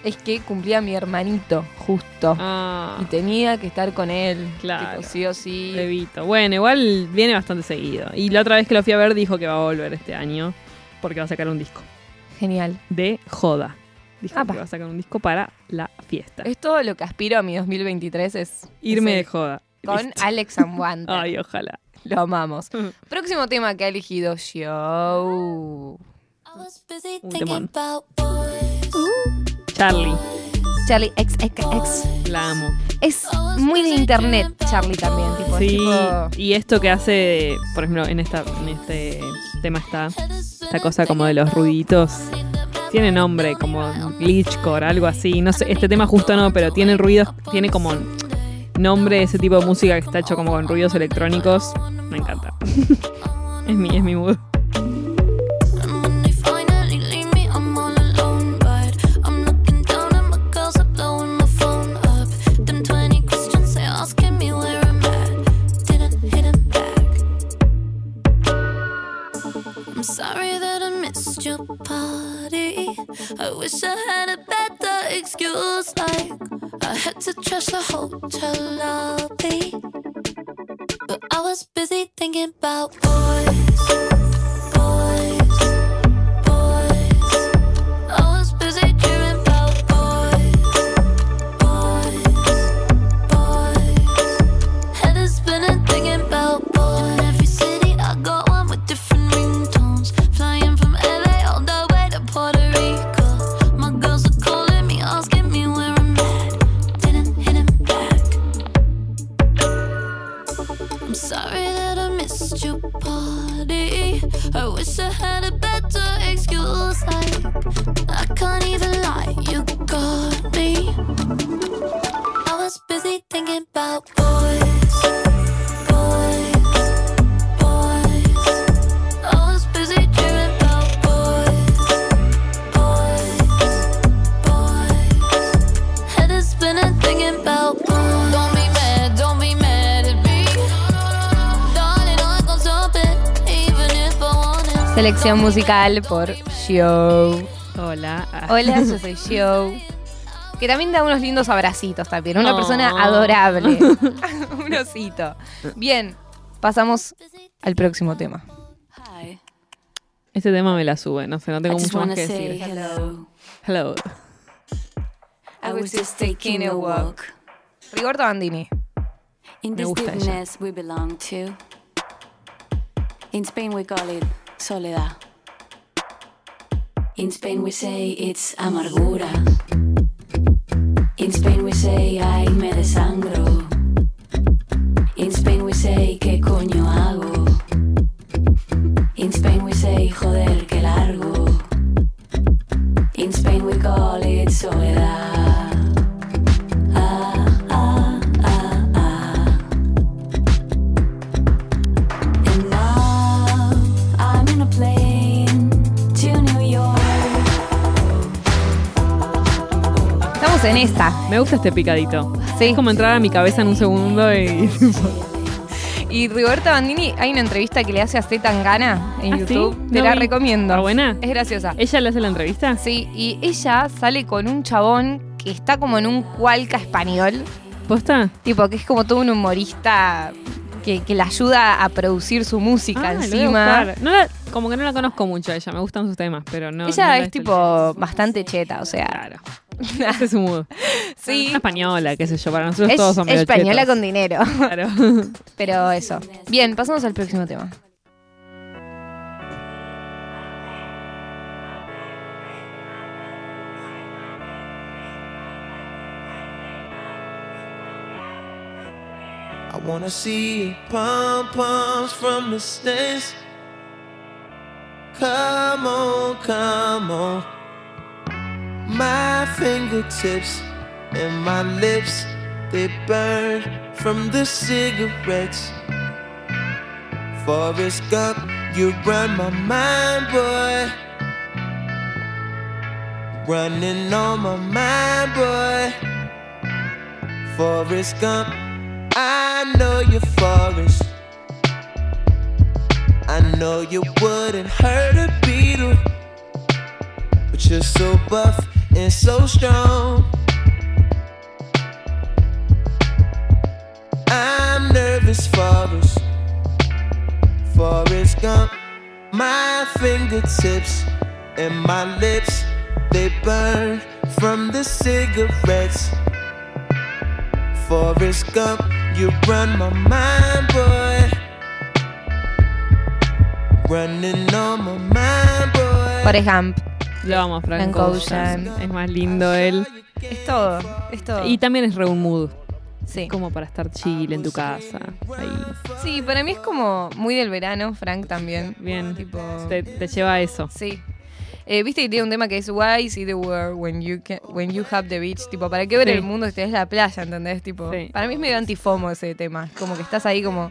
Speaker 1: es que cumplía mi hermanito, justo.
Speaker 10: Ah,
Speaker 1: Y tenía que estar con él.
Speaker 10: Claro.
Speaker 1: Tipo, sí o sí.
Speaker 10: Levito. Bueno, igual viene bastante seguido. Y la otra vez que lo fui a ver dijo que va a volver este año porque va a sacar un disco
Speaker 1: Genial.
Speaker 10: de joda. Dijo
Speaker 1: Apa.
Speaker 10: que va a sacar un disco para la fiesta.
Speaker 1: Es todo lo que aspiro a mi 2023 es
Speaker 10: Irme
Speaker 1: es
Speaker 10: de joda.
Speaker 1: con
Speaker 10: Listo.
Speaker 1: Alex and Wanter.
Speaker 10: Ay, ojalá.
Speaker 1: Lo amamos. Próximo tema que ha elegido Show.
Speaker 10: Un temón. Charlie,
Speaker 1: Charlie XXX.
Speaker 10: la amo.
Speaker 1: Es muy de internet, Charlie también. Tipo,
Speaker 10: Sí,
Speaker 1: tipo-
Speaker 10: y esto que hace, por ejemplo, en esta en este tema está esta cosa como de los ruiditos. Tiene nombre, como glitchcore, algo así. No sé, este tema justo no, pero tiene ruidos, tiene como nombre ese tipo de música que está hecho como con ruidos electrónicos. Me encanta. es mi, es mi mood.
Speaker 12: party. I wish I had a better excuse. Like I had to trash the hotel lobby, but I was busy thinking about boys. I wish I had a better excuse. Like I can't even lie, you
Speaker 1: musical por Show.
Speaker 10: Hola.
Speaker 1: Hola, yo soy Show. Que también da unos lindos abracitos también. Una
Speaker 10: Oh.
Speaker 1: persona adorable. Un osito. Bien, pasamos al próximo tema.
Speaker 13: Hi,
Speaker 10: Este tema me la sube, no sé, no tengo mucho más que decir.
Speaker 13: hello.
Speaker 10: Hello.
Speaker 13: I was just taking a walk
Speaker 1: Rigoberto Bandini.
Speaker 13: in
Speaker 10: Me
Speaker 13: this
Speaker 10: gusta ella.
Speaker 13: we belong to. In Spain we call it soledad. In Spain we say it's amargura. In Spain we say ay me desangro. In Spain we say qué coño hago. In Spain we say joder que largo. In Spain we call it soledad.
Speaker 1: Estamos en esta.
Speaker 10: Me gusta este picadito.
Speaker 1: Sí.
Speaker 10: Es como entrar a mi cabeza en un segundo y.
Speaker 1: Y Rigoberta Bandini, hay una entrevista que le hace a Z Tangana en
Speaker 10: ¿Ah, sí?
Speaker 1: YouTube. Te
Speaker 10: No
Speaker 1: la
Speaker 10: vi.
Speaker 1: recomiendo.
Speaker 10: ¿Está buena?
Speaker 1: Es graciosa.
Speaker 10: ¿Ella le hace la entrevista?
Speaker 1: Sí, y ella sale con un chabón que está como en un cualca español.
Speaker 10: ¿Posta?
Speaker 1: Tipo, que es como todo un humorista que, que le ayuda a producir su música
Speaker 10: Ah,
Speaker 1: encima.
Speaker 10: No la- como que no la conozco mucho a ella, me gustan sus temas, pero no.
Speaker 1: ella
Speaker 10: no la
Speaker 1: es tipo bastante cheta, o sea.
Speaker 10: Claro. Ese es su mood.
Speaker 1: Sí.
Speaker 10: Una española, qué sé yo, para nosotros
Speaker 1: Es
Speaker 10: todos son medio
Speaker 1: española
Speaker 10: chetos.
Speaker 1: con dinero.
Speaker 10: Claro.
Speaker 1: Pero eso. Bien, pasamos al próximo tema.
Speaker 14: I wanna see pom poms from the stands. Come on, come on. My fingertips and my lips, they burn from the cigarettes. Forrest Gump, you run my mind, boy. Running on my mind, boy. Forrest Gump, I know you're Forrest. I know you wouldn't hurt a beetle, but you're so buff and so strong. I'm nervous, Forrest. Forrest Gump, my fingertips and my lips, they burn from the cigarettes. Forrest Gump, you run my mind, boy. Running on my mind, boy.
Speaker 1: Forrest Gump.
Speaker 10: Lo amo, Frank,
Speaker 1: Frank
Speaker 10: Ocean.
Speaker 1: Ocean.
Speaker 10: Es más lindo él.
Speaker 1: Es todo, es todo.
Speaker 10: Y también es re un mood.
Speaker 1: sí.
Speaker 10: Como para estar chill en tu casa. Ahí.
Speaker 1: sí, para mí es como muy del verano, Frank también.
Speaker 10: Bien.
Speaker 1: Tipo.
Speaker 10: Te, te lleva a eso.
Speaker 1: Sí. Eh, Viste que tiene un tema que es Why see the world when you can, when you have the beach. Tipo, ¿para qué ver
Speaker 10: Sí.
Speaker 1: el mundo si tenés la playa? ¿Entendés? Tipo,
Speaker 10: Sí.
Speaker 1: para mí es medio antifomo ese tema. Como que estás ahí como,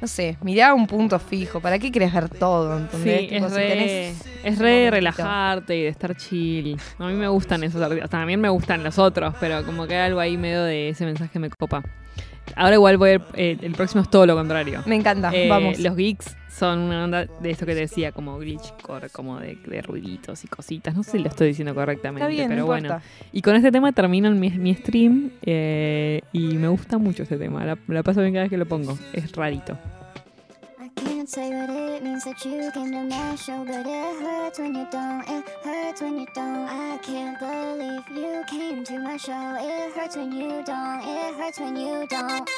Speaker 1: no sé, mirá un punto fijo. ¿Para qué querés ver todo? ¿Entendés?
Speaker 10: Sí,
Speaker 1: Tipo,
Speaker 10: es
Speaker 1: si
Speaker 10: re,
Speaker 1: tenés
Speaker 10: es re relajarte y de estar chill. A mí me gustan esos artistas. También me gustan los otros, pero como que hay algo ahí medio de ese mensaje me copa. Ahora igual voy a ir, eh, el próximo es todo lo contrario.
Speaker 1: Me encanta,
Speaker 10: Eh,
Speaker 1: vamos.
Speaker 10: Los geeks son una onda de esto que te decía, como glitchcore, como de, de ruiditos y cositas. No sé si lo estoy diciendo correctamente,
Speaker 1: bien,
Speaker 10: pero
Speaker 1: no
Speaker 10: bueno. Y con este tema termino mi, mi stream eh, y me gusta mucho este tema. La, la paso bien cada vez que lo pongo. Es rarito.
Speaker 11: Can't say what it means that you came to my show, but it hurts when you don't. It hurts when you don't. I can't believe you came to my show. It hurts when you don't. It hurts when you don't.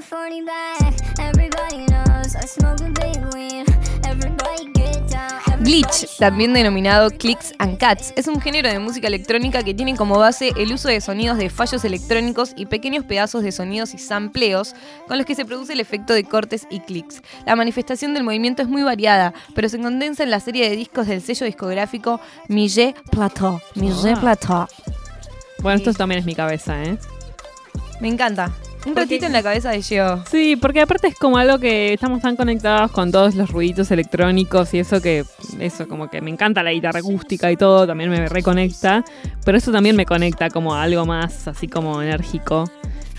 Speaker 11: And my 40 bag. Everybody knows I smoke a big weed. Everybody get down.
Speaker 1: Glitch, también denominado Clicks and Cats, es un género de música electrónica que tiene como base el uso de sonidos de fallos electrónicos y pequeños pedazos de sonidos y sampleos con los que se produce el efecto de cortes y clics. La manifestación del movimiento es muy variada, pero se condensa en la serie de discos del sello discográfico Millet Plateau. Millet
Speaker 10: Ah.
Speaker 1: Plateau.
Speaker 10: Bueno, esto también es mi cabeza, ¿eh?
Speaker 1: Me encanta. Un ratito en la cabeza de Gio.
Speaker 10: Sí, porque aparte es como algo que estamos tan conectados con todos los ruiditos electrónicos y eso que, eso como que me encanta la guitarra acústica y todo, también me reconecta, pero eso también me conecta como a algo más así como enérgico.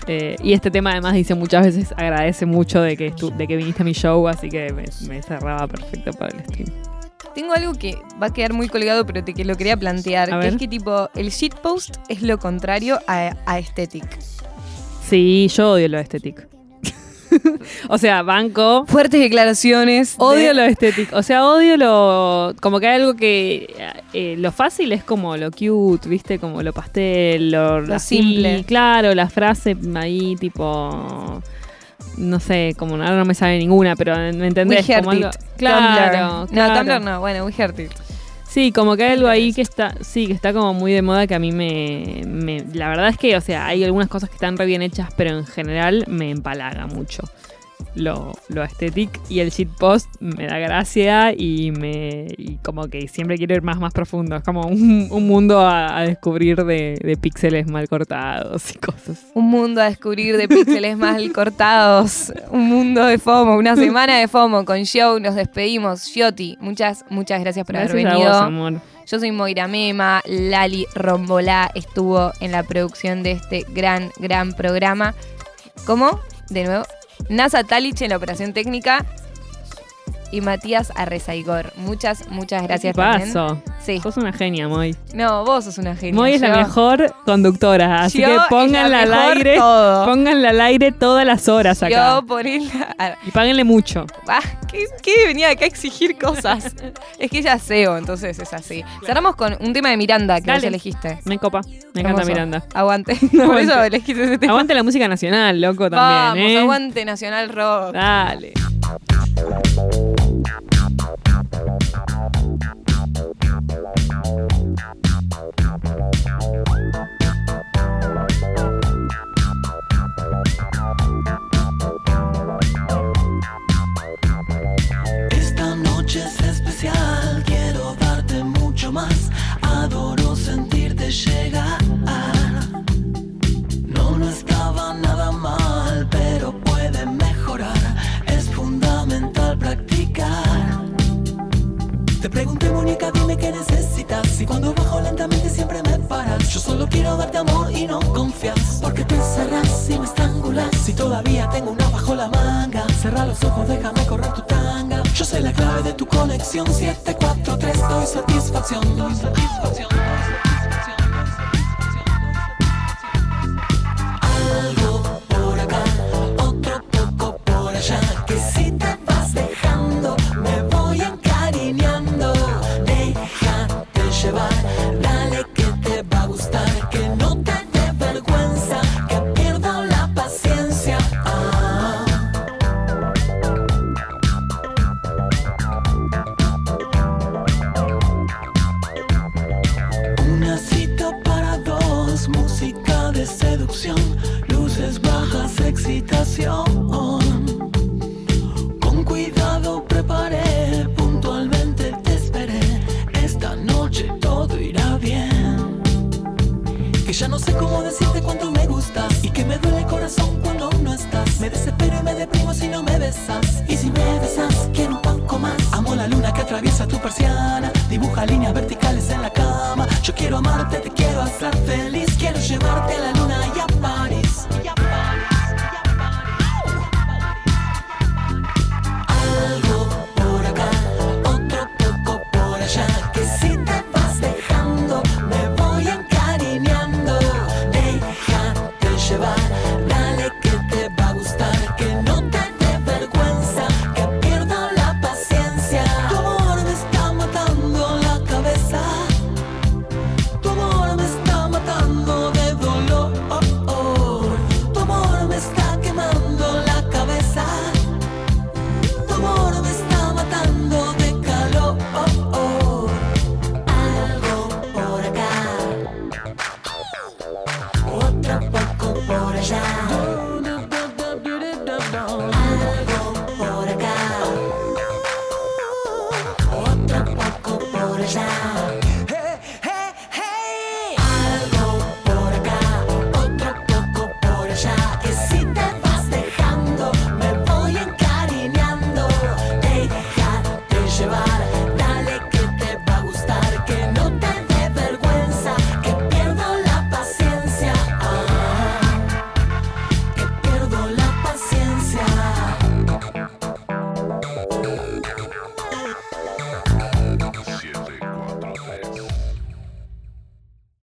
Speaker 10: Eh, y este tema además dice muchas veces agradece mucho de que, de que viniste a mi show, así que me, me cerraba perfecto para el stream.
Speaker 1: Tengo algo que va a quedar muy colgado, pero te que lo quería plantear. Que es que tipo, el shitpost es lo contrario a, a aesthetic.
Speaker 10: Sí, yo odio lo estético. o sea, banco.
Speaker 1: Fuertes declaraciones.
Speaker 10: Odio
Speaker 1: de-
Speaker 10: lo estético. O sea, odio lo. Como que hay algo que. eh, lo fácil es como lo cute, ¿viste? Como lo pastel, lo,
Speaker 1: Lo
Speaker 10: así,
Speaker 1: simple.
Speaker 10: Claro, la frase ahí, tipo. No sé, como ahora no me sale ninguna, pero ¿me entendés?
Speaker 1: We heard
Speaker 10: Como algo-. Claro,
Speaker 1: Tumblr. No,
Speaker 10: claro.
Speaker 1: Tumblr no. Bueno, we heard it.
Speaker 10: Sí, como que hay algo ahí que está, sí, que está como muy de moda que a mí me, me- la verdad es que, o sea, hay algunas cosas que están re bien hechas, pero en general me empalaga mucho lo, lo estético y el shitpost me da gracia y me y como que siempre quiero ir más más profundo, es como un, un mundo a, a descubrir de, de píxeles mal cortados y cosas.
Speaker 1: Un mundo a descubrir de píxeles mal cortados. Un mundo de FOMO. Una semana de FOMO con Show. Nos despedimos. Gioti, muchas, muchas gracias por
Speaker 10: Gracias
Speaker 1: haber
Speaker 10: a
Speaker 1: venido.
Speaker 10: vos, amor.
Speaker 1: Yo soy Moira Mema. Lali Rombolá estuvo en la producción de este gran, gran programa. ¿Cómo? De nuevo. Nasa Talich en la operación técnica. Y Matías Arrezaigor. Muchas, muchas gracias también.
Speaker 10: Paso.
Speaker 1: Sí.
Speaker 10: Sos una genia, Moy.
Speaker 1: No, vos sos una genia.
Speaker 10: Moy es la mejor conductora, así
Speaker 1: Yo
Speaker 10: que pónganla al aire,
Speaker 1: todo.
Speaker 10: pónganla al aire todas las horas acá.
Speaker 1: Yo ponerla. a-
Speaker 10: Y páguenle mucho.
Speaker 1: Ah, ¿qué, qué venía acá a exigir cosas? es que ella es SEO, entonces es así. Cerramos con un tema de Miranda que vos elegiste.
Speaker 10: Me copa. Me encanta
Speaker 1: Hermoso.
Speaker 10: Miranda.
Speaker 1: Aguante. Por
Speaker 10: Aguante.
Speaker 1: eso elegiste ese tema.
Speaker 10: Aguante la música nacional, loco,
Speaker 1: Vamos,
Speaker 10: también, ¿eh?
Speaker 1: aguante Nacional Rock.
Speaker 10: Dale.
Speaker 15: Esta Yo solo quiero darte amor y no confías. Porque te cerras y me estrangulas. Si todavía tengo una bajo la manga, cerra los ojos, déjame correr tu tanga. Yo sé la clave de tu conexión. 743, doy satisfacción. Doy satisfacción. Algo por acá, otro poco por allá. Que si te vas dejando, me voy encariñando. Déjate llevar, atraviesa tu persiana, dibuja líneas verticales en la cama. Yo quiero amarte, te quiero hacer feliz, quiero llevarte a la apagar